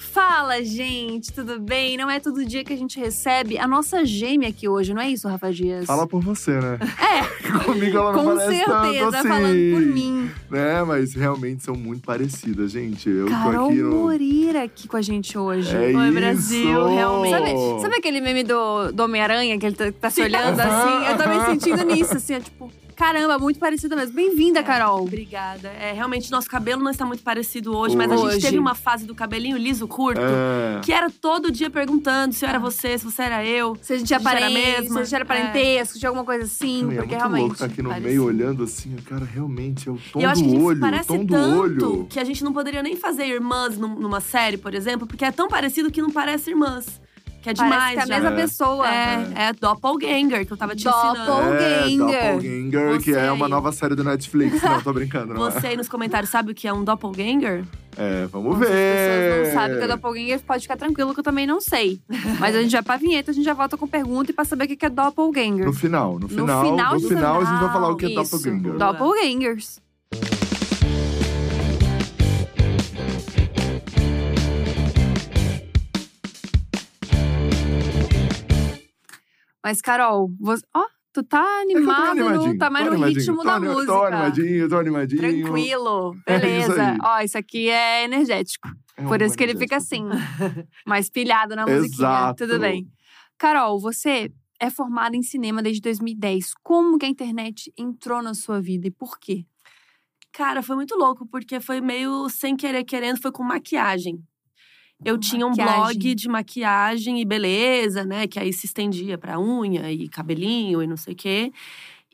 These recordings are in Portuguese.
Fala, gente, tudo bem? Não é todo dia que a gente recebe a nossa gêmea aqui hoje, não é isso, Rafa Dias? Fala por você, né? É, Comigo ela não com parece certeza, tanto assim. falando por mim. Né, mas realmente são muito parecidas, gente. Eu Carol tô aqui no... Moreira aqui com a gente hoje. É Oi, isso! Brasil, realmente. Sabe, sabe aquele meme do, do Homem-Aranha, que ele tá, tá se olhando assim? Eu tô me sentindo nisso, assim, é tipo, caramba, muito parecida mesmo. Bem-vinda, Carol. Obrigada. É, realmente, nosso cabelo não está muito parecido hoje, mas a gente teve uma fase do cabelinho liso curto, É. que era todo dia perguntando se eu era você, se você era eu. Se a gente era gente era parente, mesma. se a gente era parentesco, tinha alguma coisa assim, Não, é porque muito realmente. louco tá aqui no parecido. meio olhando assim, cara, realmente é o tom E eu acho que a do gente olho, se parece tom do tanto olho. que a gente não poderia nem fazer irmãs num- numa série, por exemplo, porque é tão parecido que não parece irmãs. Que é Parece demais. que é a mesma É. pessoa. É, é Doppelganger, que eu tava te ensinando. Doppel- É, Doppelganger. Doppelganger, que Você é uma nova série do Netflix. Não, tô brincando, não é? Você aí nos comentários sabe o que é um Doppelganger? É, vamos Se as ver. pessoas não sabem o que é doppelganger, pode ficar tranquilo que eu também não sei. Mas a gente vai pra vinheta, a gente já volta com pergunta e pra saber o que é doppelganger. No final, no final, final no de final a gente vai final, falar o que é Isso, Doppelganger. Doppelgangers. Mas, Carol, você... ó, tu tá É animado, não tá mais tô no ritmo tô da música. Tô animadinho, tô animadinho. Tranquilo, É isso beleza. Ó, isso aqui é energético. É um Por isso que ele fica assim, mais pilhado na musiquinha. Exato. Tudo bem. Carol, você é formada em cinema desde 2010. Como que a internet entrou na sua vida e por quê? Cara, foi muito louco, porque foi meio sem querer querendo, foi com maquiagem. Eu tinha um Maquiagem. blog de maquiagem e beleza, né? Que aí se estendia pra unha e cabelinho e não sei o quê.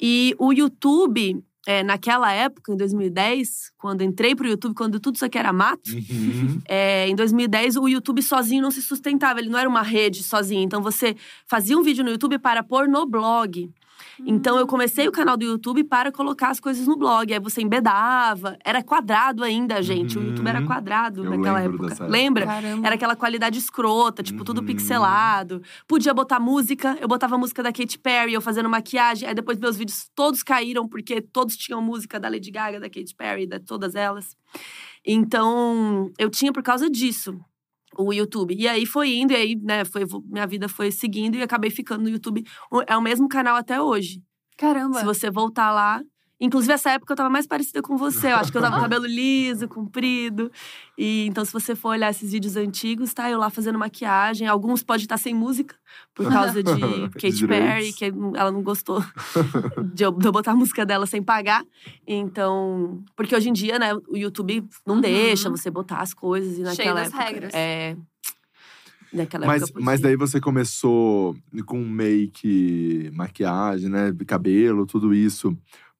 E o YouTube, é, naquela época, em 2010, quando entrei pro YouTube, quando tudo isso aqui era mato, Uhum. é, em 2010, o YouTube sozinho não se sustentava, ele não era uma rede sozinho. Então você fazia um vídeo no YouTube para pôr no blog. Então eu comecei o canal do YouTube para colocar as coisas no blog. Aí você embedava. Era quadrado ainda, gente. O YouTube era Uhum. quadrado Eu naquela época. Lembra? Caramba. Era aquela qualidade escrota, tipo, tudo Uhum. pixelado. Podia botar música. Eu botava a música da Katy Perry, eu fazendo maquiagem. Aí depois meus vídeos todos caíram, porque todos tinham música da Lady Gaga, da Katy Perry, de todas elas. Então, eu tinha por causa disso o YouTube. E aí foi indo, e aí, né, foi, minha vida foi seguindo e acabei ficando no YouTube. É o mesmo canal até hoje. Caramba. Se você voltar lá. Inclusive, essa época eu tava mais parecida com você. Eu acho que eu tava com cabelo liso, comprido. E então, se você for olhar esses vídeos antigos, tá? Eu lá fazendo maquiagem. Alguns podem estar sem música, por causa de Katy. Perry, que ela não gostou de eu, de eu botar a música dela sem pagar. Então. Porque hoje em dia, né, o YouTube não Uhum. deixa você botar as coisas. E Cheio naquela das época, regras. É. Naquela Mas, época. mas daí você começou com make, maquiagem, né? Cabelo, tudo isso.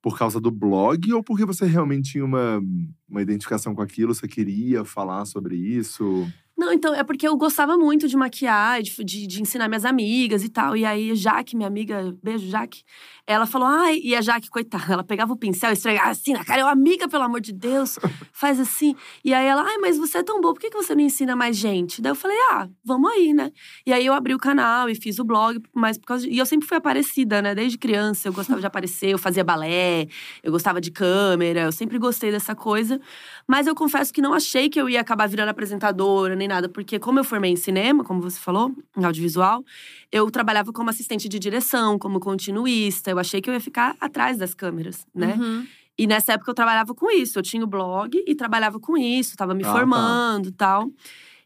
Por causa do blog ou porque você realmente tinha uma, uma identificação com aquilo? Você queria falar sobre isso? Não, então, é porque eu gostava muito de maquiar, de, de, de ensinar minhas amigas e tal. E aí, Jaque, minha amiga, beijo, Jaque, ela falou, ai, e a Jaque, coitada, ela pegava o pincel e esfregava assim na cara. Eu, amiga, pelo amor de Deus, faz assim. E aí ela, ai, mas você é tão boa, por que que você não ensina mais gente? Daí eu falei, ah, vamos aí, né? E aí eu abri o canal e fiz o blog, mas por causa de... E eu sempre fui aparecida, né? Desde criança eu gostava de aparecer, eu fazia balé, eu gostava de câmera, eu sempre gostei dessa coisa. Mas eu confesso que não achei que eu ia acabar virando apresentadora nem nada, porque como eu formei em cinema, como você falou, em audiovisual, eu trabalhava como assistente de direção, como continuista. Eu achei que eu ia ficar atrás das câmeras, né? Uhum. E nessa época eu trabalhava com isso. Eu tinha o blog e trabalhava com isso, tava me Ah, tá. formando e tal.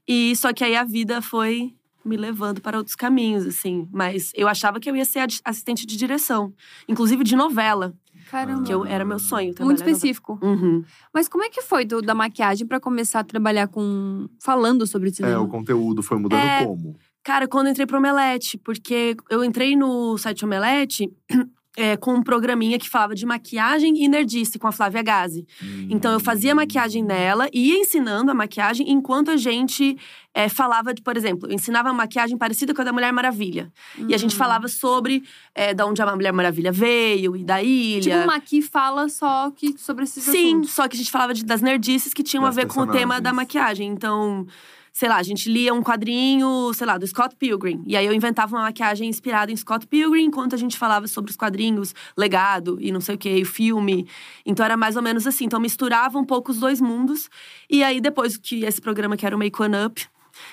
E só que aí a vida foi me levando para outros caminhos, assim. Mas eu achava que eu ia ser assistente de direção, inclusive de novela, Caramba. que eu, era meu sonho. Muito trabalhar em novela. específico. Uhum. Mas como é que foi do, da maquiagem pra começar a trabalhar com. falando sobre cinema? É, o conteúdo foi mudando É. como? Cara, quando eu entrei pro Omelete, porque eu entrei no site Omelete é, com um programinha que falava de maquiagem e nerdice com a Flávia Gazi. Então eu fazia maquiagem nela e ia ensinando a maquiagem enquanto a gente é, falava, de, por exemplo, eu ensinava maquiagem parecida com a da Mulher Maravilha. E a gente falava sobre é, da onde a Mulher Maravilha veio e da ilha. Tipo, o Maqui fala só que sobre esses Sim, assuntos. só que a gente falava de- das nerdices que tinham Das a ver com o tema da maquiagem. Então, sei lá, a gente lia um quadrinho, sei lá, do Scott Pilgrim. E aí eu inventava uma maquiagem inspirada em Scott Pilgrim, enquanto a gente falava sobre os quadrinhos, legado e não sei o que, o filme. Então era mais ou menos assim. Então misturava um pouco os dois mundos. E aí depois que esse programa que era o Make One Up,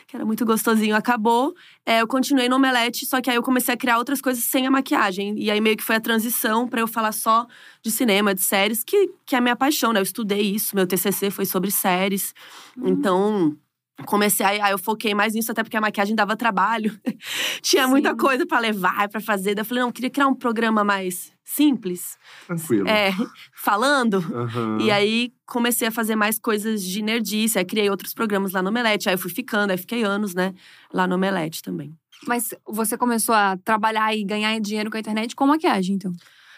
que era muito gostosinho, acabou. é, eu continuei no Omelete, só que aí eu comecei a criar outras coisas sem a maquiagem. E aí meio que foi a transição pra eu falar só de cinema, de séries, que, que é a minha paixão, né? Eu estudei isso, meu TCC foi sobre séries. Então, comecei aí, aí eu foquei mais nisso, até porque a maquiagem dava trabalho. Tinha muita Sim. coisa pra levar, pra fazer. Daí eu falei, não, eu queria criar um programa mais simples, Tranquilo. é, falando. Aham. E aí comecei a fazer mais coisas de nerdice, aí criei outros programas lá no Omelete, aí eu fui ficando, aí fiquei anos, né, lá no Omelete também. Mas você começou a trabalhar e ganhar dinheiro com a internet com maquiagem, então.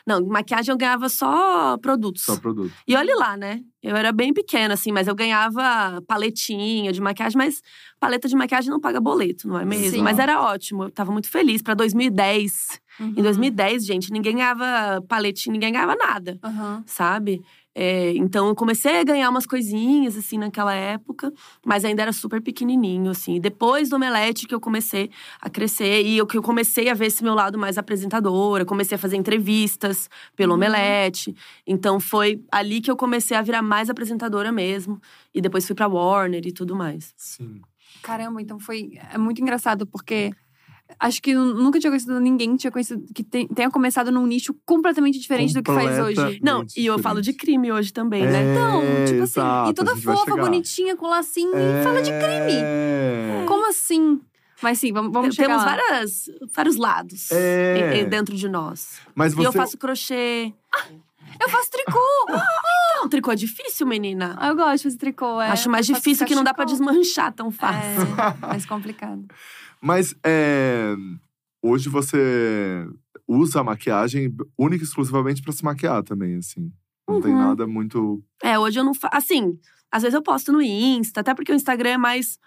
Não, maquiagem eu ganhava só produtos. Só produto. E olhe lá, né? Eu era bem pequena, assim, mas eu ganhava paletinha de maquiagem, mas paleta de maquiagem não paga boleto, não é mesmo? Sim. Mas era ótimo, eu tava muito feliz. Pra 2010. Uhum. Em 2010, gente, ninguém ganhava paletinha, ninguém ganhava nada. Aham. sabe? É, então eu comecei a ganhar umas coisinhas assim naquela época, mas ainda era super pequenininho assim. E Depois do Omelete que eu comecei a crescer e eu que eu comecei a ver esse meu lado mais apresentadora, comecei a fazer entrevistas pelo Uhum. Omelete. Então foi ali que eu comecei a virar mais apresentadora mesmo e depois fui pra Warner e tudo mais. Sim. Caramba, então foi. É muito engraçado, porque acho que nunca tinha conhecido ninguém que, tinha conhecido, que te- tenha começado num nicho completamente diferente do que faz hoje. Não, Muito e eu falo de crime hoje também, né? Então, É, tipo assim, exato, e toda fofa, bonitinha, com lacinho, e fala de crime. É. Como assim? Mas sim, vamos, vamos chegar Temos lá. várias, vários lados É. dentro de nós. Mas você. E eu faço crochê. Eu faço tricô! Não, tricô é difícil, menina. Ah, eu gosto de fazer tricô. É. Acho mais Eu difícil que não dá pra cachecol. desmanchar tão fácil. É, mais complicado. Mas é, hoje você usa a maquiagem única e exclusivamente pra se maquiar também, assim. Não tem Uhum. nada muito. É, hoje eu não faço. Assim, às vezes eu posto no Insta, até porque o Instagram é mais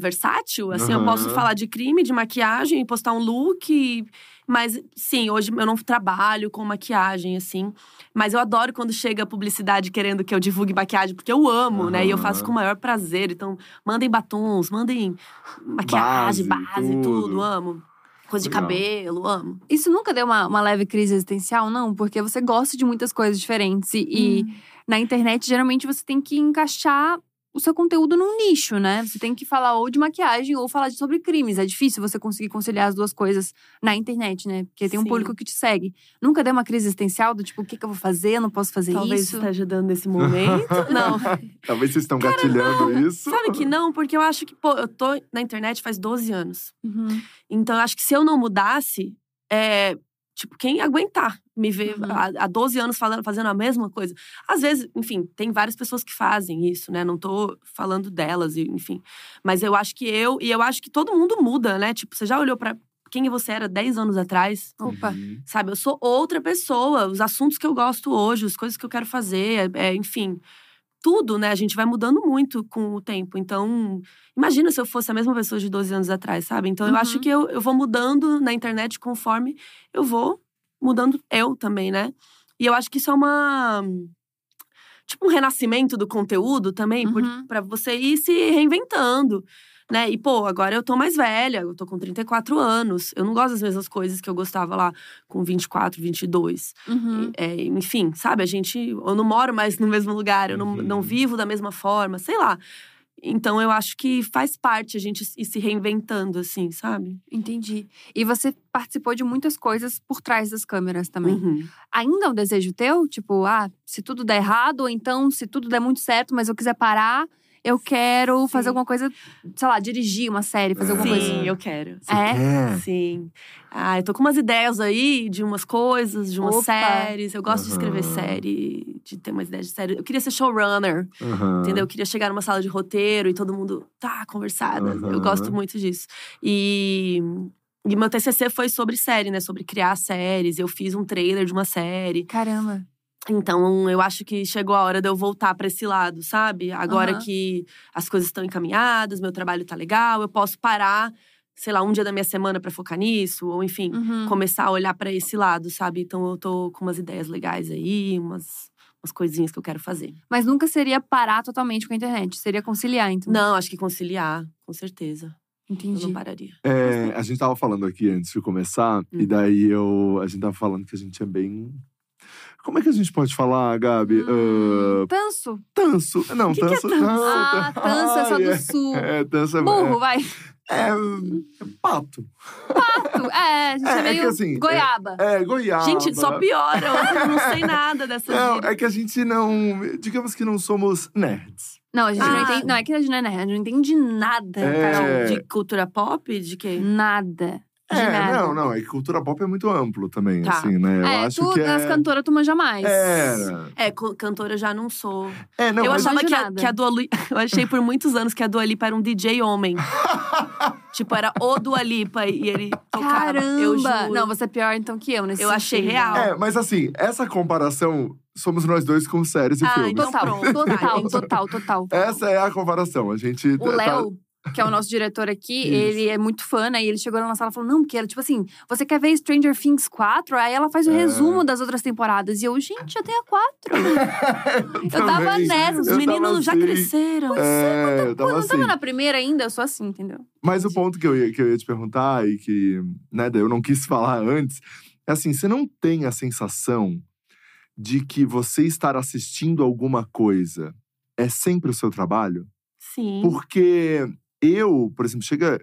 versátil. Assim, eu Aham. posso falar de crime, de maquiagem, postar um look. e- Mas, sim, hoje eu não trabalho com maquiagem, assim. Mas eu adoro quando chega a publicidade querendo que eu divulgue maquiagem, porque eu amo, né? E eu faço com o maior prazer. Então, mandem batons, mandem maquiagem, Base, base, tudo. tudo. amo. Coisa de Legal. cabelo, amo. Isso nunca deu uma, uma leve crise existencial, não? Porque você gosta de muitas coisas diferentes. E, e na internet, geralmente, você tem que encaixar o seu conteúdo num nicho, né? Você tem que falar ou de maquiagem ou falar sobre crimes. É difícil você conseguir conciliar as duas coisas na internet, né? Porque tem um Sim. público que te segue. Nunca deu uma crise existencial do tipo, o que, que eu vou fazer? Eu não posso fazer Talvez isso. esteja dando nesse momento. não. Talvez vocês estão gatilhando isso. Sabe que não? Porque eu acho que, pô, eu tô na internet faz 12 anos. Uhum. Então, eu acho que se eu não mudasse, é. Tipo, quem aguentar me ver Uhum. há, há 12 anos falando, fazendo a mesma coisa? Às vezes, enfim, tem várias pessoas que fazem isso, né? Não tô falando delas, enfim. Mas eu acho que eu, e eu acho que todo mundo muda, né? Tipo, você já olhou pra quem você era 10 anos atrás? Opa. Uhum. Sabe, eu sou outra pessoa. Os assuntos que eu gosto hoje, as coisas que eu quero fazer, é, é, enfim. Tudo, né? A gente vai mudando muito com o tempo. Então, imagina se eu fosse a mesma pessoa de 12 anos atrás, sabe? Então, eu Uhum. acho que eu, eu vou mudando na internet conforme eu vou mudando eu também, né? E eu acho que isso é uma. Tipo, um renascimento do conteúdo também, Uhum. pra você ir se reinventando. Né? E, pô, agora eu tô mais velha, eu tô com 34 anos. Eu não gosto das mesmas coisas que eu gostava lá com 24, 22. Uhum. É, enfim, sabe? A gente. Eu não moro mais no mesmo lugar, eu não, Uhum. não vivo da mesma forma, sei lá. Então eu acho que faz parte a gente ir se reinventando, assim, sabe? Entendi. E você participou de muitas coisas por trás das câmeras também. Uhum. Ainda é um desejo teu? Tipo, ah, se tudo der errado, ou então se tudo der muito certo, mas eu quiser parar, eu quero Sim. fazer alguma coisa, sei lá, dirigir uma série, fazer alguma Sim. coisa. Sim, eu quero. Você É? quer? Sim. Ah, eu tô com umas ideias aí de umas coisas, de umas Opa. séries. Eu gosto de escrever série, de ter umas ideias de série. Eu queria ser showrunner, Aham. entendeu? Eu queria chegar numa sala de roteiro e todo mundo tá conversada. Eu Aham. gosto muito disso. E. E meu TCC foi sobre série, né? Sobre criar séries. Eu fiz um trailer de uma série. Caramba. Então, eu acho que chegou a hora de eu voltar para esse lado, sabe? Agora Aham. que as coisas estão encaminhadas, meu trabalho tá legal, eu posso parar, sei lá, um dia da minha semana para focar nisso, ou enfim, Uhum. começar a olhar para esse lado, sabe? Então, eu tô com umas ideias legais aí, umas, umas coisinhas que eu quero fazer. Mas nunca seria parar totalmente com a internet. Seria conciliar, então. Não, acho que conciliar, com certeza. Eu Entendi. não pararia. É, a gente tava falando aqui antes de começar, e Hum. daí eu, a gente tava falando que a gente é bem. Como é que a gente pode falar, Gabi? Hum, Ah, tanso. tanso. Não, Que que é tanso. tanso? não, Ah, tanso é só do sul. É, tanso é. Burro, vai. É, é pato. Pato. É, a gente é, É, é meio assim, é- goiaba. É, goiaba. Gente, só piora. Eu não sei nada dessa Não, gíria. é que a gente não. Digamos que não somos nerds. Não, a gente não Ah. entende. Não, é que a gente não é nerd, a gente não entende nada, É. De cultura pop? De quê? Nada. De É, nada. não, não. É que cultura pop é muito amplo também, Tá. assim, né? Eu é, acho tu, que das é. cantoras, tu manja mais. Era. É, co- cantora eu já não sou. É, não, eu achava que a, que a Dua Lipa… Eu achei por muitos anos que a Dua Lipa era um DJ homem. tipo, era o Dua Lipa e ele tocava. Caramba! Eu juro. Não, você é pior então que eu nesse Eu achei sentido. real. É, mas assim, essa comparação somos nós dois com séries e Ah, filmes. então Total, pronto. total, Entendi. total, total. Essa é a comparação. A gente. O tá- Léo, que é o nosso diretor aqui, Isso. ele é muito fã, né? E ele chegou lá na sala e falou: Não, porque ela, tipo assim, você quer ver Stranger Things 4? Aí ela faz o É. resumo das outras temporadas. E eu, gente, já tem a 4. eu tava também. nessa. Os Eu meninos tava já assim. cresceram. É, eu Pô, tava não assim. tava na primeira ainda, eu sou assim, entendeu? Mas o ponto que eu, ia, que eu ia te perguntar e que né, eu não quis falar antes é assim: você não tem a sensação de que você estar assistindo alguma coisa é sempre o seu trabalho? Sim. Porque eu, por exemplo, chega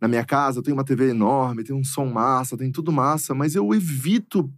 na minha casa, eu tenho uma TV enorme, tem um som massa, tem tudo massa, mas eu evito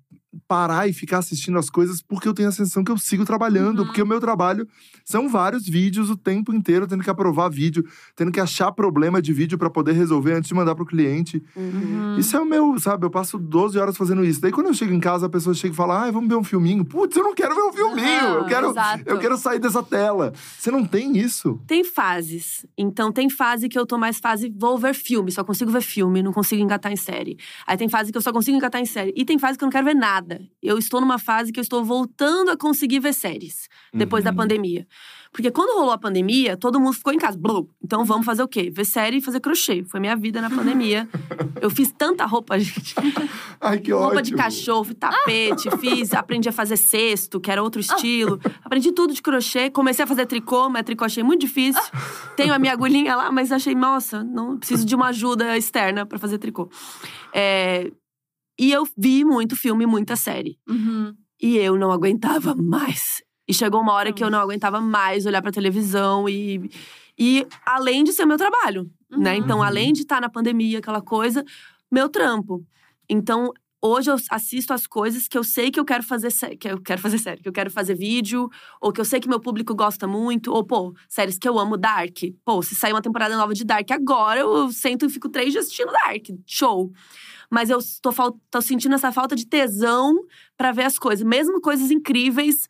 parar e ficar assistindo as coisas porque eu tenho a sensação que eu sigo trabalhando, Uhum. porque o meu trabalho são vários vídeos o tempo inteiro, tendo que aprovar vídeo, tendo que achar problema de vídeo para poder resolver antes de mandar pro cliente. Uhum. Isso é o meu, sabe? Eu passo 12 horas fazendo isso. Daí quando eu chego em casa, a pessoa chega e fala: "Ah, vamos ver um filminho". Putz, eu não quero ver um filminho. eu Não, quero exato. eu quero sair dessa tela. Você não tem isso? Tem fases. Então, tem fase que eu tô mais fase, vou ver filme, só consigo ver filme, não consigo engatar em série. Aí tem fase que eu só consigo engatar em série. E tem fase que eu não quero ver nada. Eu estou numa fase que eu estou voltando a conseguir ver séries, depois da Uhum. pandemia. Porque quando rolou a pandemia, todo mundo ficou em casa. Blum. Então vamos fazer o quê? Ver série e fazer crochê. Foi minha vida na pandemia. eu fiz tanta roupa, gente. Ai, que Roupa ótimo. de cachorro, tapete, fiz, aprendi a fazer cesto, que era outro estilo. Aprendi tudo de crochê. Comecei a fazer tricô, mas tricô achei muito difícil. Tenho a minha agulhinha lá, mas achei, nossa, não preciso de uma ajuda externa pra fazer tricô. É, E eu vi muito filme, muita série. Uhum. E eu não aguentava mais. E chegou uma hora que eu não aguentava mais olhar pra televisão e. E além de ser meu trabalho, né? Uhum. Então, além de estar na pandemia, aquela coisa, meu trampo. Então, hoje eu assisto as coisas que eu sei que eu quero fazer, sé- que eu quero fazer série, que eu quero fazer vídeo, ou que eu sei que meu público gosta muito, ou pô, séries que eu amo, Dark. Pô, se sair uma temporada nova de Dark agora, eu sento e fico três dias assistindo Dark. Show. Mas eu tô, tô sentindo essa falta de tesão pra ver as coisas. Mesmo coisas incríveis,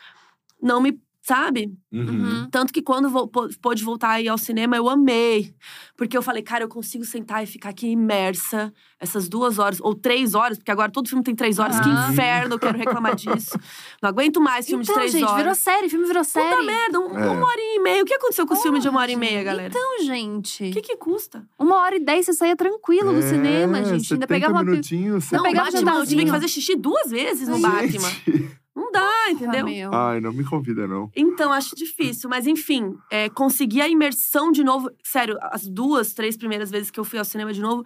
não me. Sabe? Uhum. Tanto que quando vo- pô- pôde voltar aí ao cinema, eu amei. Porque eu falei, cara, eu consigo sentar e ficar aqui imersa essas duas horas, ou três horas, porque agora todo filme tem três horas. Que Ah. inferno, eu quero reclamar disso. Não aguento mais filme Então, de três gente, horas. virou série, filme virou série. Puta merda, um- É. uma hora e meia. O que aconteceu com os filmes de uma hora e meia, gente. galera? Então, gente. O que que custa? Uma hora e dez você saía tranquilo do cinema, É, gente. 70 Ainda pegava uma. minutinhos. Não, Não, pegava Batman, eu tive que fazer xixi duas vezes no Gente. Batman. Não dá, entendeu? Ah, meu. Ai, não me convida, não. Então, acho difícil. Mas, enfim, é, conseguir a imersão de novo. Sério, as duas, três primeiras vezes que eu fui ao cinema de novo,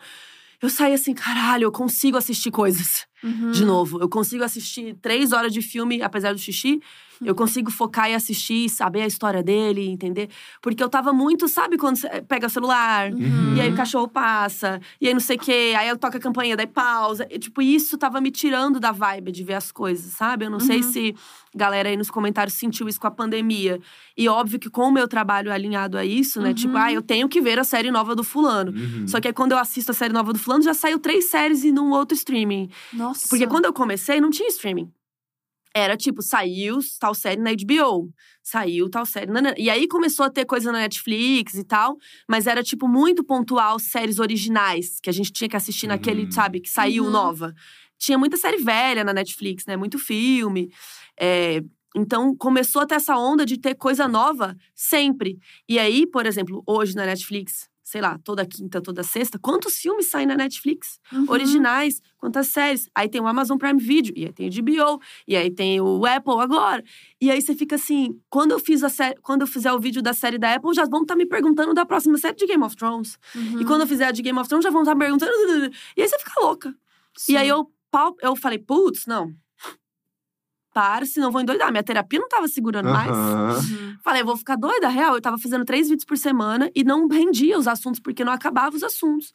eu saí assim, caralho, eu consigo assistir coisas Uhum. de novo. Eu consigo assistir três horas de filme, apesar do xixi. Eu consigo focar e assistir, saber a história dele, entender. Porque eu tava muito, sabe quando você pega o celular, Uhum. e aí o cachorro passa, e aí não sei o quê, aí eu toco a campainha, daí pausa. E, tipo, isso tava me tirando da vibe de ver as coisas, sabe? Eu não sei Uhum. se galera aí nos comentários sentiu isso com a pandemia. E óbvio que com o meu trabalho alinhado a isso, né? Tipo, Uhum. ah, eu tenho que ver a série nova do fulano. Uhum. Só que aí quando eu assisto a série nova do fulano, já saiu três séries e num outro streaming. Nossa. Porque quando eu comecei, não tinha streaming. Era tipo, saiu tal série na HBO, saiu tal série. na- E aí começou a ter coisa na Netflix e tal, mas era tipo muito pontual séries originais que a gente tinha que assistir naquele, Uhum. sabe, que saiu Uhum. nova. tinha muita série velha na Netflix, né? Muito filme. É, então, começou a ter essa onda de ter coisa nova sempre. E aí, por exemplo, hoje na Netflix, sei lá, toda quinta, toda sexta, quantos filmes saem na Netflix? Uhum. Originais, quantas séries? Aí tem o Amazon Prime Video, e aí tem o HBO, e aí tem o Apple agora. E aí você fica assim, quando eu fiz a série, quando eu fizer o vídeo da série da Apple, já vão estar me perguntando da próxima série de Game of Thrones. Uhum. E quando eu fizer a de Game of Thrones, já vão estar me perguntando. E aí você fica louca. E aí eu, eu falei, putz, não. Para, senão vou endoidar. Minha terapia não tava segurando mais. Uhum. Falei, eu vou ficar doida, real. Eu tava fazendo três vídeos por semana e não rendia os assuntos, porque não acabava os assuntos.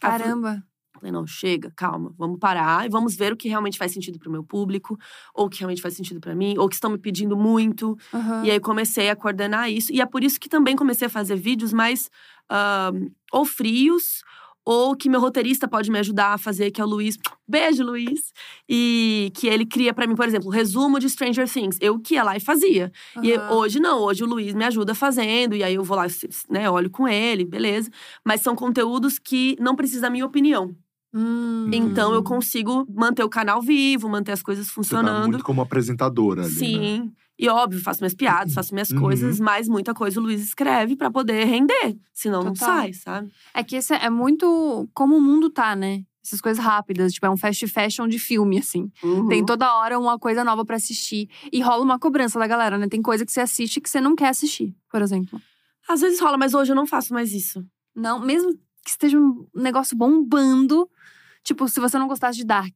Falei, Caramba. Falei, não, chega, calma, vamos parar e vamos ver o que realmente faz sentido pro meu público, ou o que realmente faz sentido pra mim, ou que estão me pedindo muito. Uhum. E aí comecei a coordenar isso. E é por isso que também comecei a fazer vídeos mais ahn, ou frios, ou que meu roteirista pode me ajudar a fazer, que é o Luiz. Beijo, Luiz! E que ele cria pra mim, por exemplo, resumo de Stranger Things. Eu que ia lá e fazia. E Aham. hoje não, hoje o Luiz me ajuda fazendo, e aí eu vou lá, né, olho com ele, beleza. Mas são conteúdos que não precisam da minha opinião. Hum. Então eu Uhum. consigo manter o canal vivo, manter as coisas Você tá funcionando. muito como apresentadora ali, né? E óbvio, faço minhas piadas, faço minhas Uhum. coisas, mas muita coisa o Luiz escreve pra poder render. Senão não Total. sai, sabe? É que esse é muito como o mundo tá, né? Essas coisas rápidas, tipo, é um fast fashion de filme, assim. Uhum. Tem toda hora uma coisa nova pra assistir. E rola uma cobrança da galera, né? Tem coisa que você assiste que você não quer assistir, por exemplo. Às vezes rola, mas hoje eu não faço mais isso. Não, mesmo que esteja um negócio bombando. Tipo, se você não gostasse de Dark,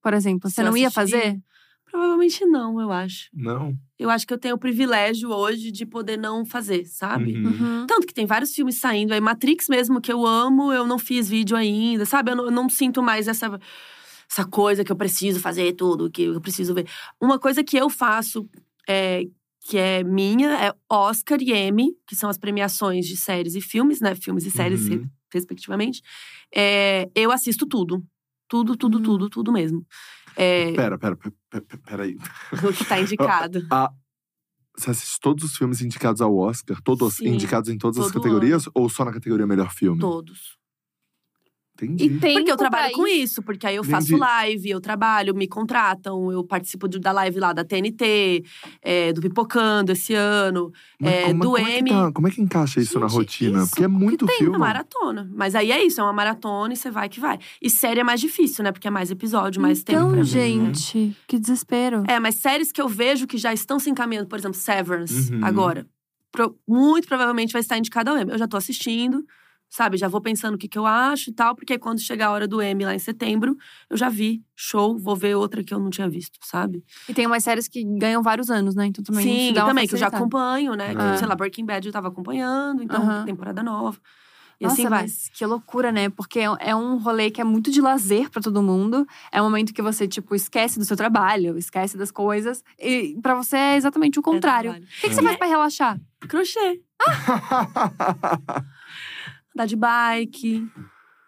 por exemplo, Se você eu não ia fazer? Provavelmente não, eu acho. Não? Eu acho que eu tenho o privilégio hoje de poder não fazer, sabe? Uhum. Uhum. Tanto que tem vários filmes saindo aí. Matrix mesmo, que eu amo, eu não fiz vídeo ainda, sabe? Eu não, eu não sinto mais essa, essa coisa que eu preciso fazer tudo, que eu preciso ver. Uma coisa que eu faço, é, que é minha, é Oscar e Emmy, que são as premiações de séries e filmes, né? Filmes e séries, Uhum. respectivamente. É, eu assisto tudo. Tudo, tudo, Uhum. tudo, tudo mesmo. É, Pera, pera, pera, pera, aí. o que tá indicado. Você assiste todos os filmes indicados ao Oscar? Todos Sim, indicados em todas as todo categorias? Ou só na categoria melhor filme? Todos. Entendi. E tem Porque eu trabalho com isso. porque aí eu faço Entendi. live, eu trabalho, me contratam, eu participo da live lá da TNT, é, do Pipocando esse ano, Mas é, do como é M. tá- como é que encaixa isso na Gente, rotina? isso Porque é muito tem filme. uma maratona. Mas aí é isso, é uma maratona e você vai que vai. E série é mais difícil, né? Porque é mais episódio, mais tempo Então, pra ver. gente, que desespero. É, mas séries que eu vejo que já estão se encaminhando, por exemplo, Severance, Uhum. agora. pro- muito provavelmente vai estar indicada ao Emmy. Eu já tô assistindo, sabe? Já vou pensando o que, que eu acho e tal, porque quando chegar a hora do Emmy lá em setembro, eu já vi, show, vou ver outra que eu não tinha visto, sabe? E tem umas séries que ganham vários anos, né? Então também Sim, dá também, que eu já acompanho, né? Que, É. sei lá, Breaking Bad eu tava acompanhando, então, temporada nova. E Nossa, assim vai. mas que loucura, né? Porque é é um rolê que é muito de lazer pra todo mundo. É um momento que você, tipo, esquece do seu trabalho, esquece das coisas. E pra você é exatamente o contrário. trabalho. o que, que você faz pra relaxar? Crochê. Andar de bike.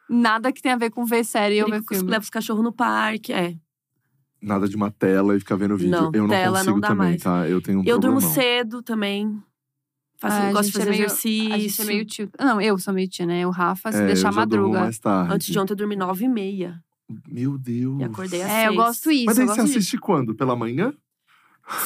Nada que tenha a ver com ver série ou ver brinco com os- filme. Levo os cachorros no parque. É. Nada de uma tela e ficar vendo vídeo. Não, eu não tela consigo não dá também, mais. tá? Eu tenho um eu durmo problemão. cedo também. Faço, Ah, a gosto de gente é fazer meio- exercício. A gente é meio tio. Não, eu sou meio tia, né? O Rafa, se É, deixar eu já durmo madruga. mais tarde. Antes de ontem eu dormi nove e meia. Meu Deus. E acordei às É, eu seis. gosto isso. Mas eu aí gosto você disso. assiste quando? Pela manhã?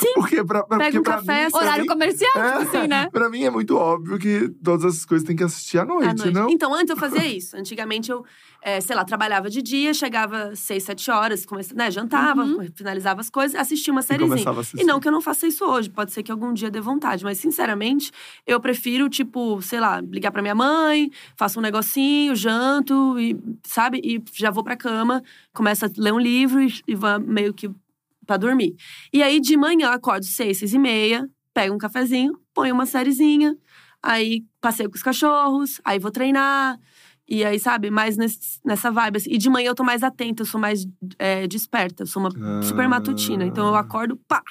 Sim. Porque pra, pra, Pega porque um café, mim, Horário mim- comercial, É, tipo assim, né? Pra mim é muito óbvio que todas essas coisas tem que assistir à noite, À noite. não? Então, antes eu fazia isso. Antigamente eu, é, sei lá, trabalhava de dia, chegava seis, sete horas, comece- né, jantava, Uhum. finalizava as coisas, assistia uma E sériezinha. assistir. E não que eu não faça isso hoje, pode ser que algum dia dê vontade, mas sinceramente, eu prefiro, tipo, sei lá, ligar pra minha mãe, faço um negocinho, janto, e, sabe? E já vou pra cama, começo a ler um livro e, e vou meio que pra dormir. E aí, de manhã, eu acordo seis, seis e meia, pego um cafezinho, ponho uma sériezinha, aí passeio com os cachorros, aí vou treinar. E aí, sabe, mais nesse- nessa vibe. assim. E de manhã eu tô mais atenta, eu sou mais é, desperta, eu sou uma super matutina. Então eu Ah. acordo, pá!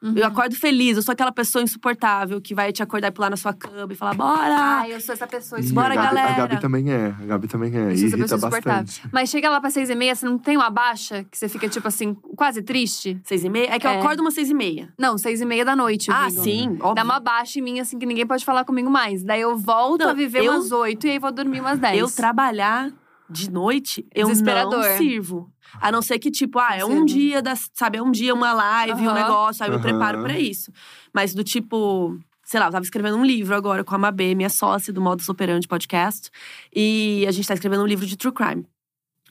Uhum. Eu acordo feliz, eu sou aquela pessoa insuportável que vai te acordar e pular na sua cama e falar: bora! Ai, eu sou essa pessoa. Isso Bora, a Gabi, galera. A Gabi também é. A Gabi também é. Eu sou essa pessoa insuportável. bastante. Mas chega lá pra seis e meia, você não tem uma baixa? Que você fica, tipo assim, quase triste? Seis e meia? É que eu É. acordo umas seis e meia. Não, seis e meia da noite, eu Ah, digo. sim, óbvio. Dá uma baixa em mim, assim, que ninguém pode falar comigo mais. Daí eu volto Não, a viver eu- umas oito e aí vou dormir umas dez. Eu trabalhar de noite, eu não sirvo. A não ser que, tipo, ah, é um dia, das, sabe? É um dia, uma live, um Aham. negócio, aí eu me preparo pra isso. Mas do tipo. Sei lá, eu tava escrevendo um livro agora com a Mabê, minha sócia do Modus Operandi Podcast. E a gente tá escrevendo um livro de true crime.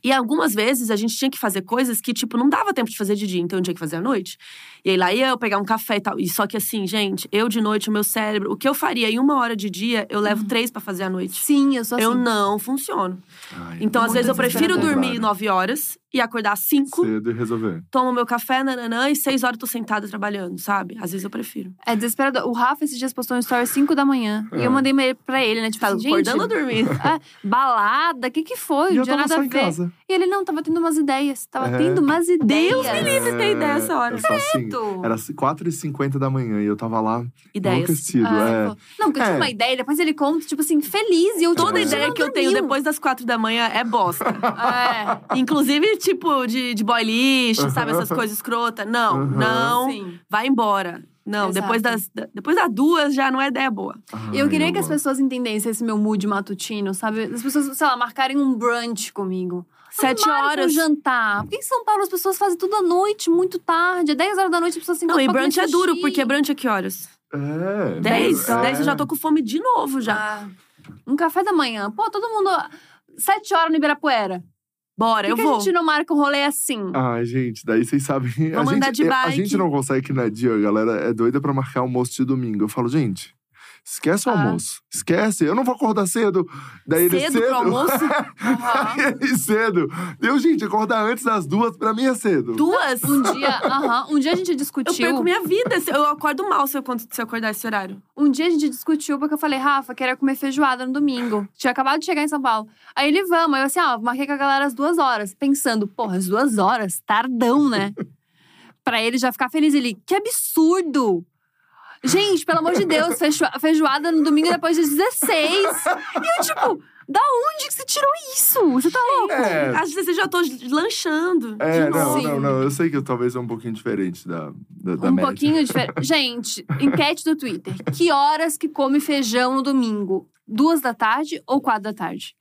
E algumas vezes a gente tinha que fazer coisas que, tipo, não dava tempo de fazer de dia, então eu tinha que fazer à noite. E aí lá ia eu pegar um café e tal. E só que assim, gente, eu de noite, o meu cérebro, o que eu faria em uma hora de dia, eu levo três pra fazer à noite. Sim, eu sou assim. Eu não funciono. Ai, Então, às vezes, eu prefiro dormir nove horas e acordar às cinco, Cedo e resolver. tomo meu café, nananã, e seis horas eu tô sentada trabalhando, sabe? Às vezes eu prefiro. É desesperador. O Rafa esses dias postou um story às 5 da manhã. E É. eu mandei mail pra ele, né? Tipo, Tá assim, gente, acordando ou dormindo? ah, balada, o que que foi? E eu tava nada só em casa. E ele, não, tava tendo umas ideias. Tava É. tendo umas ideias. Deus me livre ter ideia essa hora. Só assim, Era 4h50 da manhã e eu tava lá Ideias. enlouquecido. Ah, é. Não, porque eu É. tinha uma ideia, depois ele conta, tipo assim, feliz. E eu Toda É. ideia que eu tenho depois das quatro da manhã é bosta. É. Inclusive, tipo, de, de boy lixo, sabe? Essas coisas escrotas. Não, Aham. não. Sim. Vai embora. Não, Exato. depois das, da- depois das duas já não é ideia boa. E eu queria que as pessoas entendessem esse meu mood matutino, sabe? As pessoas, sei lá, marcarem um brunch comigo. Sete horas. Um jantar. Por que em São Paulo as pessoas fazem tudo à noite, muito tarde? É 10 horas da noite, as pessoas se Não, e encontram brunch é duro, porque brunch é que horas? É. Dez? é. Dez eu já tô com fome de novo já. Ah, um café da manhã. Pô, todo mundo. Sete horas no Ibirapuera. Bora, Por eu que, vou. a gente não marca um rolê assim? Ai, gente, daí vocês sabem. a Vamos gente, andar de é, A bike. gente não consegue que na dia, a galera é doida pra marcar almoço de domingo. Eu falo, gente, esquece o Ah. almoço. Esquece, eu não vou acordar cedo. Daí ele Cedo cedo. pro almoço? Ele cedo. Deu, gente, acordar antes das duas, pra mim é cedo. Duas? Um dia, aham, um dia a gente Eu discutiu. perco minha vida. se- Eu acordo mal se eu, quando- se eu acordar esse horário. Um dia a gente discutiu porque eu falei, Rafa, queria comer feijoada no domingo. Tinha acabado de chegar em São Paulo. Aí ele, vamos. Aí eu assim, ó, marquei com a galera às duas horas. Pensando, porra, às duas horas? Tardão, né? pra ele já ficar feliz. Ele, que absurdo! Gente, pelo amor de Deus, feijo- feijoada no domingo depois das 16. E eu, tipo, da onde que você tirou isso? Você tá louco? É. Às vezes eu já tô lanchando. É, de não, novo. não, não. Eu sei que eu talvez é um pouquinho diferente da, da, da Um média. pouquinho diferente. Gente, enquete do Twitter. Que horas que come feijão no domingo? Duas da tarde ou quatro da tarde?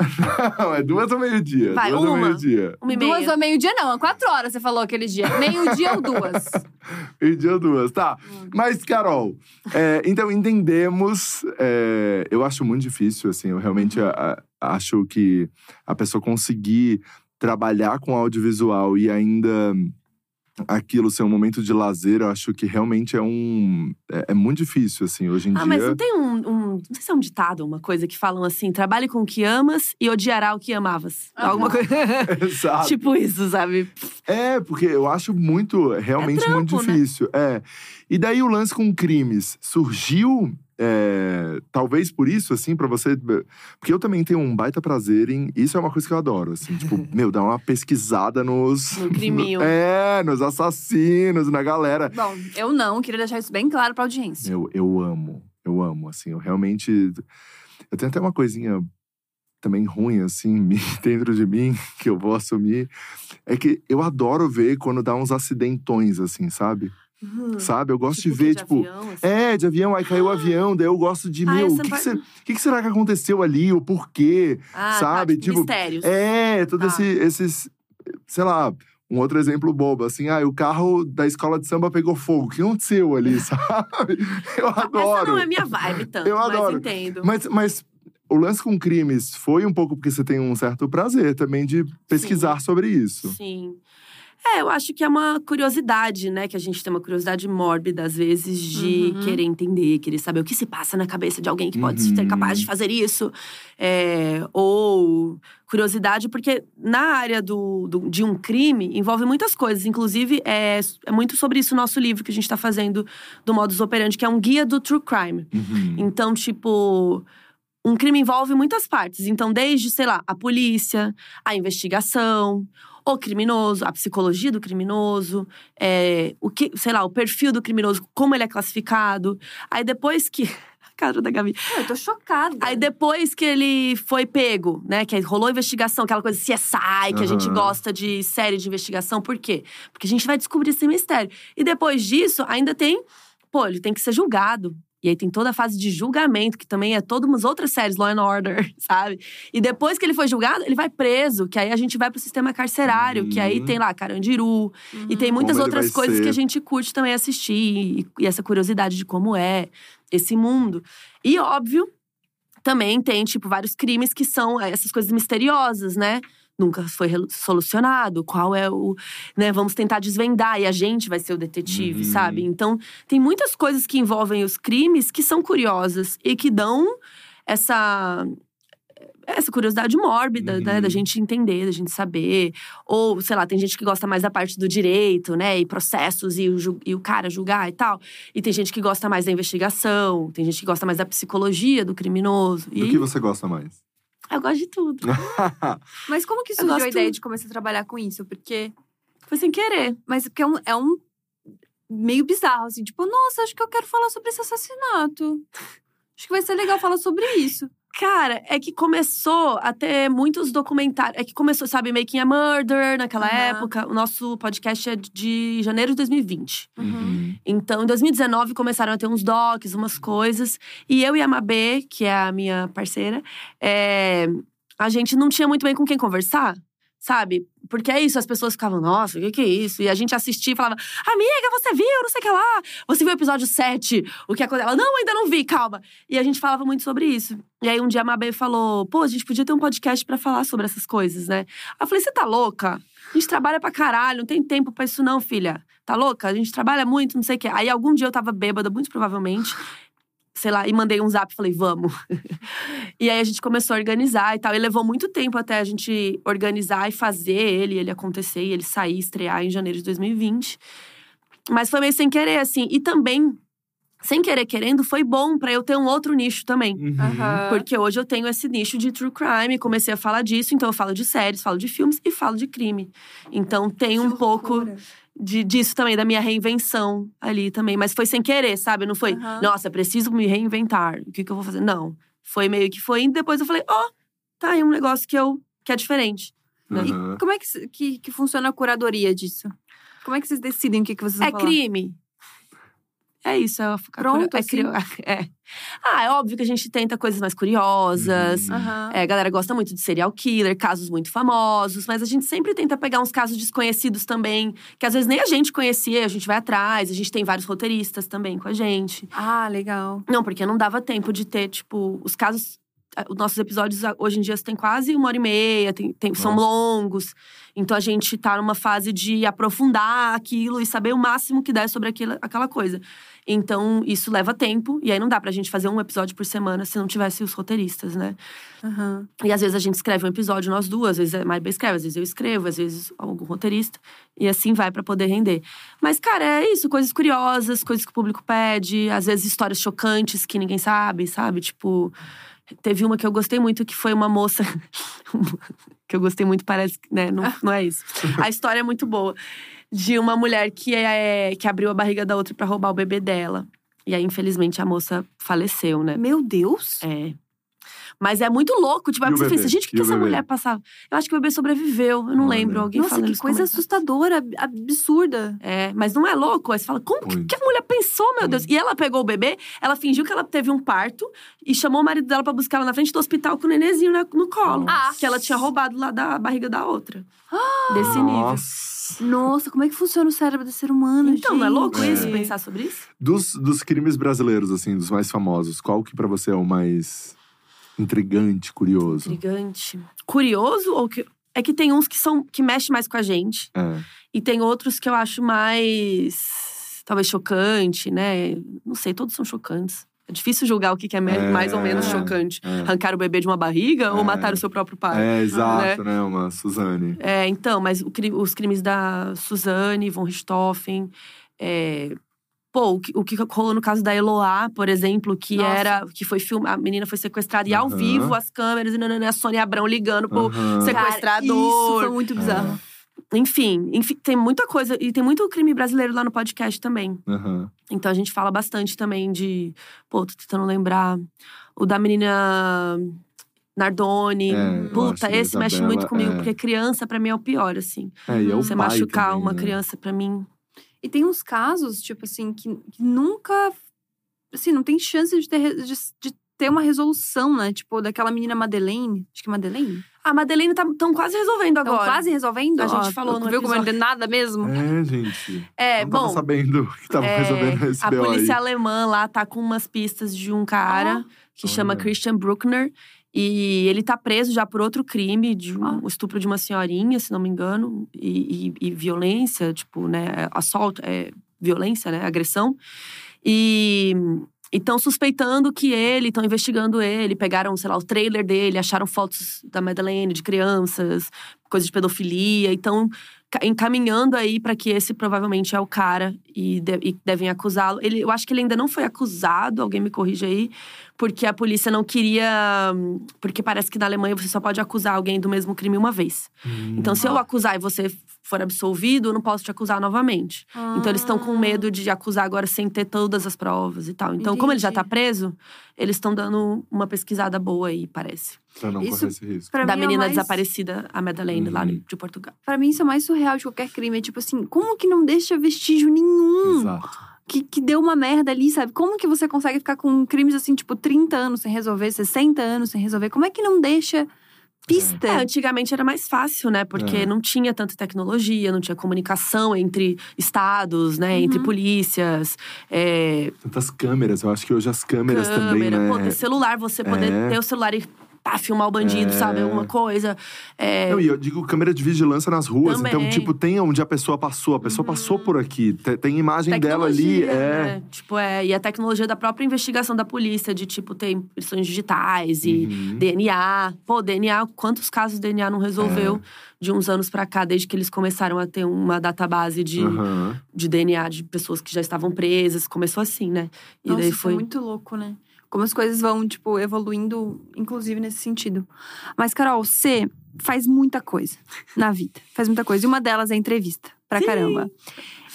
Não, é duas ao meio-dia. Vai, duas uma. meio-dia. Uma e Duas meia. ou meio-dia, não. É quatro horas, você falou aquele dia. Meio-dia ou duas. Meio-dia ou duas, tá. Hum. Mas, Carol, é, então entendemos. é, eu acho muito difícil, assim. Eu realmente Uhum. a- a- acho que a pessoa conseguir trabalhar com audiovisual e ainda aquilo ser um momento de lazer, eu acho que realmente é um. É, é muito difícil, assim, hoje em Ah, dia. mas não tem um, um- Não sei se é um ditado, uma coisa que falam assim: trabalhe com o que amas e odiará o que amavas. Alguma coisa. Exato. tipo isso, sabe? É, porque eu acho muito, realmente É muito trampo, né? difícil. É. E daí o lance com crimes surgiu, é, talvez por isso, assim, pra você. Porque eu também tenho um baita prazer em. Isso é uma coisa que eu adoro, assim, tipo, meu, dar uma pesquisada nos. No criminho. É, nos assassinos, na galera. Bom, eu não. Queria deixar isso bem claro pra audiência. Eu, eu amo, eu amo, assim, eu realmente. Eu tenho até uma coisinha também ruim, assim, dentro de mim, que eu vou assumir. É que eu adoro ver quando dá uns acidentões, assim, sabe? Sabe? Eu gosto Tipo de ver, que tipo. avião, assim. É, de avião, aí caiu o avião, daí eu gosto de, Ah, meu, o que, que, que que será que aconteceu ali? O porquê? Ah, sabe? Tá, Tipo, mistérios. É, todos Tá. esse, esses. Sei lá, um outro exemplo bobo, assim, ah, o carro da escola de samba pegou fogo. O que aconteceu ali, sabe? Eu adoro. Essa não é minha vibe tanto, Eu mas adoro. entendo. Mas, mas o lance com crimes foi um pouco porque você tem um certo prazer também de pesquisar sobre isso. Sim. É, eu acho que é uma curiosidade, né? Que a gente tem uma curiosidade mórbida, às vezes, de Uhum. querer entender, querer saber o que se passa na cabeça de alguém que pode Uhum. ser capaz de fazer isso. É, ou curiosidade, porque na área do, do- de um crime envolve muitas coisas. Inclusive, é, é muito sobre isso o nosso livro que a gente tá fazendo do Modus Operandi, que é um guia do True Crime. Uhum. Então, tipo, um crime envolve muitas partes. Então, desde, sei lá, a polícia, a investigação, o criminoso, a psicologia do criminoso, é, o que, sei lá, o perfil do criminoso, como ele é classificado. Aí depois que. A cara da Gabi. Eu tô chocada. Aí depois que ele foi pego, né? Que rolou a investigação, aquela coisa CSI, que a gente gosta de série de investigação. Por quê? Porque a gente vai descobrir esse mistério. E depois disso, ainda tem. Pô, ele tem que ser julgado. E aí tem toda a fase de julgamento, que também é todas umas outras séries, Law and Order, sabe? E depois que ele foi julgado, ele vai preso, que aí a gente vai pro sistema carcerário, que aí Uhum. tem lá Carandiru. E tem muitas Como ele outras coisas que ser. a gente curte também assistir. E, e essa curiosidade de como é esse mundo. E óbvio, também tem, tipo, vários crimes que são eh, essas coisas misteriosas, né? Nunca foi solucionado. Qual é o. Né, vamos tentar desvendar e a gente vai ser o detetive, Uhum. sabe? Então, tem muitas coisas que envolvem os crimes que são curiosas e que dão essa. Essa curiosidade mórbida, né? Uhum. Da gente entender, da gente saber. Ou, sei lá, tem gente que gosta mais da parte do direito, né? E processos e o, e o cara julgar e tal. E tem gente que gosta mais da investigação. Tem gente que gosta mais da psicologia do criminoso. Do e que você gosta mais? Eu gosto de tudo. Mas como que surgiu a ideia de começar a trabalhar com isso? Porque. Foi sem querer. Mas porque é um, é um meio bizarro, assim, tipo, nossa, acho que eu quero falar sobre esse assassinato. Acho que vai ser legal falar sobre isso. Cara, é que começou a ter muitos documentários. É que começou, sabe, Making a Murder naquela Aham. época. O nosso podcast é de janeiro de 2020. Uhum. Então, em 2019, começaram a ter uns docs, umas coisas. E eu e a Mabê, que é a minha parceira, é, a gente não tinha muito bem com quem conversar, sabe? Porque é isso, as pessoas ficavam, nossa, o que, que é isso? E a gente assistia e falava, amiga, você viu, não sei o que lá. Você viu o episódio 7, o que aconteceu? Ela, não, ainda não vi, calma. E a gente falava muito sobre isso. E aí, um dia a Mabê falou, pô, a gente podia ter um podcast pra falar sobre essas coisas, né? Eu falei, você tá louca? A gente trabalha pra caralho, não tem tempo pra isso não, filha. Tá louca? A gente trabalha muito, não sei o quê. Aí algum dia eu tava bêbada, muito provavelmente. Sei lá, e mandei um zap e falei, vamos. e aí a gente começou a organizar e tal. E levou muito tempo até a gente organizar e fazer ele, ele acontecer e ele sair, estrear em janeiro de 2020. Mas foi meio sem querer, assim. E também, sem querer querendo, foi bom pra eu ter um outro nicho também. Uhum. Porque hoje eu tenho esse nicho de true crime, comecei a falar disso, então eu falo de séries, falo de filmes e falo de crime. Então tem um pouco de, disso também, da minha reinvenção ali também. Mas foi sem querer, sabe? Não foi, Aham. nossa, preciso me reinventar. O que, que eu vou fazer? Não. Foi meio que foi. E depois eu falei, ó, tá aí um negócio que eu que é diferente. né? Uhum. Como é que, que, que funciona a curadoria disso? Como é que vocês decidem o que, que vocês vão É falar? crime. É isso, é, a- Pronto, é, assim? cri- é. Ah, é óbvio que a gente tenta coisas mais curiosas. Uhum. É, a galera gosta muito de serial killer, casos muito famosos, mas a gente sempre tenta pegar uns casos desconhecidos também, que às vezes nem a gente conhecia, a gente vai atrás, a gente tem vários roteiristas também com a gente. Ah, legal. Não, porque não dava tempo de ter, tipo, os casos. Os nossos episódios hoje em dia têm quase uma hora e meia, tem, tem- são longos. Então a gente tá numa fase de aprofundar aquilo e saber o máximo que der sobre aquilo, aquela coisa. Então isso leva tempo, e aí não dá pra gente fazer um episódio por semana se não tivesse os roteiristas, né? Aham. E às vezes a gente escreve um episódio, nós duas, às vezes a Maribel escreve, às vezes eu escrevo, às vezes algum roteirista. E assim vai pra poder render. Mas, cara, é isso, coisas curiosas, coisas que o público pede, às vezes histórias chocantes que ninguém sabe, sabe? Tipo, teve uma que eu gostei muito, que foi uma moça. que eu gostei muito, parece que, né? Não, não é isso. A história é muito boa. De uma mulher que, é, que abriu a barriga da outra pra roubar o bebê dela. E aí, infelizmente, a moça faleceu, né? Meu Deus! É. Mas é muito louco. Tipo, o você pensa, gente, o que, que o essa bebê? mulher passava? Eu acho que o bebê sobreviveu. Eu não lembro alguém Nossa, que coisa comentários. assustadora, ab- absurda. É, mas não é louco? Aí você fala, como que, que a mulher pensou, meu Deus? E ela pegou o bebê, ela fingiu que ela teve um parto e chamou o marido dela pra buscar ela na frente do hospital com o nenenzinho no colo. Ah. Que ela tinha roubado lá da barriga da outra. Desse nível. Nossa. Nossa, como é que funciona o cérebro do ser humano, Então, não é louco gente? isso? Pensar sobre isso? Dos, dos crimes brasileiros, assim, dos mais famosos, qual que pra você é o mais intrigante, curioso? Intrigante. Curioso ou que. É que tem uns que são que mexem mais com a gente. É. E tem outros que eu acho mais. talvez chocante, né? Não sei, todos são chocantes. É difícil julgar o que é, É, mais ou menos chocante. é. Arrancar o bebê de uma barriga ou É. matar o seu próprio pai. É, exato, né? Uma Suzane. É, então, mas o os crimes da Suzane, von Richthofen. É, pô, o que, o que rolou no caso da Eloá, por exemplo, que Nossa. era. que foi filmada. A menina foi sequestrada e ao vivo as câmeras e nanana, a Sônia Abrão ligando pro Aham. sequ- Cara, sequestrador. isso foi muito bizarro. Enfim, enfim, tem muita coisa. E tem muito crime brasileiro lá no podcast também. Aham. Então a gente fala bastante também de. Pô, tô tentando lembrar. O da menina É, Nardoni. eu acho Puta, esse mexe muito comigo, é. porque criança pra mim é o pior, assim. É, e é o Você pai machucar também, uma né? criança pra mim. E tem uns casos, tipo assim, que, que nunca assim, não tem chance de ter, de, de ter uma resolução, né? Tipo, daquela menina Madeleine. Acho que é Madeleine. A Madeleine tá tão quase resolvendo agora. quase resolvendo. A gente Ó, falou no Viu como não é nada mesmo? É, gente. É, não tava bom. sabendo que tava é, resolvendo esse a BO polícia aí. alemã lá tá com umas pistas de um cara que chama Olha. Christian Bruckner. E ele tá preso já por outro crime, de um Ah. estupro de uma senhorinha, se não me engano, e, e- e violência, tipo, né, assalto, é, violência, né, agressão. E estão suspeitando que ele, estão investigando ele, pegaram, sei lá, o trailer dele, acharam fotos da Madeleine de crianças, coisa de pedofilia, então encaminhando aí para que esse provavelmente é o cara e, de- e devem acusá-lo. Ele, eu acho que ele ainda não foi acusado, alguém me corrige aí, porque a polícia não queria, porque parece que na Alemanha você só pode acusar alguém do mesmo crime uma vez. Hum. Então, se eu acusar e você for absolvido, eu não posso te acusar novamente. Então eles estão com medo de acusar agora sem ter todas as provas e tal. Então, como ele já tá Entendi. preso, eles estão dando uma pesquisada boa aí, parece. Pra não Isso- correr esse risco. Da é menina mais- desaparecida, a Madeleine, lá Uhum. de Portugal. Pra mim, isso é o mais surreal de qualquer crime. É tipo assim, como que não deixa vestígio nenhum? Exato. Que, que deu uma merda ali, sabe? Como que você consegue ficar com crimes assim, tipo, 30 anos sem resolver, 60 anos sem resolver? Como é que não deixa pista? É, antigamente era mais fácil, né? Porque É. não tinha tanta tecnologia, não tinha comunicação entre estados, né? Uhum. Entre polícias. É, Tantas câmeras. Eu acho que hoje as câmeras também, câmera, né? pô, ter celular, você poder É. ter o celular e pá, filmar o bandido, É. sabe? Alguma coisa. É, Não, e eu digo câmera de vigilância nas ruas. Também. Então, tipo, tem onde a pessoa passou. A pessoa passou por aqui. Te- Tem imagem dela ali. tecnologia, É. né? Tipo, é. E a tecnologia da própria investigação da polícia, de tipo, ter impressões digitais e Uhum. DNA. Pô, DNA, quantos casos DNA não resolveu É. de uns anos pra cá, desde que eles começaram a ter uma database de, Aham. de DNA de pessoas que já estavam presas. Começou assim, né? E Nossa, daí isso foi. é muito louco, né? Como as coisas vão, tipo, evoluindo, inclusive nesse sentido. Mas, Carol, você faz muita coisa na vida. Faz muita coisa. E uma delas é entrevista. Pra caramba.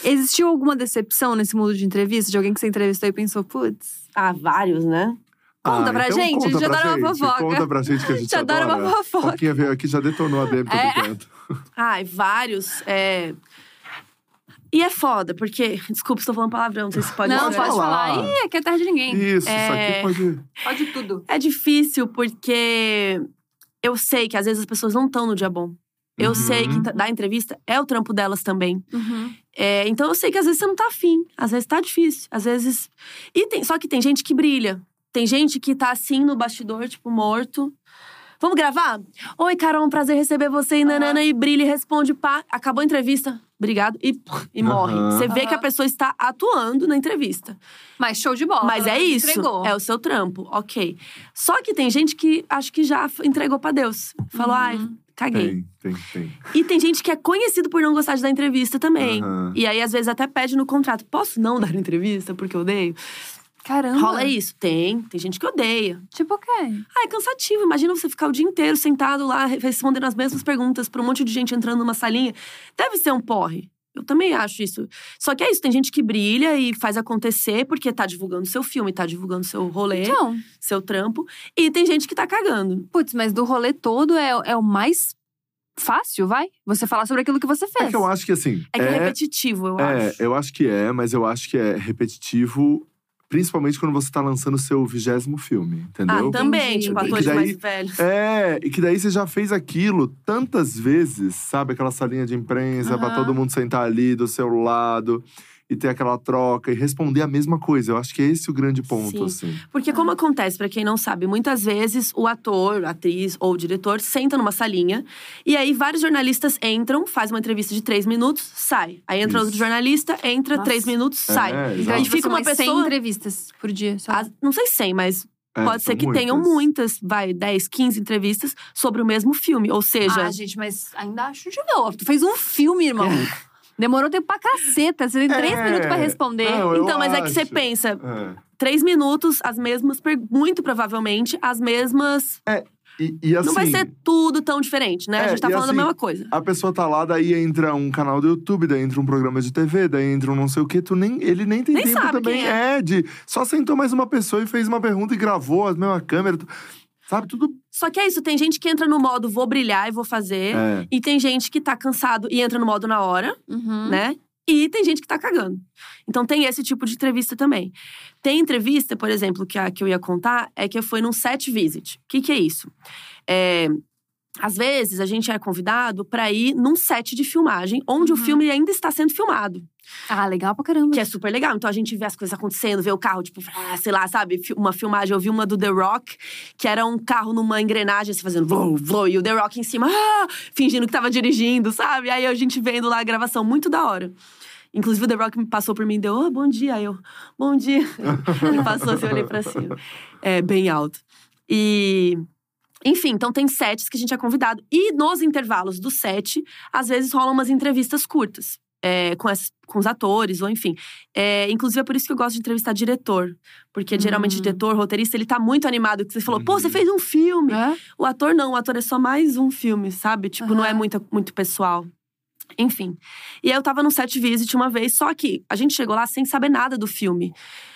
Existiu alguma decepção nesse mundo de entrevista? De alguém que você entrevistou e pensou, putz, Ah, vários, né? Conta pra então gente, a conta gente pra adora uma fofoca. Conta pra gente que a gente Já adora uma adora. fofoca. Foquinha veio aqui já detonou a DM, tô É. brincando. Ai, vários. É... E é foda, porque. Desculpa, estou falando palavrão, não sei se pode não, pode pode falar. falar. Ih, aqui é terra de ninguém. Isso, É. isso aqui pode. Pode tudo. É difícil porque eu sei que às vezes as pessoas não estão no dia bom. Eu Uhum. sei que tá- dar entrevista é o trampo delas também. Uhum. É, então eu sei que às vezes você não tá afim, às vezes tá difícil, às vezes. E tem, só que tem gente que brilha. Tem gente que tá assim no bastidor, tipo, morto. Vamos gravar? Oi, Carol, um prazer receber você. E nanana, e brilha e responde, pá. Acabou a entrevista. Obrigado. E, e morre. Aham. Você vê que a pessoa está atuando na entrevista. Mas show de bola. Mas é isso. Entregou. É o seu trampo, ok. Só que tem gente que acho que já entregou pra Deus. Falou, Uhum. ai, caguei. Tem, tem, tem. E tem gente que é conhecido por não gostar de dar entrevista também. Aham. E aí, às vezes, até pede no contrato: posso não dar entrevista porque eu odeio? Caramba. Rola isso. Tem. Tem gente que odeia. Tipo o quê? Ah, é cansativo. Imagina você ficar o dia inteiro sentado lá, re- respondendo as mesmas perguntas pra um monte de gente entrando numa salinha. Deve ser um porre. Eu também acho isso. Só que é isso, tem gente que brilha e faz acontecer porque tá divulgando seu filme, tá divulgando seu rolê, Então, seu trampo. E tem gente que tá cagando. putz, mas do rolê todo é, é o mais fácil, vai? Você falar sobre aquilo que você fez. É que eu acho que assim. É que é, repetitivo, eu É, acho. eu acho que é, mas eu acho que é repetitivo, principalmente quando você tá lançando o seu vigésimo filme, Ah, entendeu? também, Entendi. tipo, atores daí- mais velhos. É, e que daí você já fez aquilo tantas vezes, sabe? Aquela salinha de imprensa pra Aham. todo mundo sentar ali do seu lado e ter aquela troca e responder a mesma coisa. Eu acho que é esse o grande ponto, assim. Porque como acontece, pra quem não sabe, muitas vezes o ator, atriz ou diretor senta numa salinha e aí vários jornalistas entram, faz uma entrevista de três minutos, sai. Aí entra Isso. outro jornalista, entra Nossa. três minutos, sai. É, Então, exato. E tipo, fica são uma umas 100 pessoa- entrevistas por dia. Só. As- não sei 100, mas É, pode ser que tenham muitas. muitas, vai, 10, 15 entrevistas sobre o mesmo filme. Ou seja, Ah, gente, mas ainda acho de novo. Tu fez um filme, irmão. Demorou tempo pra caceta. Você tem três É. minutos pra responder. Não, então, mas é que você acho. pensa, É. três minutos, as mesmas, muito provavelmente, as mesmas. E, e assim, não vai ser tudo tão diferente, né? a É, gente tá falando assim, a mesma coisa. a pessoa tá lá, daí entra um canal do YouTube, daí entra um programa de TV, daí entra um não sei o quê, tu nem, ele nem tem Nem tempo sabe também. quem é. de só sentou mais uma pessoa e fez uma pergunta e gravou a mesma câmera. tu- Sabe, tudo. Só que é isso, tem gente que entra no modo vou brilhar e vou fazer. É. E tem gente que tá cansado e entra no modo na hora, Uhum. né? E tem gente que tá cagando. Então tem esse tipo de entrevista também. Tem entrevista, por exemplo, que, a, que eu ia contar, é que eu fui num set visit. O que, que é isso? É, às vezes a gente é convidado para ir num set de filmagem, onde Uhum. o filme ainda está sendo filmado. Ah, legal pra caramba. Que é super legal. Então a gente vê as coisas acontecendo, vê o carro, tipo, ah, sei lá, sabe? Uma filmagem, eu vi uma do The Rock, que era um carro numa engrenagem, assim, fazendo vou, vou, e o The Rock em cima, ah, fingindo que tava dirigindo, sabe? Aí a gente vendo lá a gravação, muito da hora. Inclusive o The Rock me passou por mim e deu, oh, bom dia. Aí eu, bom dia. Ele passou assim, eu olhei pra cima. É, bem alto. E. Enfim, então tem sets que a gente é convidado. E nos intervalos do set, às vezes rolam umas entrevistas curtas. é, com, as- com os atores, ou enfim. É, inclusive, é por isso que eu gosto de entrevistar diretor. Porque geralmente, Hum. diretor, roteirista, ele tá muito animado. Que você falou, pô, você Uhum. fez um filme. É? O ator não, o ator é só mais um filme, sabe? Tipo, não é muito, muito pessoal. Enfim. E aí eu tava no set visit uma vez, só que a gente chegou lá sem saber nada do filme.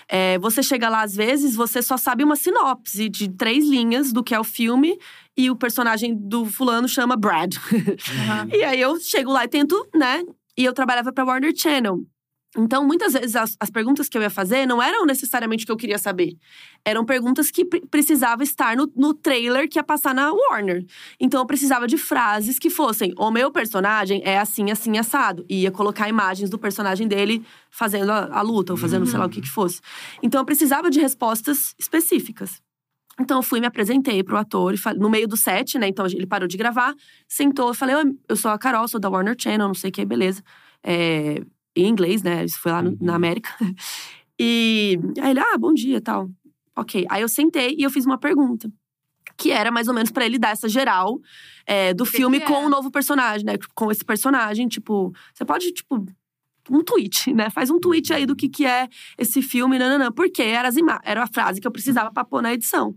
É, você chega lá, às vezes, você só sabe uma sinopse de três linhas do que é o filme, e o personagem do fulano chama Brad. Aham. E aí eu chego lá e tento, né? E eu trabalhava pra Warner Channel. Então, muitas vezes, as, as perguntas que eu ia fazer não eram necessariamente o que eu queria saber. Eram perguntas que pre- precisava estar no, no trailer que ia passar na Warner. Então, eu precisava de frases que fossem: o meu personagem é assim, assim, assado. E ia colocar imagens do personagem dele fazendo a, a luta, ou fazendo sei lá o que que fosse. Então, eu precisava de respostas específicas. Então, eu fui, me apresentei pro ator, e falei- no meio do set, né? Então, ele parou de gravar, sentou, eu falei: "Oi, eu sou a Carol, sou da Warner Channel, não sei o que, beleza. É, em inglês, né? Isso foi lá no- na América. E aí ele, ah, bom dia tal. Ok. Aí eu sentei e eu fiz uma pergunta. Que era mais ou menos pra ele dar essa geral é, do que filme que com é? o novo personagem, né? Com esse personagem, tipo, você pode, tipo, um tweet, né? Faz um tweet aí do que, que é esse filme, nananã. Porque era, as era a frase que eu precisava pra pôr na edição.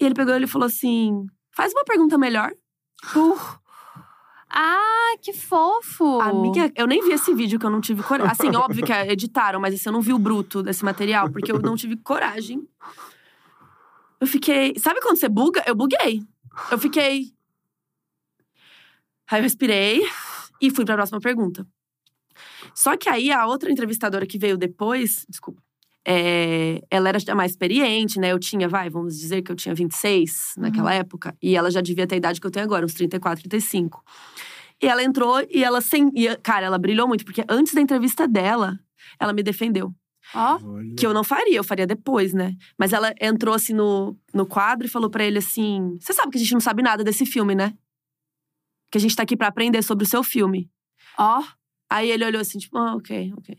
E ele pegou e ele falou assim: faz uma pergunta melhor. Ah, que fofo! Amiga, eu nem vi esse vídeo que eu não tive coragem. Assim, óbvio que editaram, mas assim, eu não vi o bruto desse material, porque eu não tive coragem. Eu fiquei. Sabe quando você buga? Eu buguei. Eu fiquei. Aí eu respirei e fui pra próxima pergunta. Só que aí a outra entrevistadora que veio depois, desculpa, é, ela era já mais experiente, né? Eu tinha, vai, vamos dizer que eu tinha 26 naquela época, e ela já devia ter a idade que eu tenho agora, uns 34, 35. E ela entrou e ela sem. E, cara, ela brilhou muito, porque antes da entrevista dela, ela me defendeu. Ó, Olha. Que eu não faria, eu faria depois, né? Mas ela entrou assim no, no quadro e falou pra ele assim: Você sabe que a gente não sabe nada desse filme, né? Que a gente tá aqui pra aprender sobre o seu filme. ó. Aí ele olhou assim, tipo, ah, ok, ok.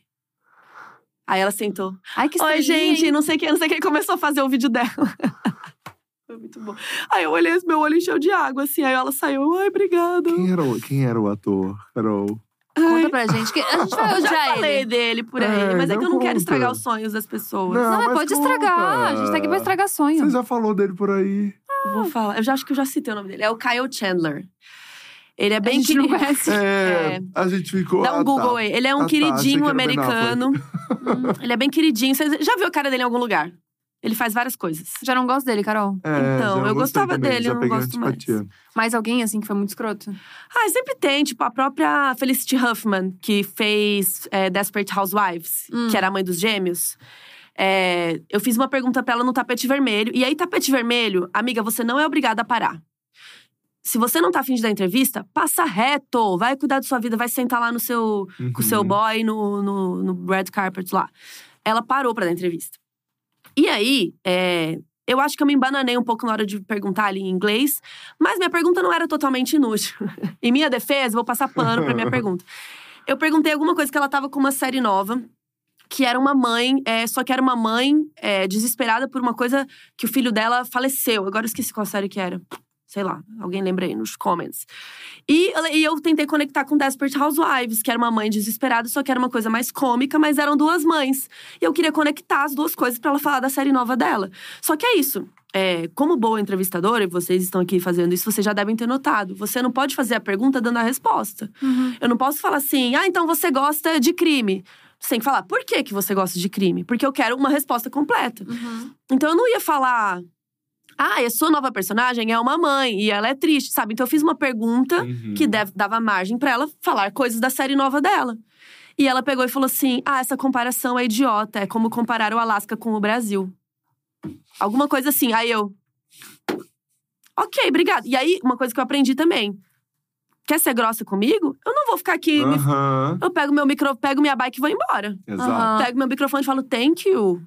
Aí ela sentou. Ai, que Oi, gente, hein? não sei o que, não sei o que. E começou a fazer o vídeo dela. Foi muito bom. Aí eu olhei, meu olho encheu de água, assim. Aí ela saiu, ai, obrigada. Quem era, o, quem era o ator, Carol? Conta pra gente. Que a gente vai Eu já falei ele. dele por aí, É, mas é que eu não quero conta. estragar os sonhos das pessoas. Não, Não, mas pode conta. estragar. A gente tá aqui pra estragar sonho. Você já falou dele por aí. Eu Vou falar. Eu já acho que eu já citei o nome dele. É o Kyle Chandler. Ele é bem querido. É, É. a gente ficou. Dá um ah, Google tá. aí. Ele é um Ah, tá, queridinho Ben americano. Hum, ele é bem queridinho. Você já viu a cara dele em algum lugar? Ele faz várias coisas. Já não gosto dele, Carol. É, Então, eu gostava também, dele, já eu não gosto mais. antipatia. Mais alguém, assim, que foi muito escroto? Ah, sempre tem. Tipo, a própria Felicity Huffman, que fez é, Desperate Housewives, Hum. que era a mãe dos gêmeos. É, eu fiz uma pergunta pra ela no tapete vermelho. E aí, tapete vermelho, amiga, você não é obrigada a parar. Se você não tá afim de dar entrevista, passa reto. Vai cuidar da sua vida, vai sentar lá no seu, com o seu Uhum. boy no, no, no red carpet lá. Ela parou pra dar entrevista. E aí, é, eu acho que eu me embananei um pouco na hora de perguntar ali em inglês, mas minha pergunta não era totalmente inútil. em minha defesa, vou passar pano pra minha pergunta. Eu perguntei alguma coisa que ela tava com uma série nova. Que era uma mãe, é, só que era uma mãe é, desesperada por uma coisa que o filho dela faleceu. Agora eu esqueci qual série que era. Sei lá, alguém lembra aí nos comments. E, e eu tentei conectar com Desperate Housewives, que era uma mãe desesperada, só que era uma coisa mais cômica, mas eram duas mães. E eu queria conectar as duas coisas pra ela falar da série nova dela. Só que é isso. É, como boa entrevistadora, e vocês estão aqui fazendo isso, vocês já devem ter notado. Você não pode fazer a pergunta dando a resposta. Eu não posso falar assim, ah, então você gosta de crime. Você tem que falar, por que, que você gosta de crime? Porque eu quero uma resposta completa. Então eu não ia falar, ah, a sua nova personagem é uma mãe e ela é triste, sabe? Então eu fiz uma pergunta Uhum. que deve- dava margem pra ela falar coisas da série nova dela. E ela pegou e falou assim: Ah, essa comparação é idiota. É como comparar o Alasca com o Brasil. Alguma coisa assim. Aí eu. Ok, obrigada. E aí, uma coisa que eu aprendi também. Quer ser grossa comigo? Eu não vou ficar aqui. me-. Eu pego meu micro, pego minha bike e vou embora. Exato. Aham. Pego meu microfone e falo, thank you.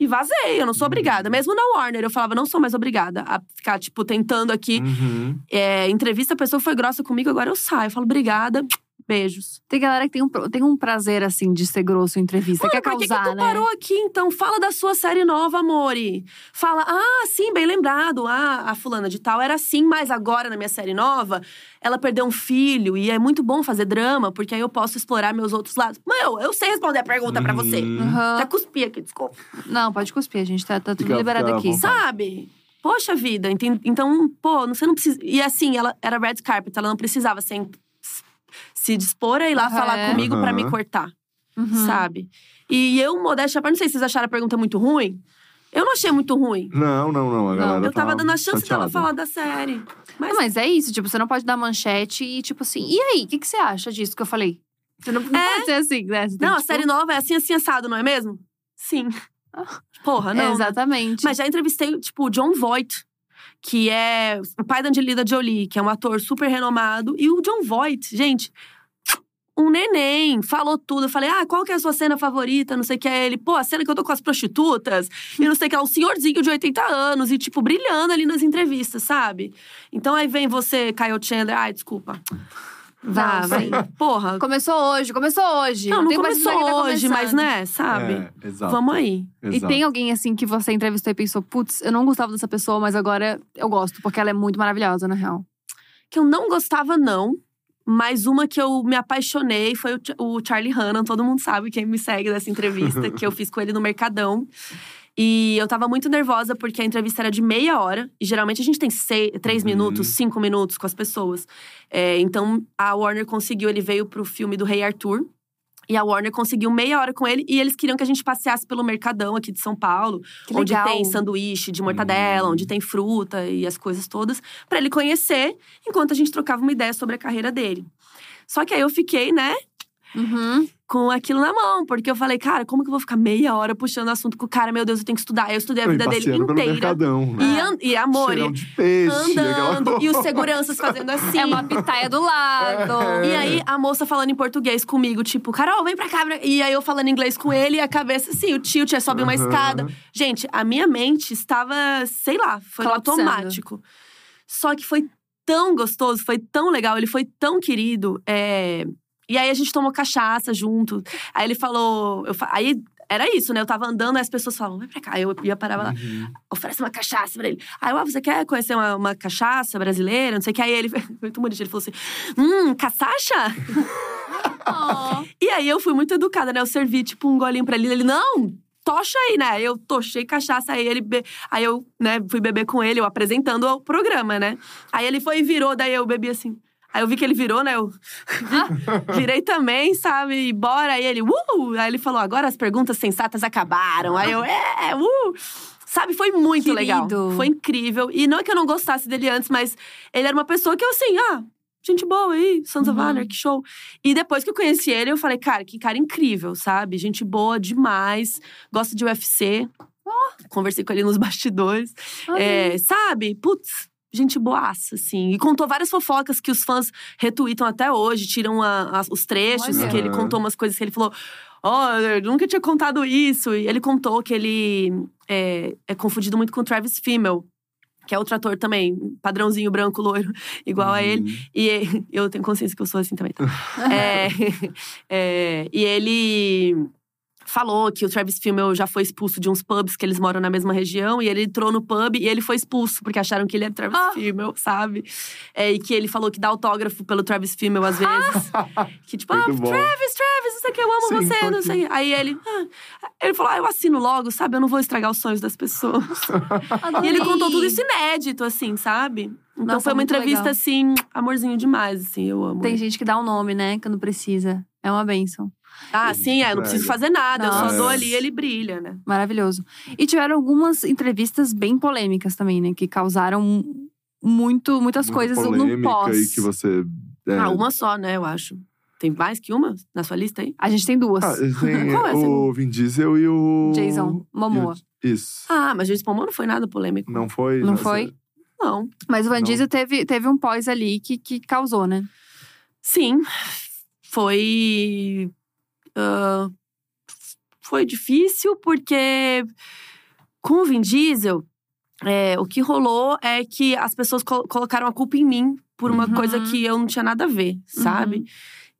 E vazei, eu não sou obrigada. Mesmo na Warner, eu falava, não sou mais obrigada a ficar, tipo, tentando aqui. Uhum. É, entrevista, a pessoa foi grossa comigo, agora eu saio. Eu falo, obrigada, beijos. Tem galera que tem um, tem um prazer, assim, de ser grosso em entrevista. Mano, quer por que, que causar, tu né? parou aqui, então? Fala da sua série nova, amore. Fala, ah, sim, bem lembrado. Ah, a fulana de tal era assim, mas agora na minha série nova, ela perdeu um filho. E é muito bom fazer drama, porque aí eu posso explorar meus outros lados. Meu, eu sei responder a pergunta pra você. Uhum. Até cuspi aqui, desculpa. Não, pode cuspir, a gente tá, tá tudo Fica- liberado fica aqui. Sabe? Poxa vida, então, pô, você não precisa. E assim, ela era red carpet, ela não precisava se, se dispor a ir lá falar comigo pra me Aham. cortar, Uhum. sabe? E eu, modéstia, não sei se vocês acharam a pergunta muito ruim. Eu não achei muito ruim. Não, não, não. A galera eu tava dando a chance dela chateada. falar da série. Mas, Não, mas é isso, tipo, você não pode dar manchete e, tipo assim, e aí, o que, que você acha disso que eu falei? Você não, não É. pode ser assim, né? Você não, a série nova é assim, assim, assado, não é mesmo? Sim. Porra, não. É, né? exatamente. Mas já entrevistei, tipo, o John Voight, que é o pai da Angelina Jolie, que é um ator super renomado. E o John Voight, gente, um neném, falou tudo. Eu falei, ah, qual que é a sua cena favorita? Não sei o que é ele. Pô, a cena que eu tô com as prostitutas. E não sei o que é, um senhorzinho de 80 anos. E, tipo, brilhando ali nas entrevistas, sabe? Então aí vem você, Kyle Chandler. Ai, desculpa. Vá, Não, vai. Porra. Começou hoje, começou hoje. Não, não começou que tá hoje, mas né, sabe? É, exato. Vamos aí. E exato. tem alguém assim que você entrevistou e pensou, putz, eu não gostava dessa pessoa, mas agora eu gosto, porque ela é muito maravilhosa, na real. que eu não gostava, não. Mas uma que eu me apaixonei foi o, Ch- o Charlie Hannan. Todo mundo sabe quem me segue dessa entrevista, que eu fiz com ele no Mercadão. E eu tava muito nervosa porque a entrevista era de meia hora. E geralmente a gente tem seis, três Uhum. minutos, cinco minutos com as pessoas. É, então a Warner conseguiu, ele veio pro filme do Rei Arthur. E a Warner conseguiu meia hora com ele. E eles queriam que a gente passeasse pelo Mercadão aqui de São Paulo. Que onde legal. tem sanduíche de mortadela, Hum. onde tem fruta e as coisas todas. Pra ele conhecer, enquanto a gente trocava uma ideia sobre a carreira dele. Só que aí eu fiquei, né, Uhum. Com aquilo na mão. Porque eu falei, cara, como que eu vou ficar meia hora puxando assunto com o cara? Meu Deus, eu tenho que estudar. Eu estudei a e vida dele passeando pelo inteira. Mercadão, né? E, e amor, de peixe, andando. E os seguranças fazendo assim. É uma pitaia do lado. E aí, a moça falando em português comigo, tipo, Carol, vem pra cá. E aí, eu falando inglês com ele, e a cabeça, assim, o tilt, é sobe uma Aham. escada. Gente, a minha mente estava, sei lá, foi Colapsando. automático. Só que foi tão gostoso, foi tão legal, ele foi tão querido. é, E aí, a gente tomou cachaça junto. Aí, ele falou… eu Aí, era isso, né? Eu tava andando, aí as pessoas falavam, vem pra cá. Aí eu ia parar lá Uhum. oferece uma cachaça pra ele. Aí, eu, ah, você quer conhecer uma, uma cachaça brasileira? Não sei o que. Aí ele, muito bonito, ele falou assim: Hum, caçacha? Oh. E aí eu fui muito educada, né? Eu servi, tipo, um golinho pra ele. Ele, não, tocha aí, né? Eu tochei cachaça, aí ele. be- Aí eu, né, fui beber com ele, eu apresentando o programa, né? Aí ele foi e virou, daí eu bebi assim. Aí eu vi que ele virou, né? Eu virei também, sabe? E bora. Aí ele, uh! Aí ele falou: agora as perguntas sensatas acabaram. Aí eu, é, uh! Sabe, foi muito Querido. legal. Foi incrível. E não é que eu não gostasse dele antes, mas ele era uma pessoa que eu, assim, ah, gente boa aí, Sons of Uhum. Honor, que show. E depois que eu conheci ele, eu falei, cara, que cara incrível, sabe? Gente boa demais, gosta de UFC. Conversei com ele nos bastidores. É, sabe? Putz, gente boaça, assim. E contou várias fofocas que os fãs retweetam até hoje, tiram a- as- os trechos, Olha. que ele contou umas coisas que ele falou. Ó, eu nunca tinha contado isso. E ele contou que ele é, é confundido muito com o Travis Fimmel. Que é outro ator também, padrãozinho branco, loiro, igual a ele. Uhum. E eu tenho consciência que eu sou assim também. É, é, e ele falou que o Travis Fimmel já foi expulso de uns pubs que eles moram na mesma região. E ele entrou no pub e ele foi expulso, porque acharam que ele é Travis Ah. Fimmel, sabe? É, e que ele falou que dá autógrafo pelo Travis Fimmel às vezes. que tipo, ah. Travis, Travis, não sei o que, eu amo Sim, você, não sei. Aí ele… ah. Ele falou, ah, eu assino logo, sabe? Eu não vou estragar os sonhos das pessoas. E ele contou tudo isso inédito, assim, sabe? Então Nossa, foi uma entrevista, legal. assim, amorzinho demais, assim, eu amo. Tem gente que dá o nome, né? Quando precisa. É uma benção. Ah, sim, é, eu não preciso fazer nada, eu só Nossa. dou ali e ele brilha, né? Maravilhoso. E tiveram algumas entrevistas bem polêmicas também, né? Que causaram muito, muitas Muita coisas no polêmica pós. E que você. é, Ah, uma só, né, eu acho. Tem mais que uma na sua lista aí? A gente tem duas. Ah, tem Qual é o Vin Diesel e o. Jason Momoa. o- Isso. Ah, mas Jason Momoa não foi nada polêmico. Não foi? Não nessa- foi? Não. Mas o Van Não. Diesel teve, teve um pós ali que, que causou, né? Sim, foi. Ah, foi difícil porque com o Vin Diesel, é, o que rolou é que as pessoas col- colocaram a culpa em mim por uma Uhum. coisa que eu não tinha nada a ver, sabe?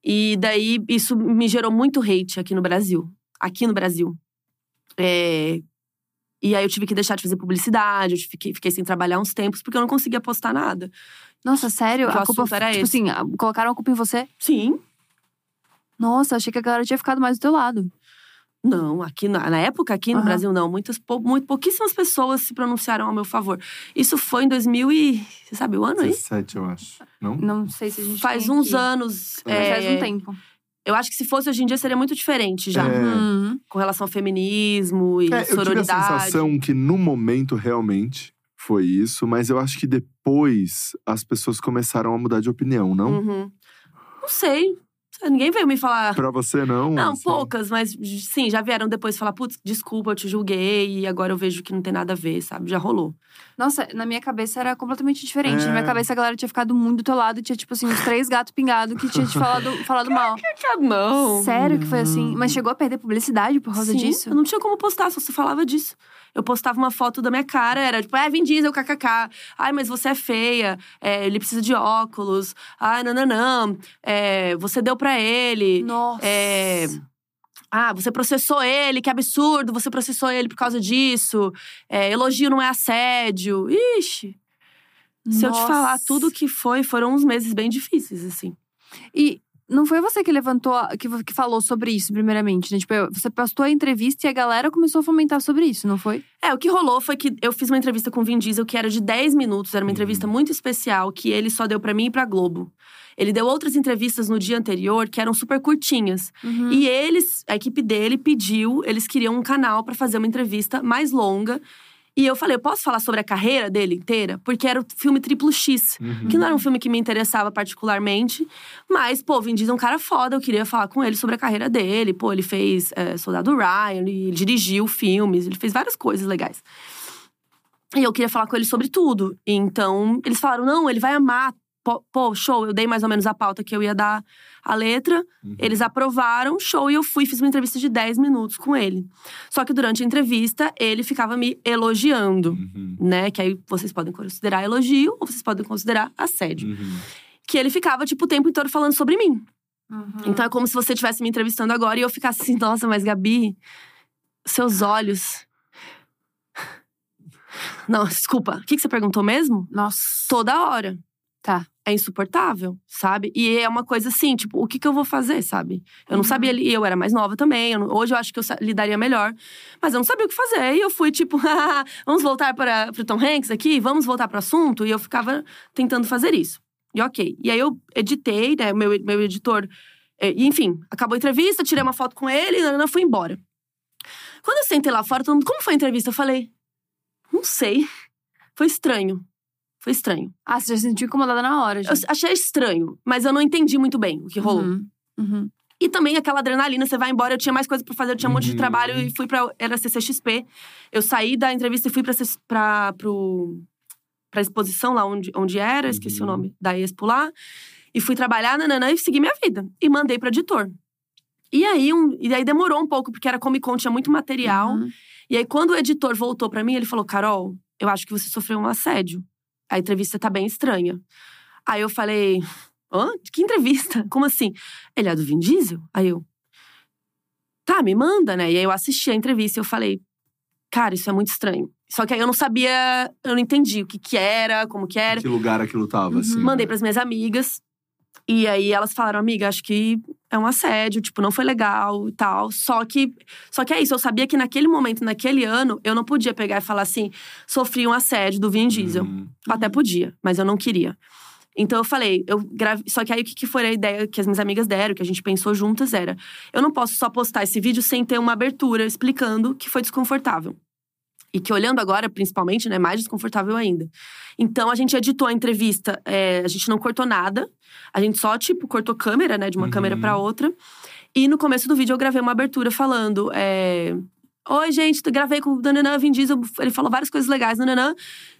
E daí isso me gerou muito hate aqui no Brasil. Aqui no Brasil. É, E aí eu tive que deixar de fazer publicidade, eu fiquei, fiquei sem trabalhar uns tempos, porque eu não conseguia postar nada. Nossa, sério? Que o a culpa era tipo esse. assim, colocaram a culpa em você? Sim. Nossa, achei que a galera tinha ficado mais do teu lado. Não, aqui na, na época, aqui no. Brasil, não. Muitas, pou- muito, pouquíssimas pessoas se pronunciaram ao meu favor. Isso foi em 2000 e… Você sabe o ano aí? 17, eu acho. Não? Não sei se a gente Faz tem uns aqui. anos. É, Faz um tempo. Eu acho que se fosse hoje em dia seria muito diferente já. É. Uhum. Com relação ao feminismo e É, eu tive a sororidade. sensação que no momento realmente foi isso, mas eu acho que depois as pessoas começaram a mudar de opinião, não? Uhum. Não sei. Ninguém veio me falar. Pra você, não? Não, assim? poucas, mas sim, já vieram depois falar, putz, desculpa, eu te julguei e agora eu vejo que não tem nada a ver, sabe? Já rolou. Nossa, na minha cabeça era completamente diferente. Na minha É. cabeça a galera tinha ficado muito do teu lado tinha, tipo assim, uns três gatos pingados que tinha te falado, falado mal. Não. Sério que foi assim? Mas chegou a perder publicidade por causa Sim, disso? Eu não tinha como postar, só se falava disso. Eu postava uma foto da minha cara, era tipo, é, Vin Diesel, kkk. Ai, mas você é feia, é, ele precisa de óculos. Ai, nananã, é, você deu pra ele. Nossa. É, Ah, você processou ele, que absurdo, você processou ele por causa disso. É, elogio não é assédio. Ixi, se eu te falar Nossa. tudo que foi, foram uns meses bem difíceis, assim. E não foi você que levantou, a- que, que falou sobre isso, primeiramente, né? Tipo, você postou a entrevista e a galera começou a fomentar sobre isso, não foi? É, o que rolou foi que eu fiz uma entrevista com o Vin Diesel que era de 10 minutos, era uma entrevista muito especial que ele só deu pra mim e pra Globo. Ele deu outras entrevistas no dia anterior que eram super curtinhas. Uhum. E eles, a equipe dele pediu, eles queriam um canal pra fazer uma entrevista mais longa. E eu falei, eu posso falar sobre a carreira dele inteira? Porque era o filme Triplo X. Uhum. Que não era um filme que me interessava particularmente. Mas, pô, o Vin Diesel é um cara foda. Eu queria falar com ele sobre a carreira dele. Pô, ele fez é, Soldado Ryan, ele dirigiu filmes, ele fez várias coisas legais. E eu queria falar com ele sobre tudo. Então, eles falaram: não, ele vai amar. Pô, show. Eu dei mais ou menos a pauta que eu ia dar a letra. Uhum. Eles aprovaram, show. E eu fui, fiz uma entrevista de 10 minutos com ele. Só que durante a entrevista, ele ficava me elogiando, Uhum. né? Que aí vocês podem considerar elogio ou vocês podem considerar assédio. Uhum. Que ele ficava, tipo, o tempo inteiro falando sobre mim. Uhum. Então é como se você estivesse me entrevistando agora e eu ficasse assim, nossa, mas Gabi, seus olhos. Não, desculpa. O que, que você perguntou mesmo? Nossa. Toda hora. Tá. É insuportável, sabe? E é uma coisa assim, tipo, o que, que eu vou fazer, sabe? Eu não Uhum. sabia, e eu era mais nova também. eu não- hoje eu acho que eu lidaria melhor. Mas eu não sabia o que fazer. E eu fui, tipo, vamos voltar para o Tom Hanks aqui? Vamos voltar para o assunto? E eu ficava tentando fazer isso. E ok. E aí eu editei, né? Meu, meu editor. é, enfim, acabou a entrevista, tirei uma foto com ele e fui embora. Quando eu sentei lá fora, todo mundo, como foi a entrevista? Eu falei, não sei. Foi estranho. Foi estranho. Ah, você já se sentiu incomodada na hora, já. Eu achei estranho, mas eu não entendi muito bem o que rolou. Uhum. Uhum. E também aquela adrenalina, você vai embora, eu tinha mais coisa pra fazer, eu tinha um monte de Uhum. trabalho e fui pra. Era CCXP. Eu saí da entrevista e fui pra, pra, pro, pra exposição lá onde, onde era, esqueci Uhum. o nome, da Expo lá. E fui trabalhar, nananã, e segui minha vida. E mandei pro editor. E aí, um, e aí demorou um pouco, porque era Comic Con, tinha muito material. Uhum. E aí, quando o editor voltou pra mim, ele falou: Carol, eu acho que você sofreu um assédio. A entrevista tá bem estranha. Aí eu falei: Hã? Que entrevista? Como assim? Ele é do Vin Diesel? Aí eu. Tá, me manda, né? E aí eu assisti a entrevista e eu falei: Cara, isso é muito estranho. Só que aí eu não sabia, eu não entendi o que que era, como que era. Que lugar aquilo tava, Uhum. assim? Mandei pras minhas amigas. E aí elas falaram, amiga, acho que é um assédio, tipo, não foi legal e tal. Só que, só que é isso, eu sabia que naquele momento, naquele ano, eu não podia pegar e falar assim, sofri um assédio do Vin Diesel. Uhum. Até podia, mas eu não queria. Então eu falei, eu grave... só que aí o que, que foi a ideia que as minhas amigas deram, que a gente pensou juntas, era: eu não posso só postar esse vídeo sem ter uma abertura explicando que foi desconfortável. E que olhando agora, principalmente, né, é mais desconfortável ainda. Então a gente editou a entrevista, é, a gente não cortou nada. A gente só, tipo, cortou câmera, né, de uma Uhum. câmera pra outra. E no começo do vídeo eu gravei uma abertura falando. é, Oi, gente, gravei com o Nananã, Vin Diesel. Ele falou várias coisas legais, Nananã.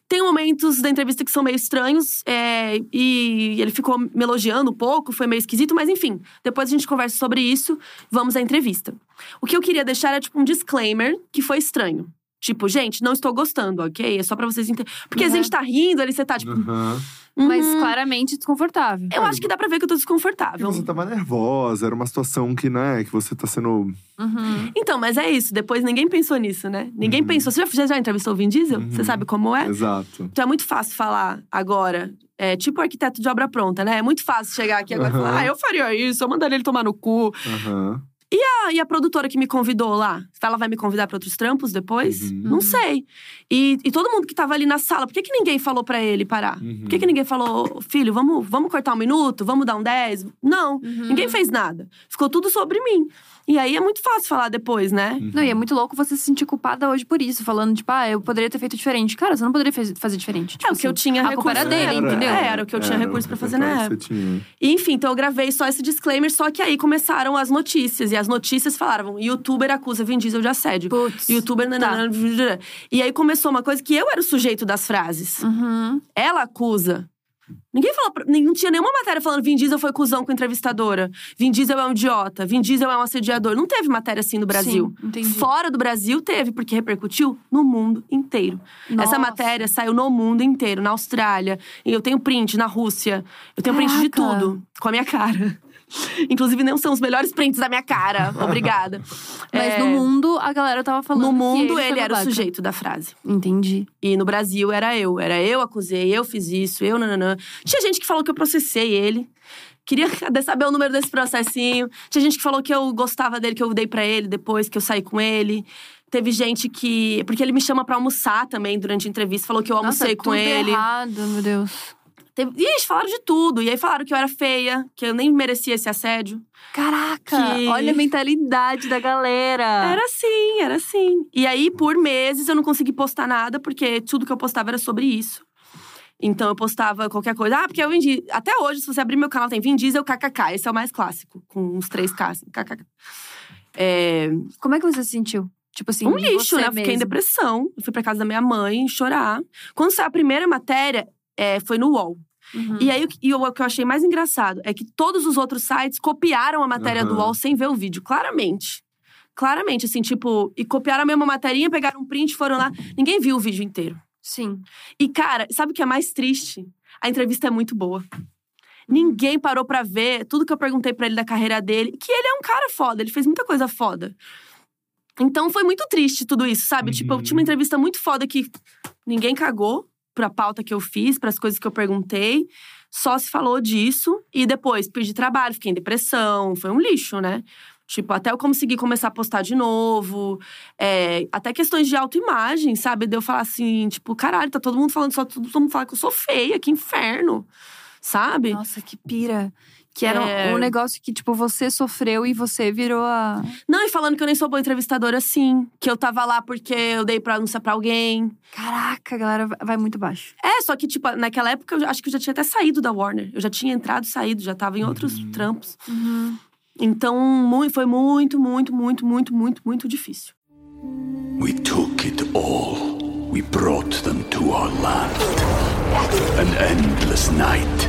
Tem momentos da entrevista que são meio estranhos, é, e ele ficou me elogiando um pouco, foi meio esquisito, mas enfim, depois a gente conversa sobre isso, vamos à entrevista. O que eu queria deixar é tipo um disclaimer que foi estranho. Tipo, gente, não estou gostando, ok? É só pra vocês entenderem. Porque a Uhum. gente tá rindo, ali você tá tipo. Aham. Mas "Uhum". claramente desconfortável. Eu acho que dá pra ver que eu tô desconfortável. Você tava nervosa, era uma situação que, né, que você tá sendo. Uhum. Então, mas é isso. Depois ninguém pensou nisso, né? Ninguém Uhum. pensou. Você já, você já entrevistou o Vin Diesel? Você Uhum. sabe como é? Exato. Então é muito fácil falar agora. É tipo arquiteto de obra pronta, né? É muito fácil chegar aqui agora e falar: ah, eu faria isso, eu mandaria ele tomar no cu. Aham. Ah, e a produtora que me convidou lá? Ela vai me convidar pra outros trampos depois? Uhum. Não sei. E, e todo mundo que tava ali na sala, por que, que ninguém falou pra ele parar? Uhum. Por que, que ninguém falou, filho, vamos, vamos cortar um minuto? Vamos dar um 10? Não, Uhum. ninguém fez nada. Ficou tudo sobre mim. E aí é muito fácil falar depois, né? Não, e é muito louco você se sentir culpada hoje por isso, falando, tipo, ah, eu poderia ter feito diferente. Cara, você não poderia fazer diferente. É Tipo o que eu assim, tinha a recurso. culpa era dele, entendeu? É, era o que eu tinha Era recurso o pra fazer na época. que Você tinha. E, enfim, então eu gravei só esse disclaimer, só que aí começaram as notícias. E as notícias falaram: youtuber acusa Vin Diesel de assédio. Putz. Youtuber. Tá. nananana, E aí começou uma coisa que eu era o sujeito das frases. Uhum. Ela acusa. Ninguém falou. Não tinha nenhuma matéria falando Vin Diesel foi cuzão com entrevistadora. Vin Diesel é um idiota. Vin Diesel é um assediador. Não teve matéria assim no Brasil. Sim, entendi. Fora do Brasil teve, porque repercutiu no mundo inteiro. Nossa. Essa matéria saiu no mundo inteiro, na Austrália. E eu tenho print na Rússia. Eu tenho print de Caraca. tudo, com a minha cara. Inclusive, não são os melhores prints da minha cara. Obrigada. Mas É, no mundo, a galera tava falando. no mundo, ele, ele, era o babaca. sujeito da frase. Entendi. E no Brasil era eu. Era eu acusei, eu fiz isso, eu nananã. Tinha gente que falou que eu processei ele. Queria saber o número desse processinho. Tinha gente que falou que eu gostava dele, que eu dei pra ele depois que eu saí com ele. Teve gente que. Porque ele me chama pra almoçar também durante a entrevista, falou que eu almocei Nossa, com tudo ele. errado, meu Deus. Teve... Ixi, falaram de tudo. E aí falaram que eu era feia, que eu nem merecia esse assédio. Caraca! Que- Olha a mentalidade da galera. Era assim, era assim. E aí, por meses, eu não consegui postar nada, porque tudo que eu postava era sobre isso. Então eu postava qualquer coisa. Ah, porque eu vendi. Até hoje, se você abrir meu canal, tem Vin Diesel KKK. Esse é o mais clássico, com uns três Ks. KKK. É, Como é que você se sentiu? Tipo assim, um lixo, né? Eu Fiquei em depressão. Eu fui pra casa da minha mãe chorar. Quando saiu a primeira matéria, é, foi no UOL. Uhum. E aí, o que- e o que eu achei mais engraçado é que todos os outros sites copiaram a matéria do Aham. UOL sem ver o vídeo, claramente. Claramente, assim, tipo, e copiaram a mesma materinha, pegaram um print, foram lá. Ninguém viu o vídeo inteiro. Sim. E, cara, sabe o que é mais triste? A entrevista é muito boa. Ninguém parou pra ver tudo que eu perguntei pra ele da carreira dele, que ele é um cara foda, ele fez muita coisa foda. Então foi muito triste tudo isso, sabe? Tipo, eu tinha uma entrevista muito foda que ninguém cagou pra pauta que eu fiz, pras coisas que eu perguntei. Só se falou disso e depois perdi trabalho, fiquei em depressão, foi um lixo, né? Tipo, até eu conseguir começar a postar de novo. é, até questões de autoimagem, sabe? De eu falar assim, tipo, caralho, tá todo mundo falando, só todo mundo fala que eu sou feia, que inferno. Sabe? Nossa, que pira. Que era É. um negócio que, tipo, você sofreu e você virou a. Não, e falando que eu nem sou boa entrevistadora assim. Que eu tava lá porque eu dei pra anunciar pra alguém. Caraca, a galera vai muito baixo. É, só que, tipo, naquela época eu acho que eu já tinha até saído da Warner. Eu já tinha entrado e saído, já tava em outros trampos. Então, mui- foi muito, muito, muito, muito, muito, muito difícil. We took it all. We brought them to our land. An endless night,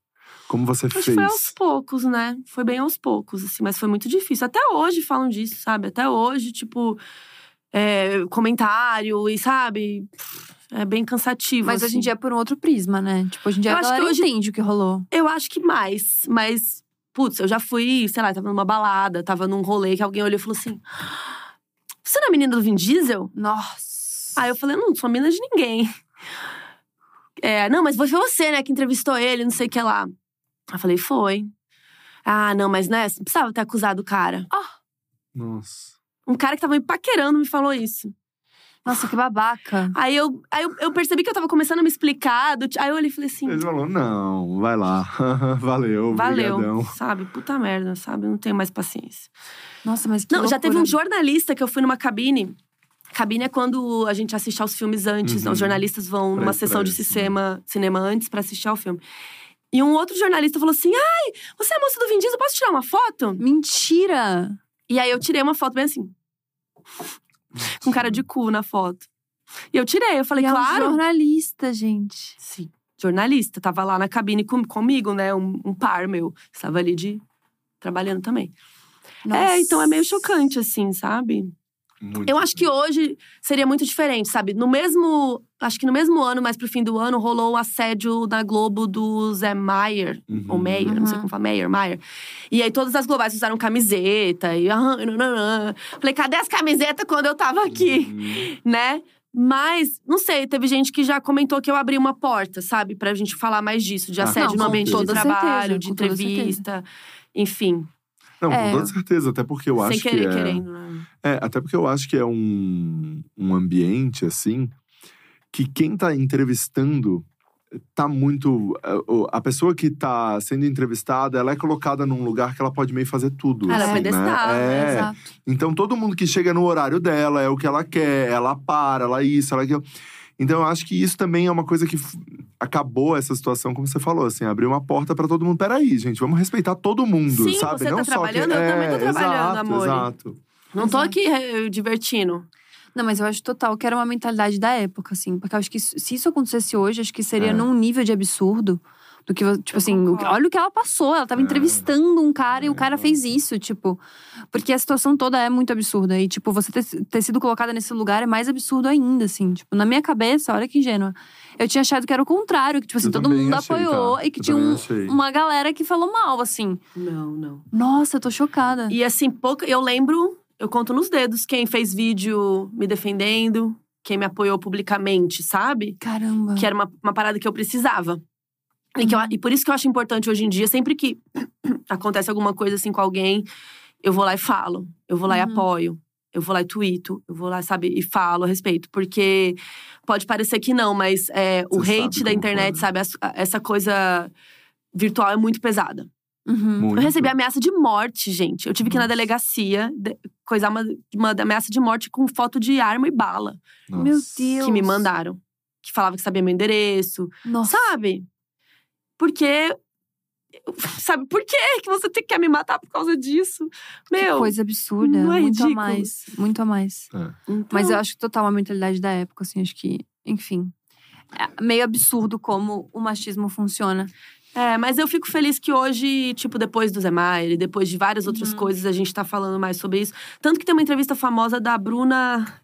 Como você Acho que fez? foi aos poucos, né? Foi bem aos poucos, assim, mas foi muito difícil. Até hoje falam disso, sabe? Até hoje, tipo, é, comentário e, sabe? É bem cansativo. Mas hoje assim. em dia é por um outro prisma, né? Tipo, hoje em dia Eu a acho que galera hoje- entende o que rolou. Eu acho que mais, mas. Putz, eu já fui, sei lá, tava numa balada, tava num rolê que alguém olhou e falou assim: Você não é a menina do Vin Diesel? Nossa. Aí eu falei: Não, não sou a menina de ninguém. É, não, mas foi você, né, que entrevistou ele, não sei o que lá. Eu falei, foi. Ah, não, mas né, não precisava ter acusado o cara. Nossa. Um cara que tava me paquerando me falou isso. Nossa, que babaca. Aí eu, aí eu, eu percebi que eu tava começando a me explicar. do aí eu olhei e falei assim. Ele falou, não, vai lá. Valeu, Valeu, brigadão. sabe? Puta merda, sabe? Eu não tenho mais paciência. Nossa, mas que Não, já teve um loucura. jornalista que eu fui numa cabine. Cabine é quando a gente assiste aos filmes antes, né? Uhum. Os jornalistas vão Pra numa sessão pra de cinema, cinema antes pra assistir ao filme. E um outro jornalista falou assim: Ai, você é a moça do Vin Diesel, posso tirar uma foto? Mentira! E aí eu tirei uma foto bem assim, com cara de cu na foto. E eu tirei, eu falei, E é um claro. jornalista, gente. Sim. Jornalista, tava lá na cabine com- comigo, né? Um, um par meu. Estava ali de. trabalhando também. É, então é meio chocante, assim, sabe? Muito Eu acho que hoje seria muito diferente, sabe? No mesmo. Acho que no mesmo ano, mais pro fim do ano, rolou o assédio na Globo do Zé Maier. Uhum. Ou Meyer, não sei como fala, Meyer, Maier. E aí todas as globais usaram camiseta e. ah, nananã. Falei, cadê as camisetas quando eu tava aqui? Uhum. Né? Mas, não sei, teve gente que já comentou que eu abri uma porta, sabe? Pra gente falar mais disso, de Ah, assédio não, no ambiente de trabalho, certeza, de entrevista, enfim. Não, É. com toda certeza, até porque eu sem acho querer, que é… querendo, né? É, até porque eu acho que é um, um ambiente, assim, que quem tá entrevistando tá muito. A a pessoa que tá sendo entrevistada, ela é colocada num lugar que ela pode meio fazer tudo. Ela é assim, pedestal, né? É. Exato. Então todo mundo que chega no horário dela é o que ela quer, ela para, ela isso, ela aquilo. Então eu acho que isso também é uma coisa que acabou essa situação, como você falou, assim, abriu uma porta pra todo mundo. Peraí, gente, vamos respeitar todo mundo, Sim, sabe? você tá Não só trabalhando, que... eu também tô É, trabalhando, exato, amor. Exato. Não tô aqui eh, divertindo. Não, mas eu acho total que era uma mentalidade da época, assim. Porque eu acho que se isso acontecesse hoje, acho que seria É. num nível de absurdo. Do que, tipo assim, o- concordo. olha o que ela passou. Ela tava É. entrevistando um cara e o É, cara fez isso, tipo. Porque a situação toda é muito absurda. E, tipo, você ter, ter sido colocada nesse lugar é mais absurdo ainda, assim. Tipo, na minha cabeça, olha que ingênua. Eu tinha achado que era o contrário, que, tipo assim, Eu todo mundo achei, apoiou tá? e que Eu tinha um- uma galera que falou mal, assim. Não, não. Nossa, eu tô chocada. E assim, pouco. Eu lembro, eu conto nos dedos quem fez vídeo me defendendo, quem me apoiou publicamente, sabe? Caramba. Que era uma, uma parada que eu precisava. E, que eu- e por isso que eu acho importante hoje em dia, sempre que acontece alguma coisa assim com alguém, eu vou lá e falo. Eu vou lá e Uhum. apoio. Eu vou lá e tuito. Eu vou lá, sabe, e falo a respeito. Porque pode parecer que não, mas é, o hate sabe da internet, foi. sabe? as- Essa coisa virtual é muito pesada. Uhum. Muito. Eu recebi ameaça de morte, gente. Eu tive que ir na Nossa. delegacia, de, coisar uma, uma ameaça de morte com foto de arma e bala. Nossa. Meu Deus. Que me mandaram. Que falava que sabia meu endereço. Nossa. Sabe? Porque. Sabe, por quê que você te- quer me matar por causa disso? Que Meu. coisa absurda. não é muito ridículo? a mais. Muito a mais. então, Mas eu acho que total uma mentalidade da época, assim, acho que, enfim. É meio absurdo como o machismo funciona. É, mas eu fico feliz que hoje, tipo, depois do Zé Maier e depois de várias outras Uhum. coisas, a gente tá falando mais sobre isso. Tanto que tem uma entrevista famosa da Bruna.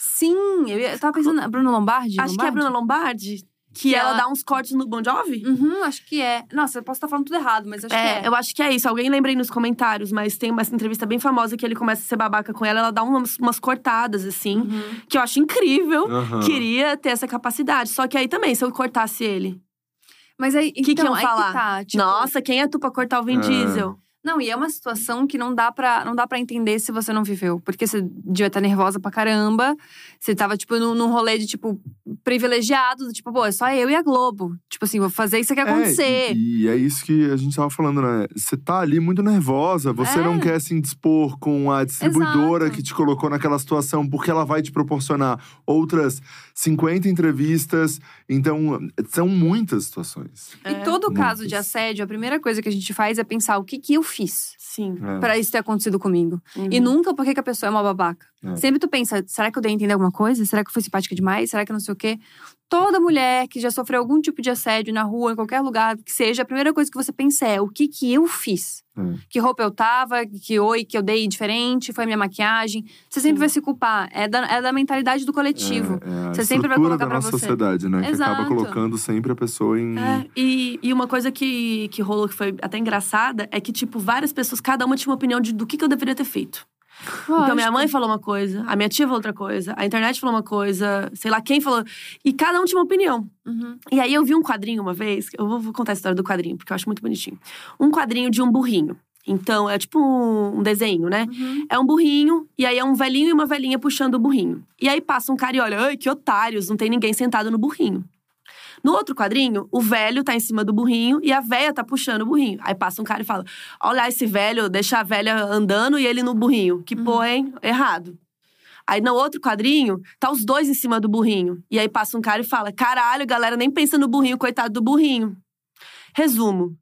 Sim, eu, ia- eu tava pensando. A Bruna Lombardi? acho que é a Lombardi? Bruna Lombardi. Que, Que ela... ela- dá uns cortes no Bon Jovi. Uhum, acho que é. Nossa, eu posso estar falando tudo errado, mas acho É, que é. eu acho que é isso. Alguém lembra aí nos comentários, mas tem uma entrevista bem famosa que ele começa a ser babaca com ela, ela dá umas, umas cortadas, assim, Uhum. que eu acho incrível. Aham. Queria ter essa capacidade. Só que aí também, se eu cortasse ele, Mas aí, o que, que então, falar? que tá. Tipo, Nossa, quem é tu pra cortar o Vin É. Diesel? Não, e é uma situação que não dá pra, não dá pra entender se você não viveu. Porque você devia estar nervosa pra caramba. Você tava, tipo, num, num rolê de, tipo, privilegiado. do Tipo, pô, é só eu e a Globo. Tipo assim, vou fazer isso que acontecer. É, e, e é isso que a gente tava falando, né? Você tá ali muito nervosa, você É. não quer se indispor com a distribuidora Exato. que te colocou naquela situação, porque ela vai te proporcionar outras 50 entrevistas. Então, são muitas situações. E todo caso Muitas. de assédio, a primeira coisa que a gente faz é pensar o que, que eu fiz Sim. É. pra isso ter acontecido comigo. Uhum. E nunca porque que a pessoa é uma babaca. É. Sempre tu pensa, será que eu dei a entender alguma coisa? Será que eu fui simpática demais? Será que não sei o quê? Toda mulher que já sofreu algum tipo de assédio na rua, em qualquer lugar que seja, a primeira coisa que você pensa é o que que eu fiz? É. Que roupa eu tava, que oi que eu dei diferente, foi a minha maquiagem. Você sempre Sim. vai se culpar. É da, é da mentalidade do coletivo. É, é Você sempre vai colocar da pra nossa você. sociedade, né? Que acaba Exato. colocando sempre a pessoa em. É, e, e uma coisa que, que rolou que foi até engraçada é que, tipo, várias pessoas, cada uma tinha uma opinião de, do que, que eu deveria ter feito. Então minha mãe falou uma coisa, a minha tia falou outra coisa, a internet falou uma coisa, sei lá quem falou. E cada um tinha uma opinião. Uhum. E aí eu vi um quadrinho uma vez, eu vou, vou contar a história do quadrinho, porque eu acho muito bonitinho. Um quadrinho de um burrinho. Então, é tipo um, um desenho, né? Uhum. É um burrinho, e aí é um velhinho e uma velhinha puxando o burrinho. E aí passa um cara e olha, ai, que otários, não tem ninguém sentado no burrinho. No outro quadrinho, o velho tá em cima do burrinho e a velha tá puxando o burrinho. Aí passa um cara e fala: Olha esse velho, deixa a velha andando e ele no burrinho. Que porra, hein? Errado. Aí no outro quadrinho, tá os dois em cima do burrinho. E aí passa um cara e fala: Caralho, galera nem pensa no burrinho, coitado do burrinho. Resumo: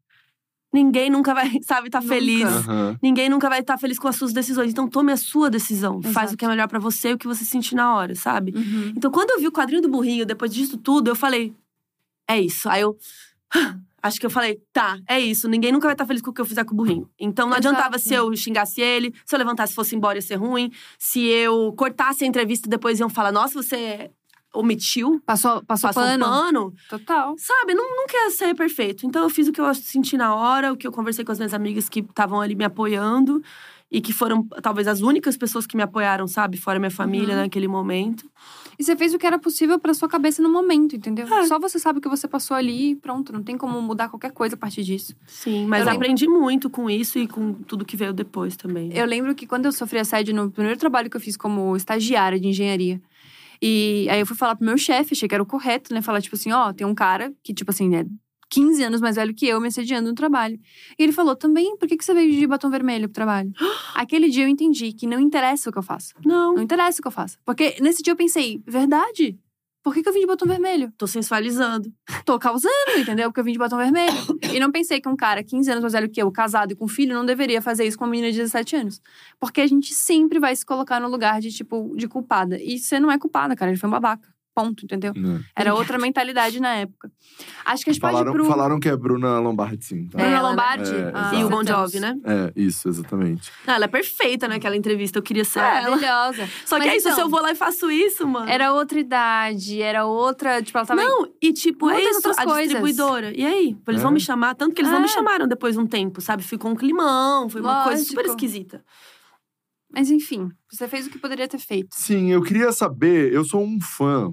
ninguém nunca vai, sabe, tá Nunca. feliz. Aham. Ninguém nunca vai estar feliz com as suas decisões. Então tome a sua decisão. Faz Exato. o que é melhor pra você e o que você sentir na hora, sabe? Uhum. Então, quando eu vi o quadrinho do burrinho, depois disso tudo, eu falei: é isso. Aí eu. Acho que eu falei, tá, é isso. Ninguém nunca vai estar feliz com o que eu fizer com o burrinho. Então não adiantava Exato. se eu xingasse ele, se eu levantasse e fosse embora ia ser ruim. Se eu cortasse a entrevista depois iam falar, nossa, você omitiu, Passou, passou, passou pano. um pano. Total. Sabe, não, não quer ser perfeito. Então eu fiz o que eu senti na hora, o que eu conversei com as minhas amigas que estavam ali me apoiando. E que foram talvez as únicas pessoas que me apoiaram, sabe? Fora minha família Uhum. naquele momento. E você fez o que era possível pra sua cabeça no momento, entendeu? É. Só você sabe o que você passou ali e pronto. Não tem como mudar qualquer coisa a partir disso. Sim, mas Eu lembro- aprendi muito com isso e com tudo que veio depois também. Eu lembro que quando eu sofri assédio no primeiro trabalho que eu fiz como estagiária de engenharia. E aí eu fui falar pro meu chefe, achei que era o correto, né? Falar, tipo assim, ó, tem um cara que, tipo assim, é 15 anos mais velho que eu, me assediando no trabalho. E ele falou, também, por que, que você veio de batom vermelho pro trabalho? Aquele dia eu entendi que não interessa o que eu faço. Não, Não interessa o que eu faço. Porque nesse dia eu pensei, verdade? Por que, que eu vim de batom vermelho? tô sensualizando. Tô causando, entendeu? Porque eu vim de batom vermelho. E não pensei que um cara 15 anos mais velho que eu, casado e com filho, não deveria fazer isso com uma menina de 17 anos. Porque a gente sempre vai se colocar no lugar de, tipo, de culpada. E você não é culpada, cara. Ele foi um babaca. Ponto, entendeu? Né. Era outra mentalidade na época. Acho que a gente Falaram, pode pro. falaram que é Bruna Lombardi, sim. Tá? Bruna Ela, né? Lombardi É, Ah, e o Bon. Jovi, né? É, isso, exatamente. Ah, ela é perfeita naquela entrevista, eu queria ser ela. Maravilhosa. Só que Mas é isso, então, se eu vou lá e faço isso, mano. Era outra idade, era outra. Tipo, ela tava. Não, e tipo, é isso, outras a coisas. distribuidora. E aí? Eles É. vão me chamar, tanto que eles não me É. chamaram depois de um tempo, sabe? Ficou um climão, foi uma coisa super Lógico. esquisita. Mas enfim, você fez o que poderia ter feito. Sim, eu queria saber, eu sou um fã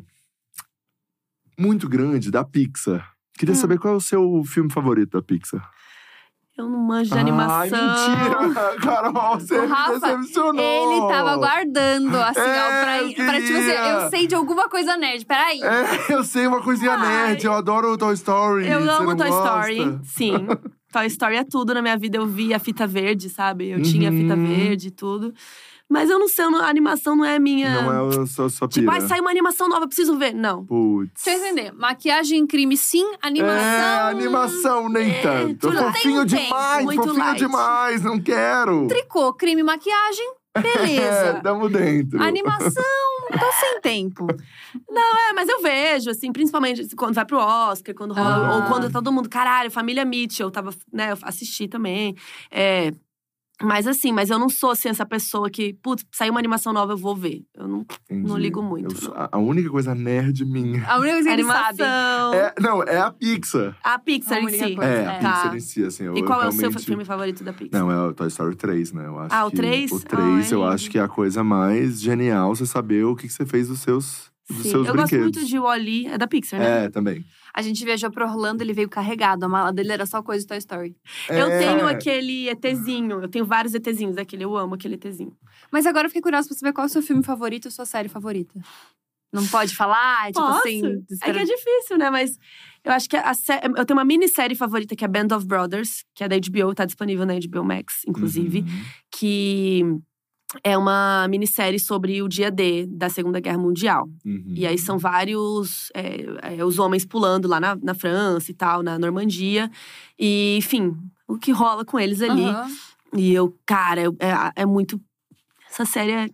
muito grande da Pixar. Queria Hum. saber qual é o seu filme favorito da Pixar. Eu não manjo de Ai, animação. mentira! Carol, você O me Rafa, decepcionou! Ele tava guardando, assim, É, ó, pra, pra tipo assim, eu sei de alguma coisa nerd, peraí. É, eu sei uma coisinha Ai. nerd, eu adoro o Toy Story. Eu amo Toy gosta? Story, sim. Toy Story é tudo na minha vida. Eu vi a fita verde, sabe? Eu tinha a fita Uhum. verde e tudo. Mas eu não sei, eu não- a animação não é a minha. Não é a sua, sua Tipo, pira. ai, saiu uma animação nova, preciso ver. Não. Putz. Deixa eu entender. Maquiagem, crime, sim. Animação. É, animação nem É, tanto. tudo- Fofinho tem um demais, muito fofinho light. demais, não quero. Tricô, crime, maquiagem. É, Beleza. tamo dentro. Animação, tô sem tempo. É, mas eu vejo, assim, principalmente quando vai pro Oscar, quando rola. Ah. Ou quando todo mundo, caralho, família Mitchell, tava, né, eu assisti também. É. Mas assim, mas eu não sou assim, essa pessoa que, putz, saiu uma animação nova, eu vou ver. Eu não. Entendi. não ligo muito, Eu sou- a- única coisa nerd minha. A única coisa que animação. É, não, é a Pixar. A Pixar A em si. coisa. É, É. a Tá. Pixar em si, assim. Eu, E qual eu é o seu filme favorito da Pixar? Não, é o Toy Story 3, né? Eu acho Ah, o que 3? O 3, eu acho que é a coisa mais genial você saber o que, que você fez dos seus, dos Sim. seus eu gosto brinquedos. muito de Wally, é da Pixar, né? É, também. A gente viajou pra Orlando, ele veio carregado. A mala dele era só coisa de Toy Story. Eu É. tenho aquele ETzinho, eu tenho vários ETzinhos daquele, eu amo aquele ETzinho. Mas agora eu fiquei curiosa pra saber qual é o seu filme favorito e sua série favorita. Não pode falar? Tipo Posso? assim. É que é difícil, né? Mas eu acho que a sé- eu tenho uma minissérie favorita que é Band of Brothers, que é da HBO, tá disponível na HBO Max, inclusive, Uhum. que é uma minissérie sobre o dia D da Segunda Guerra Mundial. Uhum. E aí são vários é, é, os homens pulando lá na, na França e tal, na Normandia. E, enfim, o que rola com eles ali. Aham. E eu, cara, eu- é, é muito. Essa série é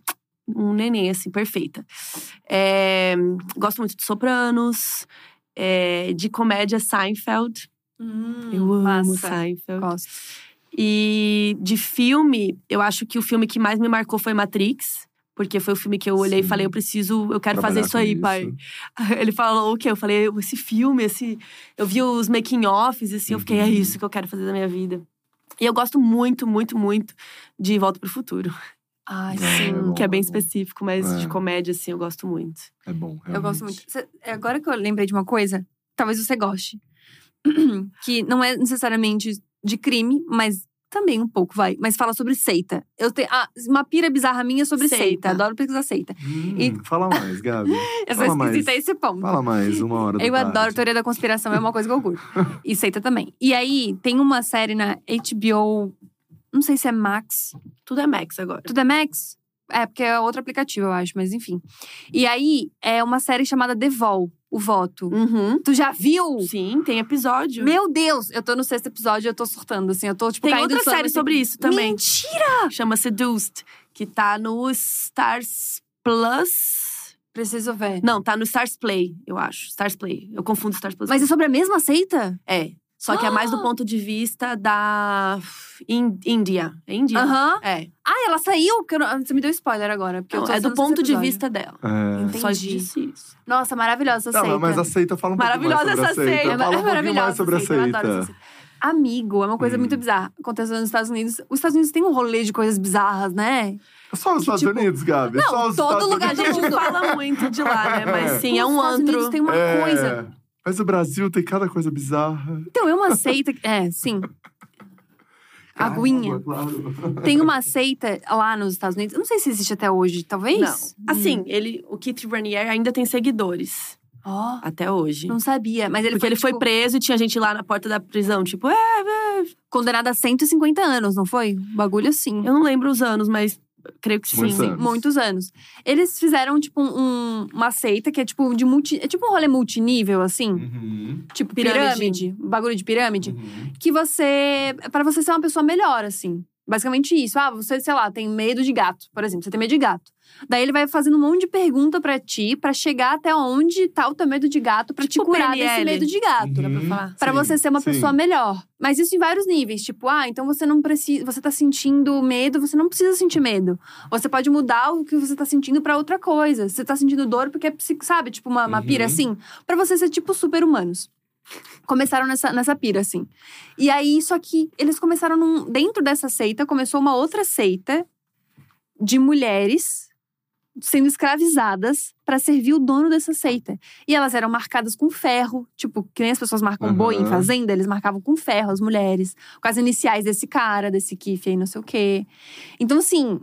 um neném, assim, perfeita. É, gosto muito de Sopranos, é, de comédia Seinfeld. Hum, eu amo massa. Seinfeld. Gosto. E de filme, eu acho que o filme que mais me marcou foi Matrix. Porque foi o filme que eu olhei Sim. e falei, eu preciso, eu quero fazer Trabalhar isso com aí, pai. Ele falou o quê? Eu falei, esse filme, esse. Eu vi os making-offs, assim, eu fiquei, é Uhum. isso que eu quero fazer da minha vida. E eu gosto muito, muito, muito de Volta pro Futuro. Ai, É, sim. é bom. Que é bem específico, mas É. de comédia, assim, eu gosto muito. É bom, Eu gosto realmente. muito. Cê- agora que eu lembrei de uma coisa, talvez você goste. que não é necessariamente de crime, mas também um pouco, vai. Mas fala sobre seita. Eu tenho ah, uma pira bizarra minha sobre seita. Seita. Adoro pesquisar seita. Hum, E- Fala mais, Gabi. Eu sou Fala mais. esquisita a esse ponto. Fala mais, uma hora Eu tarde. adoro teoria da conspiração, é uma coisa que eu curto. e seita também. E aí, tem uma série na HBO, não sei se é Max. Tudo é Max agora. Tudo é Max? É, porque é outro aplicativo, eu acho, mas enfim. E aí, é uma série chamada The Vol, O Voto. Uhum. Tu já viu? Sim, tem episódio. Meu Deus, eu tô no sexto episódio e eu tô surtando, assim. Eu tô, tipo, Tem outra série assim. sobre isso também. Mentira! Chama Seduced, que tá no Stars Plus. Preciso ver. Não, tá no Stars Play, eu acho. Stars Play. Eu confundo Stars Plus. Mas é sobre a mesma seita? É. Só que é mais do ponto de vista da Índia. É Índia? Aham. É. Ah, ela saiu? Porque eu não- Você me deu spoiler agora. Porque eu Não, tô é do assistindo esse ponto de episódio. vista dela. É. Entendi. Só disse isso. Nossa, maravilhosa essa Não, seita. mas a seita fala um Maravilhosa pouquinho mais essa sobre a seita. seita. Fala um pouquinho maravilhosa mais sobre a essa seita, eu adoro essa seita. Amigo, é uma coisa Hum. muito bizarra. Aconteceu nos Estados Unidos. Os Estados Unidos têm um rolê de coisas bizarras, né? Só os Estados tipo- Unidos, Gabi. Não, Só os todo Estados lugar A Unidos. gente fala muito de lá, né? Mas sim, é Os um Estados antro. Unidos tem uma É, coisa. Mas o Brasil tem cada coisa bizarra. Então, é uma seita. É, sim. Aguinha. Caramba, claro. Tem uma seita lá nos Estados Unidos. eu Não sei se existe até hoje, talvez. Não. Assim, ele, o Keith Raniere ainda tem seguidores. Ó, Até hoje. não sabia. Mas ele Porque foi, ele foi tipo, preso e tinha gente lá na porta da prisão, tipo, é, condenado a 150 anos, não foi? Um bagulho assim. eu não lembro os anos, mas creio que sim. Muitos anos. Muitos anos. Eles fizeram, tipo, um- uma seita que é tipo de multi. É tipo um rolê multinível, assim. Uhum, Tipo, Pirâmide. pirâmide. um Bagulho de pirâmide. uhum. Que você. Pra você ser uma pessoa melhor, assim. Basicamente isso. Ah, você, sei lá, tem medo de gato, por exemplo. Você tem medo de gato. Daí ele vai fazendo um monte de pergunta pra ti, pra chegar até onde tá o teu medo de gato, pra te Tipo curar PNL. desse medo de gato. Dá pra Uhum. falar? Pra você ser uma sim. pessoa melhor. Mas isso em vários níveis. Tipo, ah, então você não precisa. Você tá sentindo medo, você não precisa sentir medo. Você pode mudar o que você tá sentindo pra outra coisa. Você tá sentindo dor porque é psico, sabe? Tipo, uma, uma pira Uhum. assim. Pra você ser tipo super-humanos. Começaram nessa, nessa pira, assim. E aí, só que eles começaram num. Dentro dessa seita, começou uma outra seita de mulheres sendo escravizadas pra servir o dono dessa seita. E elas eram marcadas com ferro, tipo, que nem as pessoas marcam Aham. boi em fazenda, eles marcavam com ferro as mulheres, com as iniciais desse cara, desse Kiff aí, não sei o quê. Então, assim,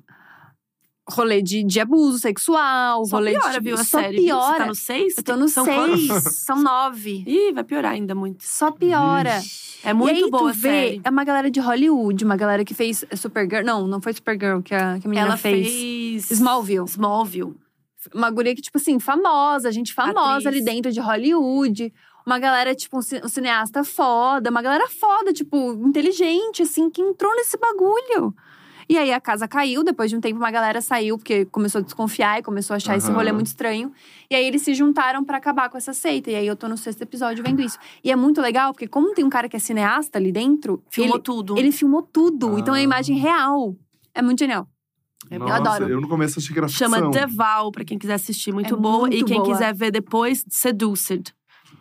rolê de, de abuso sexual, Só rolê piora, de. viu, a só série. viu? piora. Você tá no seis? Eu tô no São seis, quantos? são nove. Ih, vai piorar ainda muito. Só piora. Vixe. É muito e aí, boa tu a vê, série. é uma galera de Hollywood, uma galera que fez Supergirl. Não, não foi Supergirl que a, que a menina Ela fez. fez… Smallville. Smallville. Uma guria que, tipo assim, famosa, gente famosa Atriz. ali dentro de Hollywood. Uma galera, tipo, um cineasta foda, uma galera foda, tipo, inteligente, assim, que entrou nesse bagulho. E aí a casa caiu, depois de um tempo uma galera saiu, porque começou a desconfiar e começou a achar esse Aham. rolê muito estranho. E aí eles se juntaram pra acabar com essa seita. E aí eu tô no sexto episódio vendo isso. E é muito legal, porque como tem um cara que é cineasta ali dentro, Filmou ele, tudo. ele filmou tudo. Então é Ah. imagem real. É muito genial. É Nossa, adoro. Eu no começo achei que era Chama ficção. The Vow, pra quem quiser assistir. Muito É boa. e muito quem boa. quiser ver depois, Seduced.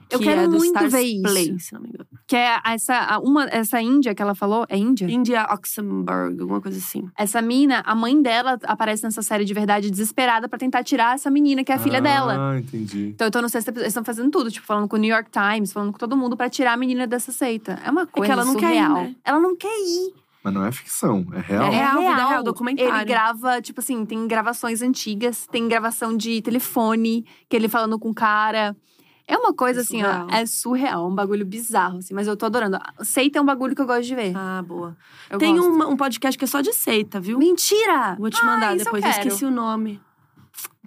Eu que quero é do muito Stars ver isso. Play, se não me engano. Que é essa, uma, essa Índia que ela falou. É Índia? India Oxenberg, alguma coisa assim. Essa mina, a mãe dela aparece nessa série de verdade desesperada pra tentar tirar essa menina, que é a filha dela. Ah, entendi. Então eu tô no sexto episódio. Eles estão fazendo tudo, tipo, falando com o New York Times, falando com todo mundo pra tirar a menina dessa seita. É uma coisa ela não quer ir, surreal. né? Ela não quer ir. Mas não é ficção, é real. É real, vida real, documentário. Ele grava, tipo assim, tem gravações antigas, tem gravação de telefone, que ele falando com o cara. É uma coisa É assim, ó, é surreal, um bagulho bizarro, assim, mas eu tô adorando. Seita é um bagulho que eu gosto de ver. Ah, boa. Eu Tem um, um podcast que é só de seita, viu? Mentira! Vou te Ah, mandar isso eu depois. Eu, quero. esqueci o nome.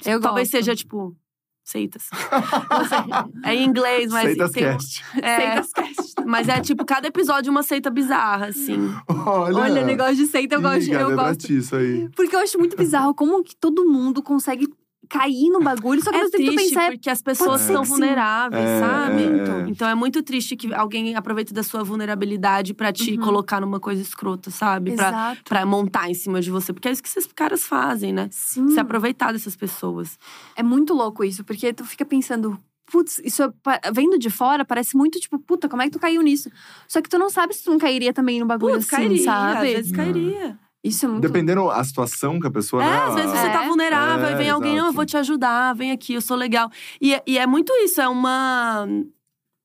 Eu Talvez gosto. seja, tipo, seitas. É em inglês, mas. Seitas tem Cast. É, Seitas Cast. mas é tipo, cada episódio uma seita bizarra, assim. Olha, Olha, negócio de seita, eu Ih, gosto. de- Gabi, Eu é gosto. isso aí. Porque eu acho muito bizarro como que todo mundo consegue cair no bagulho. Só que É você tem que triste pensar. porque as pessoas são vulneráveis, É, sabe? é, é. Então é muito triste que alguém aproveite da sua vulnerabilidade pra te Uhum. colocar numa coisa escrota, sabe? Pra, Exato. pra montar em cima de você. Porque é isso que esses caras fazem, né? Sim. Se aproveitar dessas pessoas. É muito louco isso, porque tu fica pensando, putz, isso é vendo de fora parece muito tipo, puta, como é que tu caiu nisso? Só que tu não sabe se tu não cairia também no bagulho Putz, assim, cairia, sabe? às vezes cairia. Isso é muito. Dependendo a situação que a pessoa. É, né, às vezes você tá É. vulnerável É, e vem alguém, não, eu vou te ajudar, vem aqui, eu sou legal. E, é- e é muito isso, é uma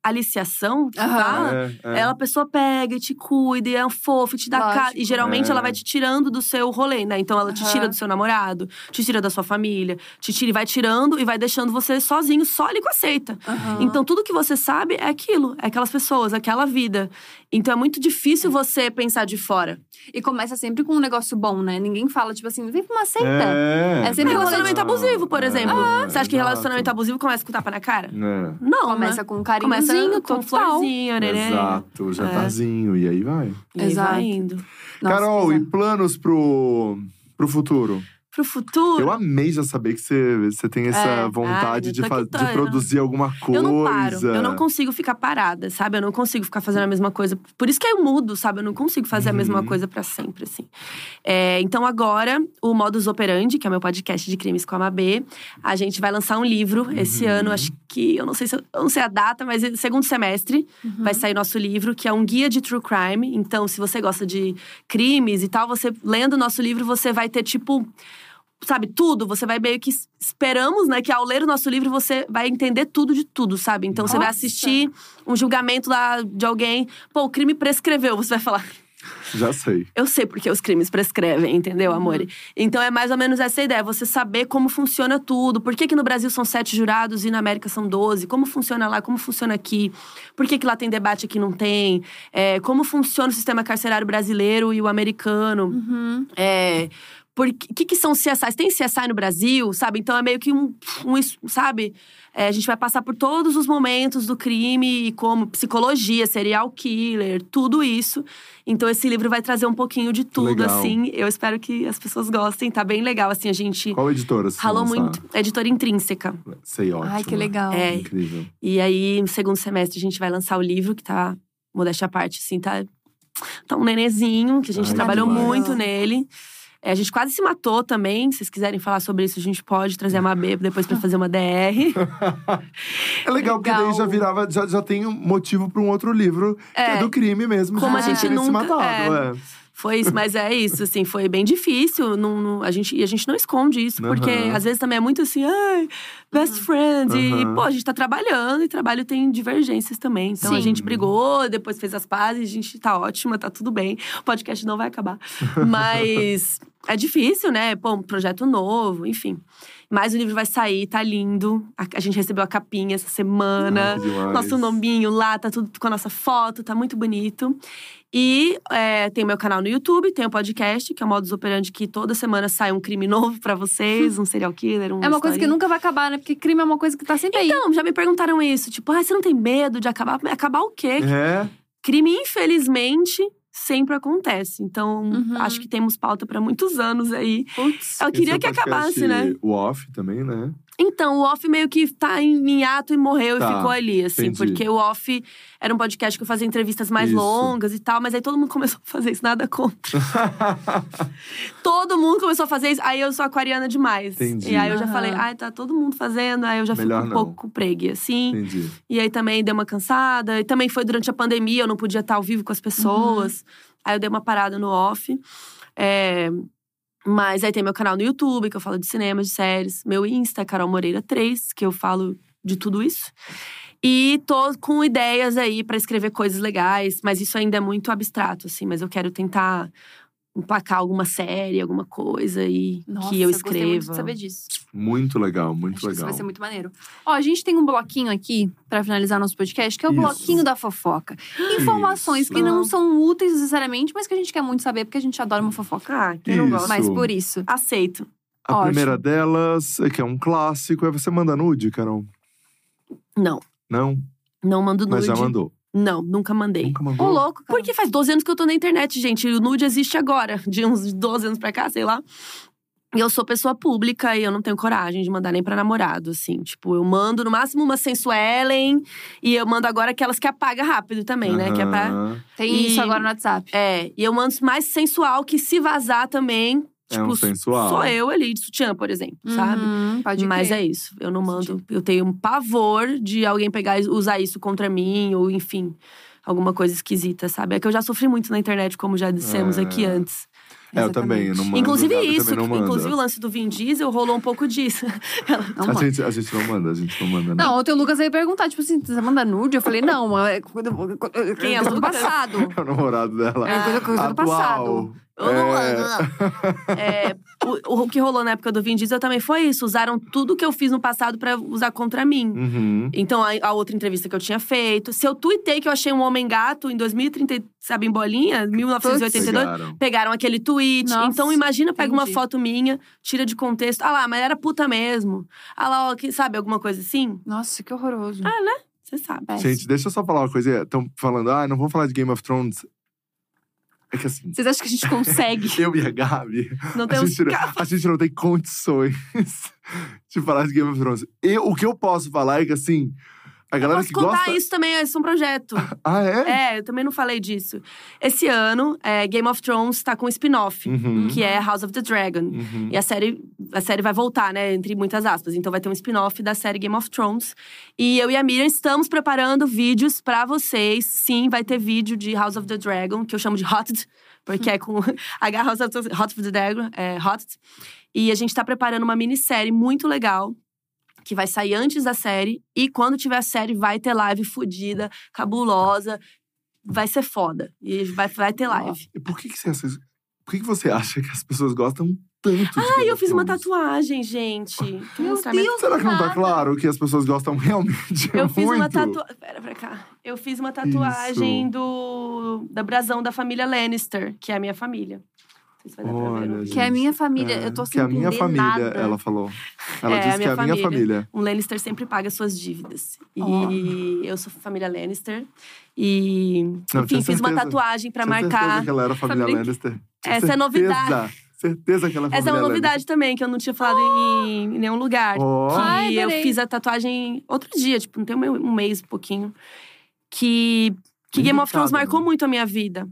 aliciação que fala. É, é. Ela, a pessoa pega e te cuida, e é fofo, e te dá cara. E geralmente É. ela vai te tirando do seu rolê, né? Então ela te tira do seu namorado, te tira da sua família, te tira e vai tirando e vai deixando você sozinho, só ali com a seita. Então tudo que você sabe é aquilo, é aquelas pessoas, aquela vida. Então é muito difícil você pensar de fora. E começa sempre com um negócio bom, né? Ninguém fala, tipo assim, vem pra uma seita. É, É sempre É um relacionamento não, abusivo, por é, exemplo. é, você acha que relacionamento abusivo começa com tapa na cara? É. Não, Começa né? com um Começa carinhozinho, com florzinha, né? Exato, jantarzinho, e aí vai. E aí Exato. vai indo. Nossa, Carol, e planos pro, pro futuro? Pro futuro. Eu amei já saber que você, você tem essa É. vontade Ai, de, tô de produzir alguma coisa. Eu não paro, eu não consigo ficar parada, sabe? Eu não consigo ficar fazendo a mesma coisa. Por isso que eu mudo, sabe? Eu não consigo fazer a mesma Uhum. coisa pra sempre, assim. É, então agora, o Modus Operandi, que é o meu podcast de crimes com a Mabê, a gente vai lançar um livro esse Uhum. ano, acho que eu não sei se eu, eu não sei a data, mas é segundo semestre vai sair nosso livro, que é um guia de true crime. Então, se você gosta de crimes e tal, você lendo o nosso livro, você vai ter tipo sabe, tudo. Você vai meio que esperamos, né, que ao ler o nosso livro você vai entender tudo de tudo, sabe? Então você vai Nossa. assistir um julgamento lá de alguém, pô, o crime prescreveu, você vai falar, Já sei. eu sei porque os crimes prescrevem, entendeu, amor? Então é mais ou menos essa ideia, você saber como funciona tudo. Por que, que no Brasil são sete jurados e na América são doze? Como funciona lá? Como funciona aqui? Por que, que lá tem debate aqui não tem? É, como funciona o sistema carcerário brasileiro e o americano? Uhum. É. O que, que são CSIs? Tem CSI no Brasil, sabe? Então é meio que um. um sabe? É, a gente vai passar por todos os momentos do crime, como psicologia, serial killer, tudo isso. Então esse livro vai trazer um pouquinho de tudo, Legal. assim. Eu espero que as pessoas gostem. Tá bem legal, assim, a gente Qual editora ralou muito. É editora intrínseca. Sei, ótimo. Ai, que legal. É. Incrível. E aí, no segundo semestre, a gente vai lançar o livro, que tá, modéstia à parte, assim, tá. Tá um nenezinho, que a gente Ai, trabalhou demais. muito nele. É, a gente quase se matou também. Se vocês quiserem falar sobre isso, a gente pode trazer a Mabê depois pra fazer uma DR. É legal, porque daí já virava, já, já tem um motivo pra um outro livro, que é É. do crime mesmo. Como a gente terem se nunca- matado, é. Foi isso, mas é isso, assim, foi bem difícil. Não, não- a gente, e a gente não esconde isso, porque Aham. às vezes também é muito assim, ai, best friend. E, Aham. pô, a gente tá trabalhando e trabalho tem divergências também. Então a Sim. gente brigou, depois fez as pazes, a gente tá ótima, tá tudo bem. O podcast não vai acabar. Mas é difícil, né? Pô, um projeto novo, enfim. Mas o livro vai sair, tá lindo. A, a gente recebeu a capinha essa semana. Demais. Nosso nominho lá, tá tudo com a nossa foto, tá muito bonito. E é, tem o meu canal no YouTube, tem o podcast, que é o Modus Operandi, que toda semana sai um crime novo pra vocês, um serial killer, um É uma coisa que nunca vai acabar, né? Porque crime é uma coisa que tá sempre aí. Então, já me perguntaram isso, tipo, ah, você não tem medo de acabar? Acabar o quê? É. Crime, infelizmente, sempre acontece. Então, Uhum. acho que temos pauta pra muitos anos aí. Putz. Eu queria que é podcast acabasse, né? O off também, né? Então, o Off meio que tá em, ato e morreu Tá, e ficou ali, assim. entendi. Porque o Off era um podcast que eu fazia entrevistas mais Isso. longas e tal. Mas aí todo mundo começou a fazer isso, nada contra. todo mundo começou a fazer isso. Aí eu sou aquariana demais. Entendi. E aí eu já Aham. falei, ai, tá todo mundo fazendo. Aí eu já Melhor fico um não. pouco pregue, assim. Entendi. E aí também deu uma cansada. E também foi durante a pandemia, eu não podia estar ao vivo com as pessoas. Aí eu dei uma parada no off. É, Mas aí tem meu canal no YouTube, que eu falo de cinema, de séries. Meu Insta, Carol Moreira 3, que eu falo de tudo isso. E tô com ideias aí pra escrever coisas legais, mas isso ainda é muito abstrato, assim. Mas eu quero tentar emplacar alguma série, alguma coisa e Nossa, que eu gostei muito escreva. de saber disso. Muito legal, muito Acho que isso legal. vai ser muito maneiro. Ó, a gente tem um bloquinho aqui, pra finalizar nosso podcast, que é o Isso. bloquinho da fofoca. Informações Isso. que não são úteis necessariamente, mas que a gente quer muito saber, porque a gente adora uma fofoca. Ah, quem não gosta? Mas por isso. Aceito. A Ótimo. primeira delas, é que é um clássico, é você manda nude, Carol? Não, Não? não mando nude. Mas já mandou. Não, nunca mandei. Nunca Ô, mandou? louco, cara. Porque faz 12 anos que eu tô na internet, gente. O nude existe agora, de uns 12 anos pra cá, sei lá. E eu sou pessoa pública e eu não tenho coragem de mandar nem pra namorado, assim. Tipo, eu mando no máximo uma sensuelen e eu mando agora aquelas que apaga rápido também, né? Que é pra. Tem E- isso agora no WhatsApp. É, e eu mando mais sensual que se vazar também. É Tipo, um sensual. sou eu ali de sutiã, por exemplo, sabe? Uhum, pode Mas crer. é isso. Eu não mando. Eu tenho um pavor de alguém pegar e usar isso contra mim, ou enfim, alguma coisa esquisita, sabe? É que eu já sofri muito na internet, como já dissemos É. aqui antes. É, eu também, Exatamente. não mando. Inclusive Gabi isso, não manda. inclusive o lance do Vin Diesel rolou um pouco disso. Ela- Não, A gente, a gente não manda, a gente não manda, né? Não, ontem o Lucas veio perguntar, tipo assim, você manda nude? Eu falei, não, é coisa, Quem é coisa do passado. É o namorado dela. É coisa, coisa do Atual. passado. Eu não É. mando, não. É, o, o que rolou na época do Vin Diesel também foi isso. Usaram tudo que eu fiz no passado pra usar contra mim. Uhum. Então, a, a outra entrevista que eu tinha feito. Se eu tuitei que eu achei um homem gato em 2030, sabe, em bolinha, 1982, Pegaram. pegaram aquele tweet. Nossa, então, imagina, pega uma entendi. foto minha, tira de contexto. Ah lá, mas era puta mesmo. Ah lá, ó, que, sabe, alguma coisa assim? Nossa, que horroroso. Você sabe. Péssimo. Gente, deixa eu só falar uma coisa. Estão falando, ah, não vou falar de Game of Thrones. É que assim, Vocês acham que a gente consegue? eu e a Gabi, Não a temos. gente, a gente não tem condições de falar de Game of Thrones. Eu, o que eu posso falar é que assim, a Eu galera posso que contar gosta. isso também, esse é um projeto. Ah, é? É, eu também não falei disso. Esse ano, é, Game of Thrones tá com um spin-off, Uhum. que é House of the Dragon. Uhum. E a série, a série vai voltar, né? Entre muitas aspas. Então vai ter um spin-off da série Game of Thrones. E eu e a Miriam estamos preparando vídeos pra vocês. Sim, vai ter vídeo de House of the Dragon, que eu chamo de Hot, porque é com H House of the, Hot of the Dragon, é Hot. E a gente tá preparando uma minissérie muito legal. Que vai sair antes da série. E quando tiver a série, vai ter live fodida, cabulosa. Vai ser foda. E vai, vai ter live. E por que, que, você, por que, que você acha que as pessoas gostam tanto de Ah, eu fiz uma tatuagem, gente. Meu minha- Deus, Será que não tá claro que as pessoas gostam realmente Eu fiz muito? uma tatuagem. Pera pra cá. Eu fiz uma tatuagem Isso. do da brasão da família Lannister, que é a minha família. Não sei se vai dar pra ver. Olha, no- gente. Que é a minha família. É, eu tô sem Que é a minha família, nada. ela falou. Ela É, a disse que é minha a minha família. Um Lannister sempre paga suas dívidas. E Ó. eu sou família Lannister. E, Não, enfim, tinha fiz uma certeza. tatuagem pra Tinha certeza marcar. que ela era a família Família- Lannister. Tinha Essa é novidade. Certeza que ela é Essa é família uma novidade também, que eu não tinha falado em, em nenhum lugar. Ó. Que Ai, eu adorei. fiz a tatuagem outro dia, tipo, não tem um um mês, um pouquinho. Que, que Game of Thrones marcou né? muito a minha vida.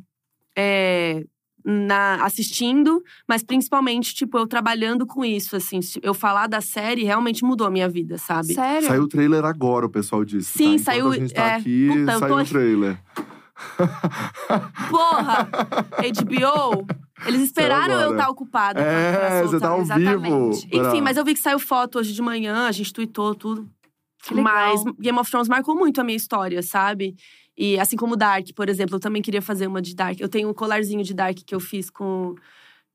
É, na, assistindo, mas principalmente, tipo, eu trabalhando com isso, assim. Eu falar da série realmente mudou a minha vida, sabe? Sério? Saiu o trailer agora, o pessoal disse. Sim, tá? Enquanto saiu- A gente tá é, aqui, puta, saiu tô- o trailer. Porra! HBO! Eles esperaram eu estar ocupada pra- pra É, você tá ao exatamente. vivo. Enfim, mas eu vi que saiu foto hoje de manhã, a gente tweetou tudo. Que legal. Mas Game of Thrones marcou muito a minha história, sabe? E assim como Dark, por exemplo, eu também queria fazer uma de Dark. Eu tenho um colarzinho de Dark que eu fiz com,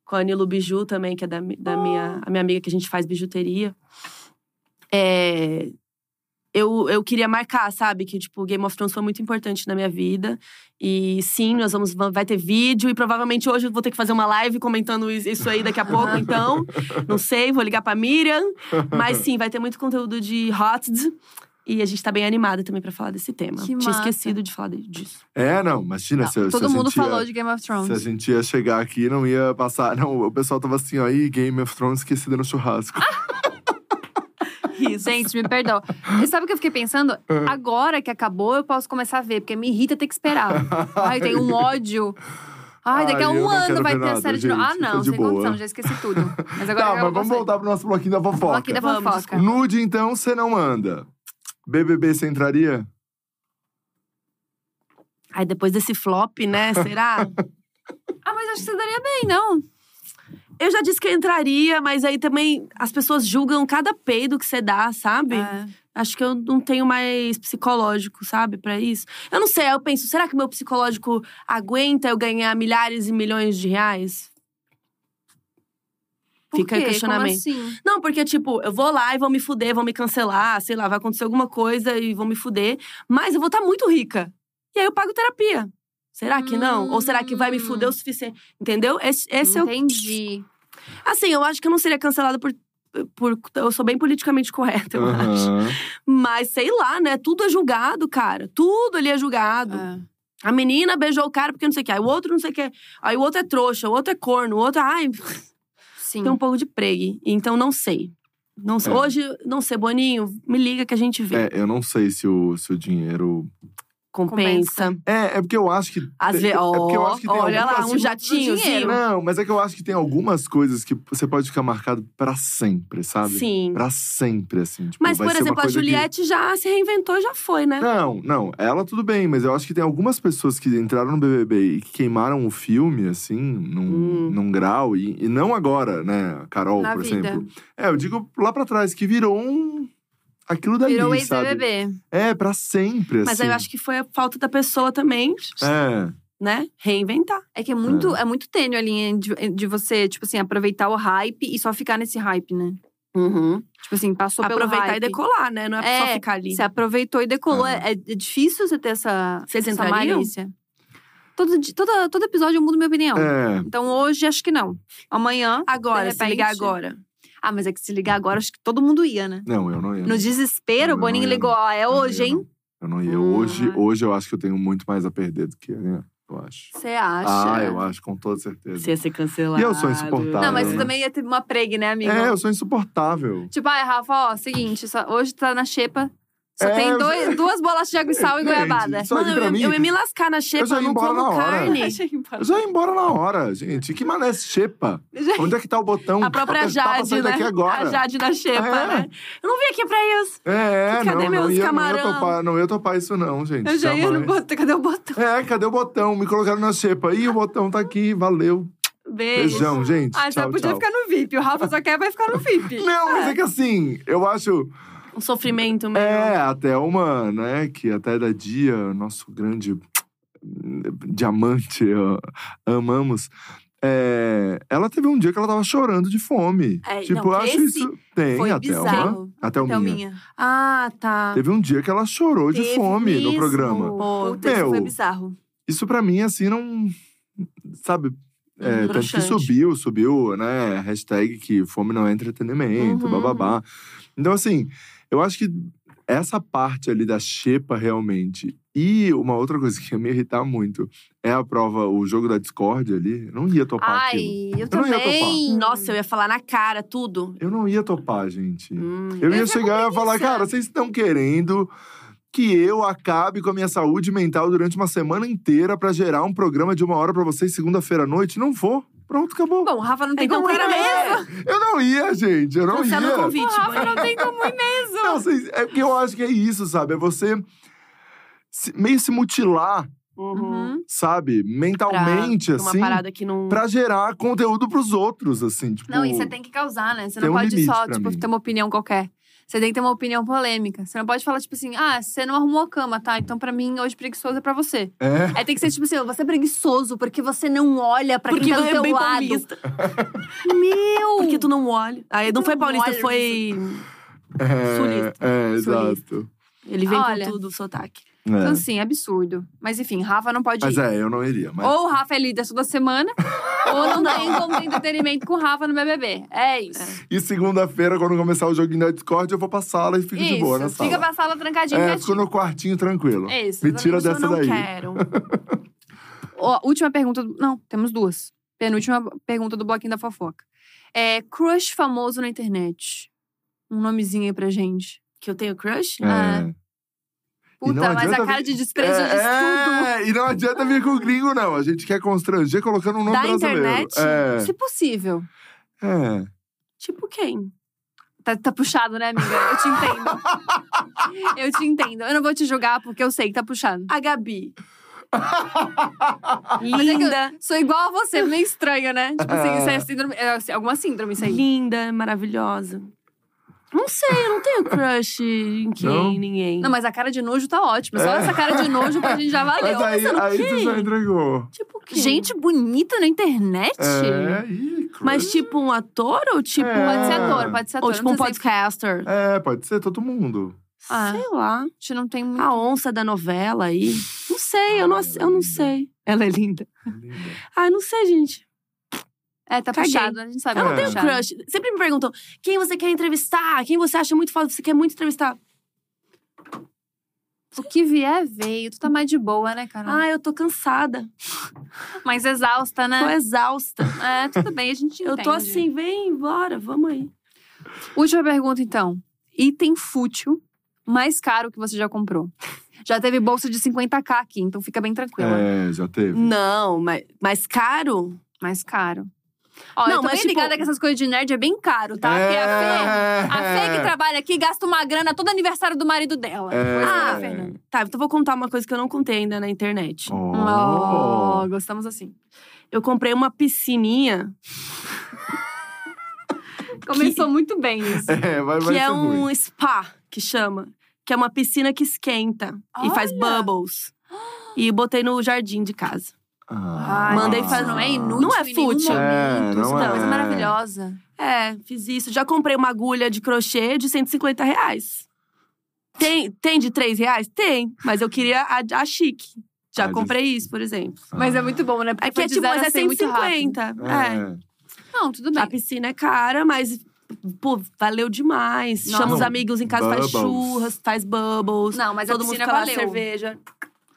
com a Nilo Biju também, que é da, da minha, a minha amiga que a gente faz bijuteria. É, eu, eu queria marcar, sabe? Que, tipo, Game of Thrones foi muito importante na minha vida. E sim, nós vamos. Vai ter vídeo e provavelmente hoje eu vou ter que fazer uma live comentando is- isso aí daqui a pouco, então. Não sei, vou ligar pra Miriam. Mas sim, vai ter muito conteúdo de HOTS. E a gente tá bem animada também pra falar desse tema. Que Tinha massa. esquecido de falar disso. É, não, imagina. se, se Todo a mundo gente ia- falou de Game of Se a Thrones. gente ia chegar aqui, não ia passar. Não, o pessoal tava assim, ó, aí Game of Thrones esquecida no churrasco. Risos. Gente, me perdoa. E sabe o que eu fiquei pensando? Ah. Agora que acabou, eu posso começar a ver, porque me irrita ter que esperar. Ai, tem um ódio. Ai, daqui a eu um não ano vai ter a série de novo. Ah, não, sem boa. condição, já esqueci tudo. Mas agora tá, eu mas vamos voltar pro nosso bloquinho da fofoca. Bloquinho da fofoca. Nude, então, você não manda. BBB, você entraria? Aí depois desse flop, né? Será? Ah, mas acho que você daria bem, não? eu já disse que eu entraria, mas aí também as pessoas julgam cada peido que você dá, sabe? É. Acho que eu não tenho mais psicológico, sabe, pra isso. Eu não sei, eu penso, será que meu psicológico aguenta eu ganhar milhares e milhões de reais? Por Fica quê? questionamento. Como assim? Não, porque, tipo, eu vou lá e vão me fuder, vão me cancelar, sei lá, vai acontecer alguma coisa e vão me fuder. Mas eu vou estar muito rica. E aí eu pago terapia. Será que não? Ou será que vai me fuder o suficiente? Entendeu? Esse, esse é o. Entendi. Assim, eu acho que eu não seria cancelada por. por eu sou bem politicamente correta, eu acho. Aham. Mas sei lá, né? Tudo é julgado, cara. Tudo ali é julgado. É. A menina beijou o cara porque não sei o que. Aí o outro não sei o que. Aí o outro é trouxa, o outro é corno, o outro. Ai, Sim. tem um pouco de pregue. Então não sei. Não sei. É. Hoje, não sei, Boninho, me liga que a gente vê. É, eu não sei se o, se o dinheiro Compensa. É, é porque eu acho que. Às vezes, é acho que tem olha lá, um jatinhozinho. Não, mas é que eu acho que tem algumas coisas que você pode ficar marcado pra sempre, sabe? Sim. Pra sempre, assim. Tipo, Mas, por exemplo, a coisa que- Juliette já se reinventou e já foi, né? Não, não, ela tudo bem, mas eu acho que tem algumas pessoas que entraram no BBB e que queimaram o filme, assim, num, Hum. num grau, e, e não agora, né, Carol, Na por vida. exemplo. É, eu digo lá pra trás, que virou um. Aquilo dali, Virou sabe? ex-BBB. É, pra sempre, Mas assim. aí eu acho que foi a falta da pessoa também, É, né? Reinventar. É que é muito, é. muito tênue a linha de, de você, tipo assim, aproveitar o hype e só ficar nesse hype, né? Tipo assim, passou pelo Aproveitar hype. e decolar, né? Não é, só É, ficar ali. Você aproveitou e decolou. Aham. É, é difícil você ter essa, Vocês essa entrariam? malícia. Todo, toda, todo episódio eu mudo minha opinião. é. Então hoje acho que não. Amanhã. Agora, de se ligar agora. Ah, mas é que se ligar agora, acho que todo mundo ia, né? Não, eu não ia. No desespero, o Boninho ligou, ó, é hoje, hein? Eu não ia. Hum. Hoje, hoje eu acho que eu tenho muito mais a perder do que a ganhar, eu acho. Você acha? Ah, eu acho, com toda certeza. Você ia ser cancelado. E eu sou insuportável. Não, mas Ah, você é. também ia ter uma pregue, né, amigo? É, eu sou insuportável. Tipo, ai, Rafa, ó, seguinte, hoje tá na xepa. Só É, tem dois, duas bolachas de água e sal e Gente, goiabada. Só Mano, eu, mim- eu ia me lascar na xepa, já eu ia não embora como na hora. carne. Deixa eu ir embora. Eu já ia embora na hora, gente. Que mané xepa? Onde é que tá o botão? A própria Apertar pra Jade, né? A Jade na xepa, É. né? Eu não vim aqui pra isso. É, Cadê não, meus não ia, não ia camarão? topar, não ia topar isso não, gente. Eu já ia no jamais. botão. Cadê o botão? É, cadê o botão? Me colocaram na xepa. Ih, o botão tá aqui, valeu. Beijo. Beijão, gente. Ah, tchau, você podia tchau. ficar no VIP. O Rafa só quer, vai ficar no VIP. Não, mas é que assim, eu acho. Um sofrimento meio. É, até uma, né, que até da dia, nosso grande hum, diamante, amamos. É, ela teve um dia que ela tava chorando de fome. É, tipo, não, eu acho isso. Tem, Foi a Thelma. bizarro. A Thelminha. Thelminha. Ah, tá. Teve um dia que ela chorou de Teve fome no mesmo. programa. Pô, Puta, isso meu, foi bizarro. Isso pra mim, assim, não. Sabe? É, Hum, tanto que subiu, subiu, né? Hashtag que fome não é entretenimento, Uhum, bababá. Então, assim, eu acho que essa parte ali da xepa realmente. E uma outra coisa que ia me irritar muito é a prova, o jogo da Discord ali. Eu não ia topar aquilo. Ai, eu Eu ia também. Nossa, eu ia falar na cara tudo. Eu não ia topar, gente. Hum. Eu ia ia chegar e ia falar, cara, vocês estão querendo que eu acabe com a minha saúde mental durante uma semana inteira pra gerar um programa de uma hora pra vocês segunda-feira à noite? Não vou. Pronto, acabou. Bom, o Rafa não tem Então, como ir mesmo. Eu não ia, gente. Eu não Cancela ia. o convite. O Rafa mãe. não tem como ir mesmo. Não, vocês- é porque eu acho que é isso, sabe? É você se- meio se mutilar, Uhum. sabe? Mentalmente, Pra Uma assim. parada que não. Pra gerar conteúdo pros outros, assim. Tipo, Não, e você tem que causar, né? Você não um pode só, tipo, mim. ter uma opinião qualquer. Você tem que ter uma opinião polêmica. Você não pode falar, tipo assim, ah, você não arrumou a cama, tá? Então, pra mim, hoje preguiçoso é pra você. É. Aí tem que ser, tipo assim, você é preguiçoso porque você não olha pra Porque quem tá do é teu bem lado. paulista. Meu! Porque tu não olha. Aí não foi paulista, olha, foi. É, Sulista. é, Sulista. exato. Ele vem Olha. com tudo, o sotaque. É. Então, assim, absurdo. Mas enfim, Rafa não pode Mas ir. é, eu não iria. Mas... Ou o Rafa é líder toda semana, ou não tem como ter entretenimento com o Rafa no BBB. É isso. E segunda-feira, quando começar o joguinho da Discord, eu vou pra sala e fico de boa na isso. sala. Fica pra sala trancadinho, É, quietinho. fico no quartinho tranquilo. É isso, Me tira Isso eu dessa não daí. quero. Ó, última pergunta. do- Não, temos duas. Penúltima pergunta do bloquinho da fofoca. É, crush famoso na internet. Um nomezinho aí pra gente. Que eu tenho crush? É. E não Puta, mas adianta a cara vir- de desprezo diz tudo. é, e não adianta vir com gringo, não. A gente quer constranger colocando um nome Da brasileiro. internet? É. Se possível. é. Tipo quem? Tá, tá puxado, né, amiga? Eu te entendo. eu te entendo. Eu não vou te julgar porque eu sei que tá puxado. A Gabi. É Linda. sou igual a você, meio estranho, né? Tipo assim, isso é síndrome. É alguma síndrome isso aí. Linda, maravilhosa. Não sei, eu não tenho crush em quem, Não? ninguém. Não, mas a cara de nojo tá ótima. Só É. essa cara de nojo pra gente já valeu. Mas aí, aí tu já entregou. Tipo quem? Gente bonita na internet? É, ih, crush. Mas tipo um ator ou tipo. É. Pode ser ator, pode ser ator. Ou tipo um Não podcaster? É, pode ser todo mundo. Ah. Sei lá. A gente não tem muito. A onça da novela aí. Não sei, eu não, Ah, ela é eu não sei. Ela é linda. Linda. Ai, não sei, gente. É, tá Caguei. puxado. A gente sabe Eu não tá tenho crush. Sempre me perguntam quem você quer entrevistar, quem você acha muito foda, você quer muito entrevistar. O que vier, veio. Tu tá mais de boa, né, cara? Ah, eu tô cansada. Mais exausta, Tô né? exausta. É, tudo bem, a gente Eu entende. tô assim, vem, bora, vamos aí. Última pergunta, então. Item fútil mais caro que você já comprou. Já teve bolsa de 50k aqui, então fica bem tranquila. É, já teve. Não, mas, mas caro? Mais caro. Ó, Não, eu tô mas, bem tipo- ligada que essas coisas de nerd é bem caro, tá? Porque a Fê, a Fê que trabalha aqui gasta uma grana todo aniversário do marido dela. É. Ah, é, Fernanda. Tá, então vou contar uma coisa que eu não contei ainda na internet. Oh, gostamos assim. Eu comprei uma piscininha Começou muito bem isso. É, vai, vai que é um ruim. spa, que chama. Que é uma piscina que esquenta e faz Olha! bubbles. E botei no jardim de casa. Ah. Mandei fazer- Não é inútil Não é fútil. É, não Isso é uma coisa maravilhosa. É, fiz isso. Já comprei uma agulha de crochê de 150 reais. Tem, tem de 3 reais? Tem. Mas eu queria a, a chique. Já Ah, de- comprei isso, por exemplo. Mas é muito bom, né? Porque É que é tipo, mas é 100 muito rápido. 150. É. É. Não, tudo bem. A piscina é cara, mas, pô, valeu demais. Nossa. Chama os amigos em casa, faz Bubbles. churras, faz bubbles. Não, mas a todo mundo piscina fica lá, valeu. cerveja.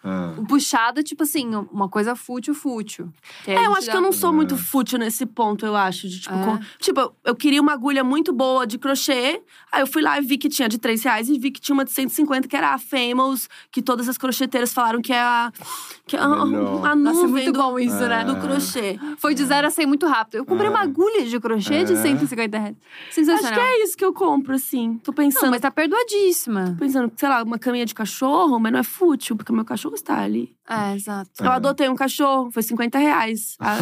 É. O puxado, tipo assim, uma coisa fútil, fútil. É, eu acho que eu não sou É. muito fútil nesse ponto, eu acho. De, tipo, É. com- tipo, eu- queria uma agulha muito boa de crochê. Aí eu fui lá e vi que tinha de 3 reais e vi que tinha uma de 150, que era a Famous, que todas as crocheteiras falaram que é a, que é a, Melhor. a Nossa, é nuvem muito do, bom isso, né? do crochê. Foi de zero a 100 muito rápido. Eu comprei É. uma agulha de crochê de É. 150 reais. Acho Sensacional. que é isso que eu compro, assim. Tô pensando, Não, mas tá perdoadíssima. pensando, sei lá, uma caminha de cachorro, mas não é fútil, porque o meu cachorro está ali. É, exato. Eu adotei um cachorro, foi 50 reais. A,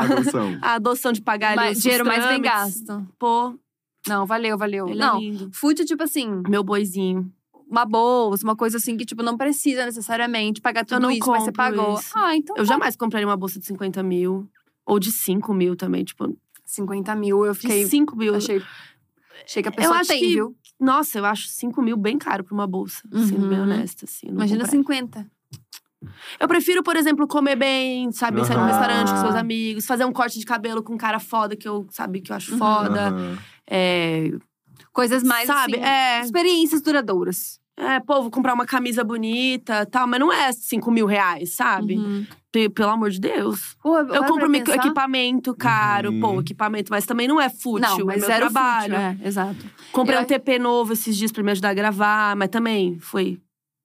A adoção. a adoção de pagar ali Mas, dinheiro mais bem gasto. Pô, Não, valeu, valeu. ele não, é lindo. fútil, tipo assim, Meu boizinho. uma bolsa, uma coisa assim que, tipo, não precisa necessariamente pagar tudo não isso, mas você pagou. isso. Ah, então. Eu jamais compraria uma bolsa de 50 mil. Ou de 5 mil também, tipo, 50 mil, eu de fiquei. 5 mil. Achei, achei que a pessoa acho tem, que- viu? Nossa, eu acho 5 mil bem caro pra uma bolsa. Sendo Uhum. bem honesta, assim. eu Imagina compraria. 50. Eu prefiro, por exemplo, comer bem, sabe? Sair num restaurante com seus amigos. Fazer um corte de cabelo com um cara foda que eu, sabe, que eu acho Uhum. foda. Aham. É, Coisas mais sabe? assim, É, experiências duradouras. é, pô, vou comprar uma camisa bonita tal. Mas não é 5 mil reais, sabe? Uhum. Pe- Pelo amor de Deus. Pô, Eu compro equipamento caro, Uhum. pô, equipamento, mas também não é fútil, Não, mas é meu zero trabalho. fútil, é, exato. Comprei Eu- um TP novo esses dias pra me ajudar a gravar, mas também foi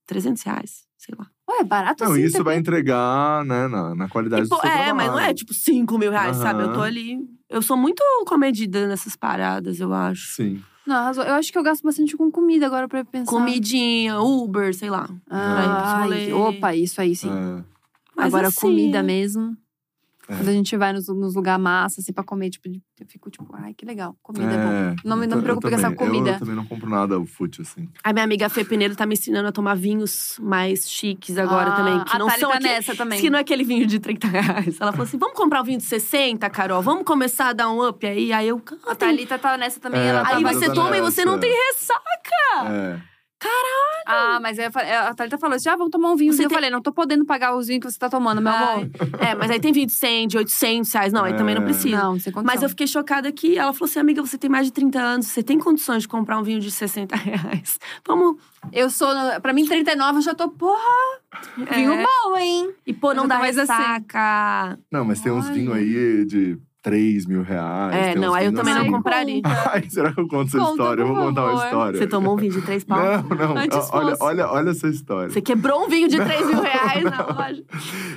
300 reais, sei lá. Ué, barato Não, assim. isso tá vai entregar, né, na, na qualidade E, pô, do seu é, trabalho. mas não é tipo 5 mil reais, sabe? Eu tô ali. Eu sou muito comedida nessas paradas, eu acho. Sim. Não, eu acho que eu gasto bastante com comida agora pra pensar. Comidinha, Uber, sei lá. Ah, ai, opa, isso aí sim. É. Mas Agora, assim, comida mesmo. É. Quando a gente vai nos, nos lugares massa, assim, pra comer, tipo, eu fico tipo, ai, que legal. Comida é, bom. É, Não me- eu não me eu com essa comida. Eu também não compro nada fútil, assim. A minha amiga Fê Penedo tá me ensinando a tomar vinhos mais chiques agora Ah, também. Que a não são tá aquele- nessa também. Que não é aquele vinho de 30 reais. Ela falou assim: vamos comprar um vinho de 60, Carol? Vamos começar a dar um up aí? Aí eu. A Ah, tem- Thalita tá nessa também. É, ela a tá Aí você tá toma e você não nessa. tem ressaca. É. Ah, mas aí falei- a Thalita falou assim: ah, vamos tomar um vinho. Você eu tem- falei, não tô podendo pagar os vinhos que você tá tomando, meu amor. Ai, É, mas aí tem vinho de 100, de 800 reais. Não, aí também não É. precisa. Não, sem condição. Mas eu fiquei chocada que ela falou assim: amiga, você tem mais de 30 anos, você tem condições de comprar um vinho de 60 reais. Vamos. Eu sou, pra mim, 39, eu já tô, porra, vinho É. bom, hein? E pô, não dá mais assim. ressaca. Não, mas tem uns vinhos aí de 3 mil reais. É, não, aí eu também não assim. compraria. Ai, será que eu conto essa Conta, história? Eu vou contar uma história. Você tomou um vinho de 3 pau? Não, não. Antes olha, fosse. olha, olha essa história. Você quebrou um vinho de 3 mil reais na loja.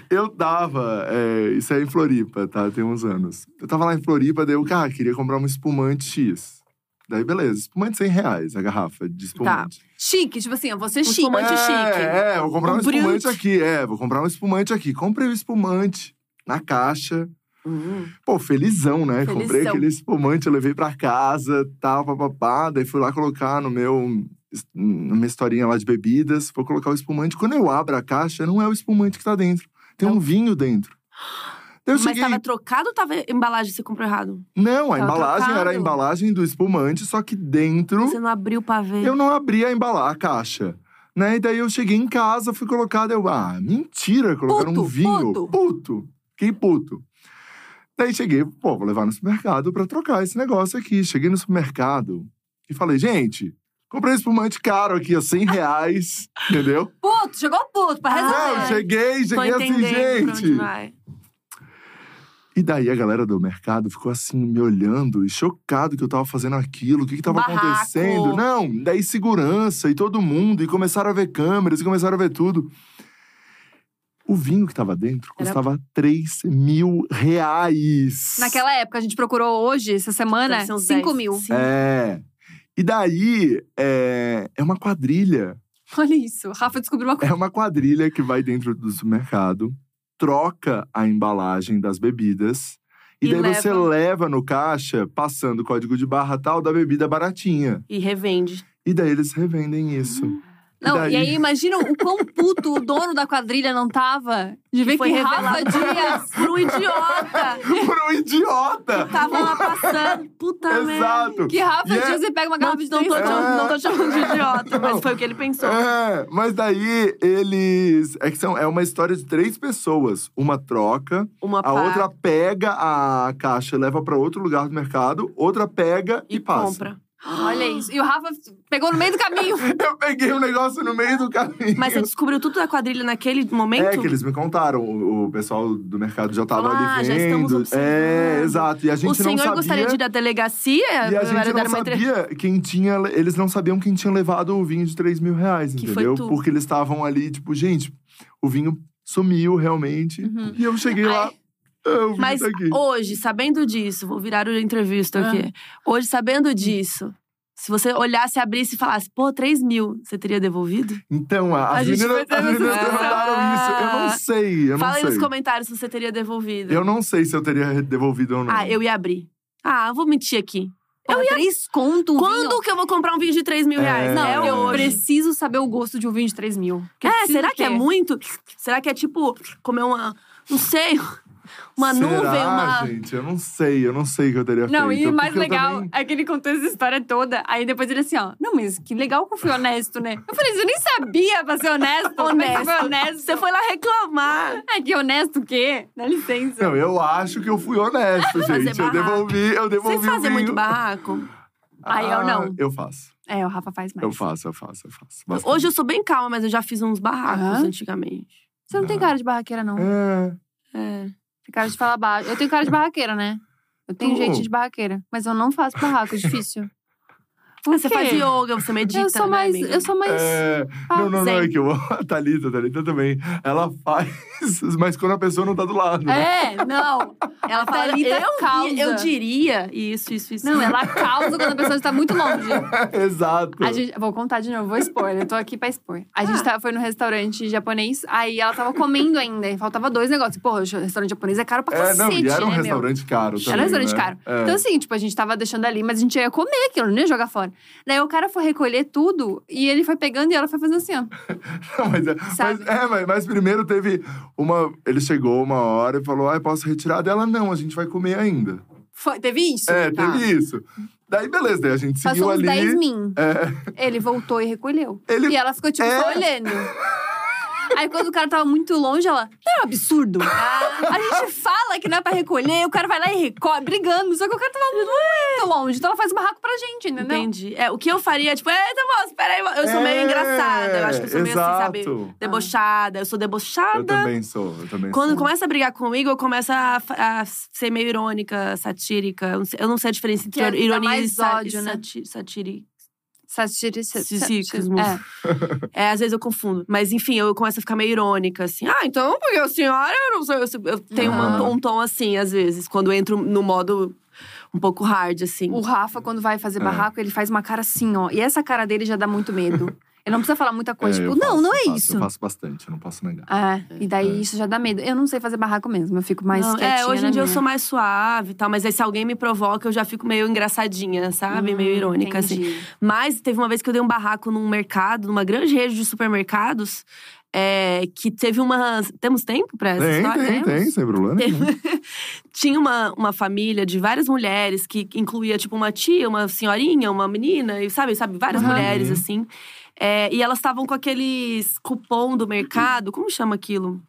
Eu tava, é, isso é em Floripa, tá? Tem uns anos. Eu tava lá em Floripa, daí eu, cara, queria comprar um espumante X. Daí, beleza, espumante 100 reais, a garrafa de espumante. Chique, tipo assim, eu vou ser Um chique. espumante é, chique. É, vou comprar um, Um espumante aqui, é, vou comprar um espumante aqui. Comprei o espumante na caixa. Pô, felizão, né? Felizão. Comprei aquele espumante, eu levei pra casa, tal, papapá. Daí fui lá colocar no meu. Na minha historinha lá de bebidas, vou colocar o espumante. Quando eu abro a caixa, não é o espumante que tá dentro. Tem um vinho dentro. Eu Mas cheguei. tava trocado ou tava embalagem você comprou errado? Não, a Tava embalagem era a trocado. embalagem do espumante, só que dentro Você não abriu pra ver. eu não abri a embalagem, a caixa. Né? E daí eu cheguei em casa, fui colocado, eu, ah, mentira, colocaram um Puto, vinho. puto. puto. Fiquei puto. Daí cheguei, pô, vou levar no supermercado pra trocar esse negócio aqui. Cheguei no supermercado e falei, gente, comprei espumante caro aqui, ó, 100 reais, entendeu? Puto, chegou puto pra Ah, resolver. Não, cheguei, cheguei assim, gente. E daí a galera do mercado ficou assim, me olhando e chocado que eu tava fazendo aquilo, o que que tava Barraco. acontecendo. Não, daí segurança e todo mundo, e começaram a ver câmeras, e começaram a ver tudo. O vinho que tava dentro Era- custava 3 mil reais. Naquela época, a gente procurou hoje, essa semana, Deve ser uns 5 10. mil. Sim. É. E daí, é, é uma quadrilha. Olha isso. O Rafa descobriu uma coisa. É uma quadrilha que vai dentro do supermercado, troca a embalagem das bebidas. E, E daí você leva. leva no caixa, passando o código de barra tal, da bebida baratinha. E revende. E daí eles revendem isso. Não, daí? e aí imagina o quão puto o dono da quadrilha não tava de ver que, foi Rafa Dias. Pro idiota! Por um idiota! Tava lá passando. Puta merda. Exato! Que Rafa E é- Dias e pega uma Não, garrafa de não, tô, três chamando- não tô chamando de idiota, Não. mas foi o que ele pensou. É, mas daí eles. É que são, é uma história de três pessoas. Uma troca, Uma a pá outra pega a caixa e leva pra outro lugar do mercado, outra pega e, e passa. compra. Olha isso. E o Rafa pegou no meio do caminho. Eu peguei um negócio no meio do caminho. Mas você descobriu tudo da quadrilha naquele momento? É que eles me contaram, o, o pessoal do mercado já tava Falou, ali "Ah, vendo. já estamos observando." é, exato. E a gente o senhor não sabia. gostaria de ir à delegacia? E a gente não sabia quem tinha. Eles não sabiam quem tinha levado o vinho de 3 mil reais, Que foi entendeu? tu. Porque eles estavam ali, tipo, gente, o vinho sumiu realmente. Uhum. E eu cheguei lá. Ai. "Ah, Mas hoje, sabendo disso, vou virar o entrevista aqui. Hoje, sabendo disso, se você olhasse, abrisse e falasse, pô, 3 mil, você teria devolvido? Então, a- A as gente meninas, as meninas perguntaram isso. Eu não sei, eu não Fala aí sei. nos comentários se você teria devolvido. Eu não sei se eu teria devolvido ou não. Ah, eu ia abrir. Ah, vou mentir aqui. Eu ia... Três conto um Quando vinho. que eu vou comprar um vinho de 3 mil reais? Não, é eu hoje. preciso saber o gosto de um vinho de 3 mil. É, será que é muito? Será que é tipo comer uma. Não sei. Uma Será, nuvem, uma. gente? Eu não sei, eu não sei o que eu teria Não, feito. e o mais eu legal também- é que ele contou essa história toda. Aí depois ele assim, ó. Não, mas que legal que eu fui honesto, né? Eu falei, você nem sabia pra ser honesto. Você foi honesto. Você foi lá reclamar. É que honesto o quê? Dá licença. Não, eu acho que eu fui honesto, gente. Eu devolvi, eu devolvi Vocês o fazem vinho. muito barraco? Aí eu Ah, não. Eu faço. É, o Rafa faz mais. Eu faço, eu faço, eu faço. Bastante. Hoje eu sou bem calma, mas eu já fiz uns barracos antigamente. Você não tem cara de barraqueira, não. É. É. Tem cara de falar baixo. Eu tenho cara de barraqueira, né? Eu tenho Tu? jeitinho de barraqueira. Mas eu não faço barraco, é difícil. Você quê? faz yoga, você medita, Eu sou né, mais. amiga? eu sou mais. É, Ah, não, não, não, zen. é que eu, a Thalita, a Thalita também, ela faz, mas quando a pessoa não tá do lado. né? É, não. Ela fala, Thalita, eu causa. Eu diria isso, isso, isso. Não, ela causa quando a pessoa está muito longe. Exato. A gente, vou contar de novo, vou expor. Eu tô aqui pra expor. A gente Ah. tá, foi no restaurante japonês, aí ela tava comendo ainda. E faltava dois negócios. Porra, o restaurante japonês é caro pra É, cacete, não, e era um né, meu? restaurante caro também, Era um restaurante né? caro. É. Então, assim, tipo, a gente tava deixando ali, mas a gente ia comer aquilo, não ia jogar fora. Daí o cara foi recolher tudo e ele foi pegando e ela foi fazendo assim, ó. Não, mas, é, mas, é, mas, mas primeiro teve uma. Ele chegou uma hora e falou: Ai, posso retirar dela? Não, a gente vai comer ainda. Foi, teve isso? É, Tá. teve isso. Daí, beleza, daí a gente seguiu Passou uns ali. 10 min. É, Ele voltou e recolheu. Ele- E ela ficou, tipo, É. olhando. Aí, quando o cara tava muito longe, ela… Não é um absurdo? A gente fala que não é pra recolher, o cara vai lá e recolhe, brigando. Só que o cara tava muito longe. Então, ela faz barraco pra gente, entendeu? Entendi. É, o que eu faria, tipo, eita, moça, peraí, eu sou meio É, engraçada. Eu acho que eu sou meio assim, sabe? exato. Debochada. Eu sou debochada. eu também sou, eu também Quando sou. começa a brigar comigo, eu começo a, a ser meio irônica, satírica. Eu não sei, a diferença é- entre dá ironia e ódio, e né? sati- satiri- Satiri- Sisicosmo. É. É, às vezes eu confundo. Mas enfim, eu começo a ficar meio irônica, assim. Ah, então, porque a senhora, eu não sei. Eu, eu tenho uma- Aham. um tom assim, às vezes, quando eu entro no modo um pouco hard, assim. O Rafa, quando vai fazer É. barraco, ele faz uma cara assim, ó. E essa cara dele já dá muito medo. Ele não precisa falar muita coisa. É, tipo, eu não, faço, não é eu faço, isso. Eu faço bastante, eu não posso negar. É, e daí É. isso já dá medo. Eu não sei fazer barraco mesmo, eu fico mais Não, quietinha é, hoje em dia eu minha. sou mais suave e tal, mas aí se alguém me provoca, eu já fico meio engraçadinha, sabe? meio Hum, irônica, assim. entendi. Mas teve uma vez que eu dei um barraco num mercado, numa grande rede de supermercados, é, que teve uma. Temos tempo pra essa Tem, história? tem, Temos? tem, sem problema. nenhum. Tinha uma, uma família de várias mulheres que incluía, tipo, uma tia, uma senhorinha, uma menina, e sabe, sabe, várias Aham. mulheres, assim. É, e elas estavam com aqueles cupom do mercado, como chama aquilo?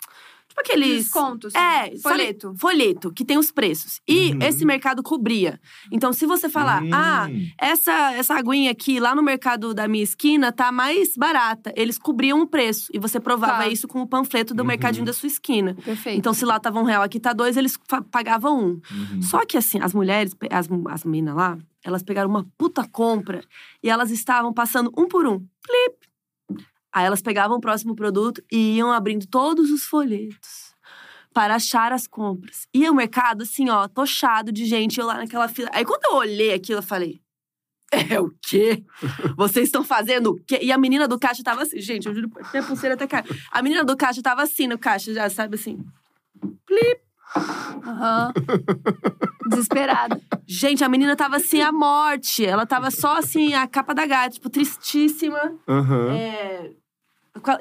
Tipo aqueles. Descontos. É, Folheto. sabe, folheto, que tem os preços. E Uhum. esse mercado cobria. Então, se você falar, Hum. ah, essa, essa aguinha aqui lá no mercado da minha esquina tá mais barata, eles cobriam o preço. E você provava Tá. isso com o panfleto do Uhum. mercadinho da sua esquina. Perfeito. Então, se lá tava um real, aqui tá dois, eles pagavam um. Uhum. Só que assim, as mulheres, as, as meninas lá, elas pegaram uma puta compra e elas estavam passando um por um. Flip! Aí elas pegavam o próximo produto e iam abrindo todos os folhetos para achar as compras. E o mercado, assim, ó, tochado de gente, eu lá naquela fila. Aí quando eu olhei aquilo, eu falei. É o quê? Vocês estão fazendo o quê? E a menina do caixa tava assim, gente, eu juro, minha pulseira até caiu. A menina do caixa tava assim no caixa, já sabe assim. Aham. Desesperada. Gente, a menina tava assim, a morte. Ela tava só assim, a capa da gata, tipo, tristíssima. Aham. É...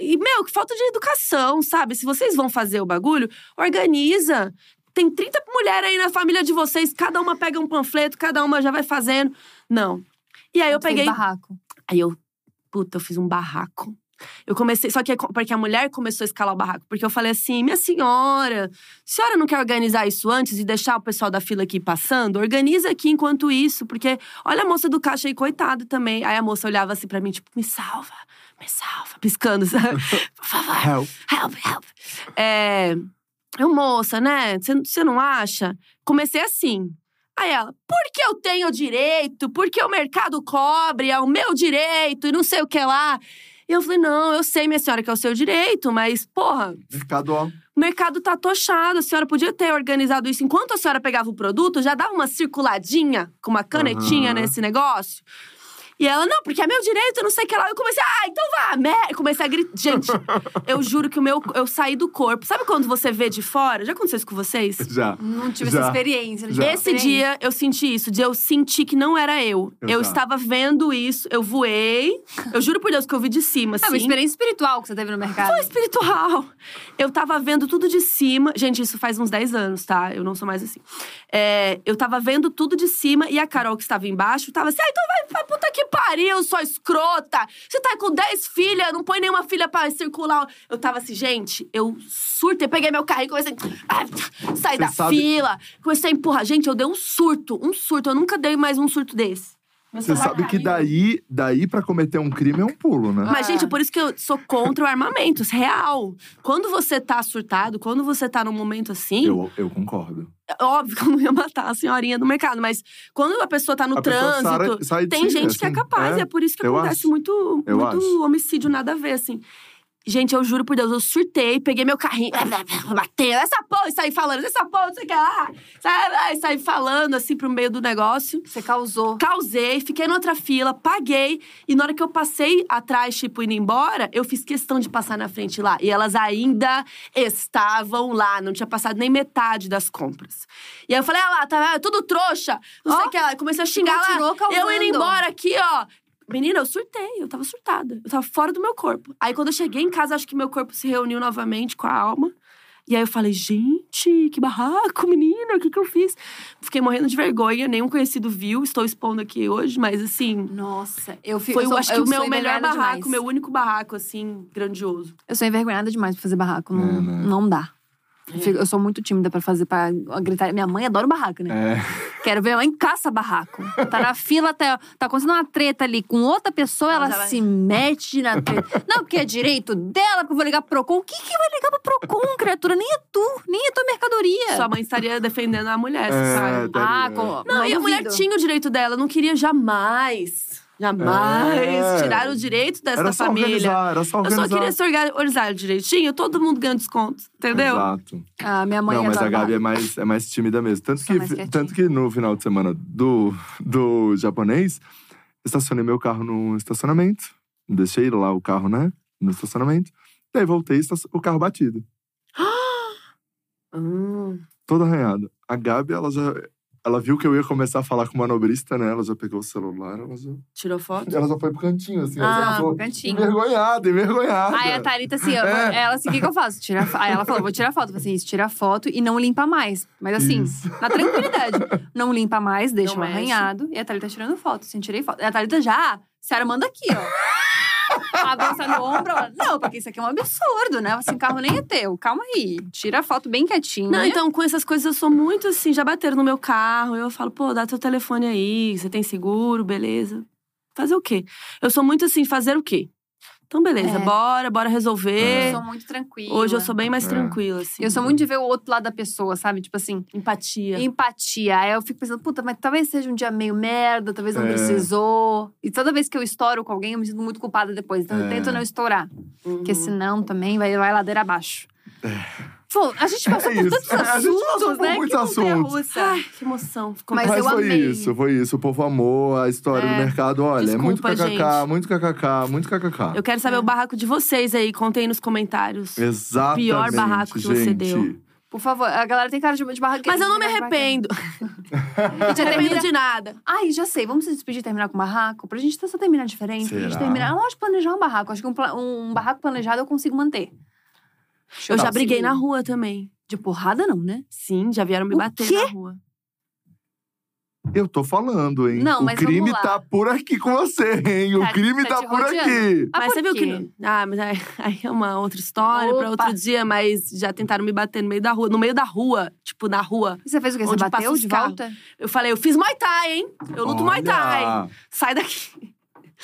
E, meu, que falta de educação, sabe? Se vocês vão fazer o bagulho, organiza. Tem 30 mulheres aí na família de vocês, cada uma pega um panfleto, cada uma já vai fazendo. Não. E aí eu Tu fez peguei. barraco. Aí eu, puta, eu fiz um barraco. Eu comecei, só que é porque a mulher começou a escalar o barraco. Porque eu falei assim, minha senhora, a senhora não quer organizar isso antes e deixar o pessoal da fila aqui passando? Organiza aqui enquanto isso, porque olha a moça do caixa aí, coitada também. Aí a moça olhava assim pra mim, tipo, me salva, me salva, piscando, sabe? Por favor, Help. help, help. É, eu, moça, né? Você não acha? Comecei assim. Aí ela, porque eu tenho direito, porque o mercado cobre, é o meu direito e não sei o que lá. E eu falei, não, eu sei, minha senhora, que é o seu direito, mas, porra, Mercado, ó. o mercado tá tochado, a senhora podia ter organizado isso. Enquanto a senhora pegava o produto, já dava uma circuladinha com uma canetinha Aham. nesse negócio. E ela, não, porque é meu direito, não sei o que lá. Eu comecei, ah, então vá, mer... Comecei a gritar. Gente, eu juro que o meu. Eu saí do corpo. Sabe quando você vê de fora? Já aconteceu isso com vocês? Já. Não tive Já. essa experiência. Já. Esse dia eu senti isso, de eu senti que não era eu. Eu Eu, estava vendo isso, eu voei. Eu juro por Deus que eu vi de cima, assim. Ah, uma experiência espiritual que você teve no mercado. Foi espiritual. Eu tava vendo tudo de cima. Gente, isso faz uns 10 anos, tá? Eu não sou mais assim. É, eu tava vendo tudo de cima e a Carol, que estava embaixo, tava assim: ah, então vai pra puta que pariu, sua escrota. Você tá com 10 filhas, não põe nenhuma filha pra circular. Eu tava assim, gente, eu surtei, peguei meu carro e comecei. Ah, sair da sabe- fila, comecei a empurrar. Gente, eu dei um surto, um surto. Eu nunca dei mais um surto desse. Você sabe que daí, daí pra cometer um crime é um pulo, né? Mas, gente, por isso que eu sou contra o armamento, real. Quando você tá surtado, quando você tá num momento assim, Eu, eu concordo. é óbvio que eu não ia matar a senhorinha do mercado, mas quando a pessoa tá no A trânsito, sai- sai tem si, gente que é assim, capaz. é. E é por isso que Eu acontece acho. muito, muito homicídio nada a ver, assim. Gente, eu juro por Deus, eu surtei, peguei meu carrinho, batendo, essa porra, e saí falando, essa porra, não sei o que lá. Saí, saí falando, assim, pro meio do negócio. Você causou. Causei, fiquei na outra fila, paguei. E na hora que eu passei atrás, tipo, indo embora, eu fiz questão de passar na frente lá. E elas ainda estavam lá, não tinha passado nem metade das compras. E aí eu falei, ah lá, tá tudo trouxa, não sei Ó, o que lá. Comecei a xingar lá. causando. Eu indo embora aqui, ó. Menina, eu surtei, eu tava surtada. Eu tava fora do meu corpo. Aí quando eu cheguei em casa, acho que meu corpo se reuniu novamente com a alma. E aí eu falei, gente, que barraco, menina, o que que eu fiz? Fiquei morrendo de vergonha, nenhum conhecido viu, estou expondo aqui hoje, mas assim, Nossa, eu fico. foi, eu sou, acho que o meu melhor barraco, demais. meu único barraco, assim, grandioso. Eu sou envergonhada demais pra fazer barraco. Não, É, né? não dá. Eu, sou muito tímida pra fazer, pra gritar. Minha mãe adora barraco, né? É. Quero ver minha mãe caça barraco. Tá na fila, tá, tá acontecendo uma treta ali com outra pessoa, Ela ela vai- se mete na treta. Não, porque é direito dela, porque eu vou ligar pro Procon. O que que vai ligar pro Procon, criatura? Nem é tu, nem é tua mercadoria. Sua mãe estaria defendendo a mulher, É, sabe? tá Ah, com, Não, e a mulher tinha o direito dela, não queria jamais, jamais É. tirar o direito dessa Era só família. organizar, era só Eu organizar. só queria se orga- organizar direitinho, todo mundo ganha desconto, entendeu? Exato. Ah, minha mãe Não, mas adora a Gabi é mais, é mais tímida mesmo. Tanto que, tanto que no final de semana do, do japonês, estacionei meu carro no estacionamento. Deixei lá o carro, né? No estacionamento. Daí voltei, o carro batido. Hum. Todo arranhado. A Gabi, ela já. Ela viu que eu ia começar a falar com o manobrista, né? Ela já pegou o celular, ela já. Tirou foto? Ela já foi pro cantinho, assim. Ah, ela já ficou pro cantinho. envergonhada, envergonhada. Aí a Thalita, assim, ó, É. ela assim, o que, que eu faço? Tira, fo- aí ela falou, vou tirar foto. Eu falei assim, isso, tira foto e não limpa mais. Mas assim, Isso. na tranquilidade. Não limpa mais, deixa Não um mexe. arranhado. E a Thalita tirando foto, assim, tirei foto. E a Thalita já, a senhora manda aqui, ó. A bolsa no ombro. ela, Não, porque isso aqui é um absurdo, né? Assim, o carro nem é teu. Calma aí. Tira a foto bem quietinho. Não, então com essas coisas eu sou muito assim, já bateram no meu carro. Eu falo, pô, dá teu telefone aí, você tem seguro, beleza. Fazer o quê? Eu sou muito assim, fazer o quê? Então, beleza, É. bora, bora resolver. Eu sou muito tranquila. Hoje eu sou bem mais É. tranquila, assim. Eu sou muito de ver o outro lado da pessoa, sabe? Tipo assim, Empatia. empatia. Aí eu fico pensando, puta, mas talvez seja um dia meio merda, talvez não É. precisou. E toda vez que eu estouro com alguém, eu me sinto muito culpada depois. Então eu É. tento não estourar. Uhum. Porque senão também vai, vai ladeira abaixo. Pô, a gente passou É por tantos A gente assuntos, passou por né? muitos que assuntos. Ai, que emoção. Ficou Mas Mas eu foi amei. isso, foi isso. O povo amou a história É. do mercado. Olha, é muito Desculpa, kkk, gente. muito kkk, muito kkk. Eu quero saber o barraco de vocês aí, contem aí nos comentários. Exatamente, pior barraco que você gente. deu. Por favor, a galera tem cara de, de barraqueira. Mas eu não me arrependo. Não me arrependo de nada. Ai, já sei. Vamos se despedir e terminar com barraco? Pra gente só terminar diferente. Pra gente Será? terminar. Lógico, planejar um barraco. Acho que um, um barraco planejado eu consigo manter. Eu já briguei na rua também. De porrada, não, né? Sim, já vieram me O bater quê? na rua. Eu tô falando, hein? Não, o crime tá por aqui com você, hein? Tá- o crime tá tá, por rodeando? aqui. Ah, mas por você viu que. Ah, mas aí, é uma outra história pra Opa. outro dia, mas já tentaram me bater no meio da rua. No meio da rua, tipo, na rua. E você fez o quê? Você bateu de volta? Eu falei, eu fiz Muay Thai, hein? Eu luto Muay Thai. Olha, Sai daqui.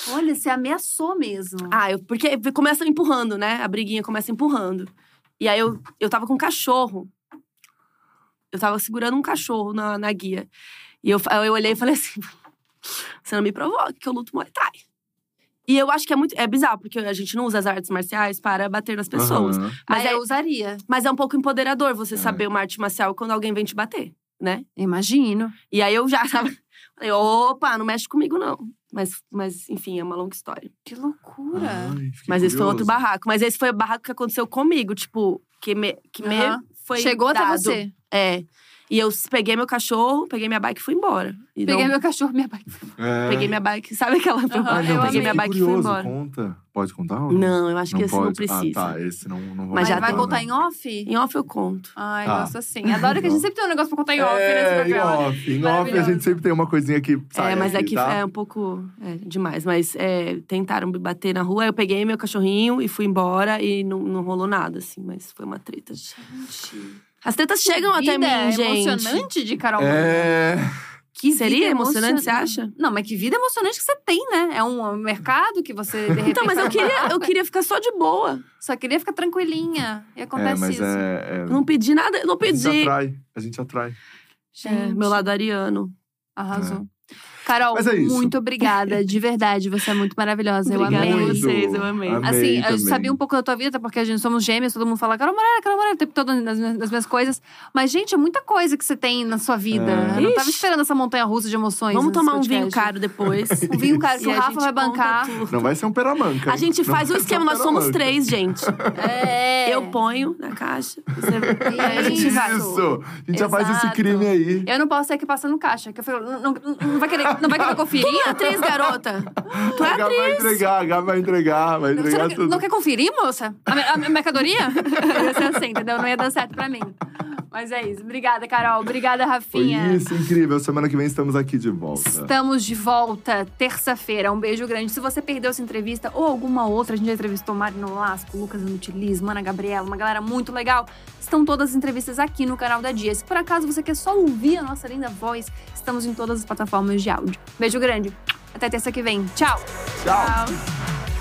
Olha, você ameaçou mesmo. Ah, eu, porque começa empurrando, né? A briguinha começa empurrando. E aí eu, eu tava com um cachorro. Eu tava segurando um cachorro na, na guia. E eu, eu olhei e falei assim: você não me provoca, que eu luto Muay Thai. E eu acho que é muito. É bizarro, porque a gente não usa as artes marciais para bater nas pessoas. aham. Mas, Mas é, eu usaria. mas é um pouco empoderador você saber uma arte marcial quando alguém vem te bater, né? Imagino. E aí eu já tava. Falei, opa, não mexe comigo, não. Mas, mas, enfim, é uma longa história. Que loucura. Ai, Mas esse foi outro barraco. Mas esse foi o barraco que aconteceu comigo, tipo, que me, que me Aham. foi. Chegou até dado. você. É. E eu peguei meu cachorro, peguei minha bike e fui embora. E Peguei não- meu cachorro, minha bike. É. peguei minha bike. Sabe aquela. Ai, eu não, amei. peguei minha fiquei bike e fui curioso. embora. Conta. Pode contar? ou Não, eu acho que esse não pode? precisa. Ah, tá. Esse não, não Mas já vai tem. contar em off? Em off eu conto. Ai, Tá. nossa, sim. Adoro que a gente sempre tem um negócio pra contar em off nesse É, em off. Em off a gente sempre tem uma coisinha que sai é, mas é aqui, que tá? é um pouco é, demais. Mas é, tentaram me bater na rua, eu peguei meu cachorrinho e fui embora e não, não rolou nada, assim. Mas foi uma treta. As tretas chegam até Vida mim, gente. emocionante de Carol. É… Que Seria vida emocionante, você acha? Não, mas que vida emocionante que você tem, né? É um mercado que você, de repente… Então, mas eu queria, eu queria ficar só de boa. Só queria ficar tranquilinha. E acontece É, mas isso. é… é não pedi nada, não a gente pedi. atrai. A gente atrai. Gente, É, meu lado ariano. Arrasou. Carol, é muito obrigada. De verdade, você é muito maravilhosa. Eu Obrigada amei. a Muito. vocês, eu amei. Amei Assim, eu também. sabia um pouco da tua vida, porque a gente somos gêmeas, todo mundo fala Carol Moreira, Carol Moreira, o tempo todo nas, minhas- nas minhas coisas. Mas, gente, é muita coisa que você tem na sua vida. É. Eu não tava esperando essa montanha russa de emoções. Vamos tomar um podcast. vinho caro depois. Um vinho caro que E o Rafa vai bancar. tudo. Não vai ser um peramanca. A gente Não faz o ser esquema, um nós somos três, gente. É. Eu ponho na caixa. Você... Aí a gente vai. Isso! A gente já faz esse Exato. crime aí. Eu não posso sair aqui passando caixa. Que eu falo, não, não, não vai querer, não vai querer conferir? Tu é atriz, garota? Tu é a Gabi vai atriz. entregar, a vai entregar, vai entregar não, tudo. não quer conferir, moça? A, a mercadoria? ia ser assim, entendeu? Não ia dar certo pra mim. Mas é isso. Obrigada, Carol. Obrigada, Foi Rafinha. isso, incrível. Semana que vem estamos aqui de volta. Estamos de volta terça-feira. Um beijo grande. Se você perdeu essa entrevista ou alguma outra, a gente já entrevistou Marino Lasco, Lucas Anutilis, Mana Gabriela, uma galera muito legal. Estão todas as entrevistas aqui no canal da Dia. Se por acaso você quer só ouvir a nossa linda voz, estamos em todas as plataformas de áudio. Beijo grande. Até terça que vem. Tchau. Tchau. Tchau.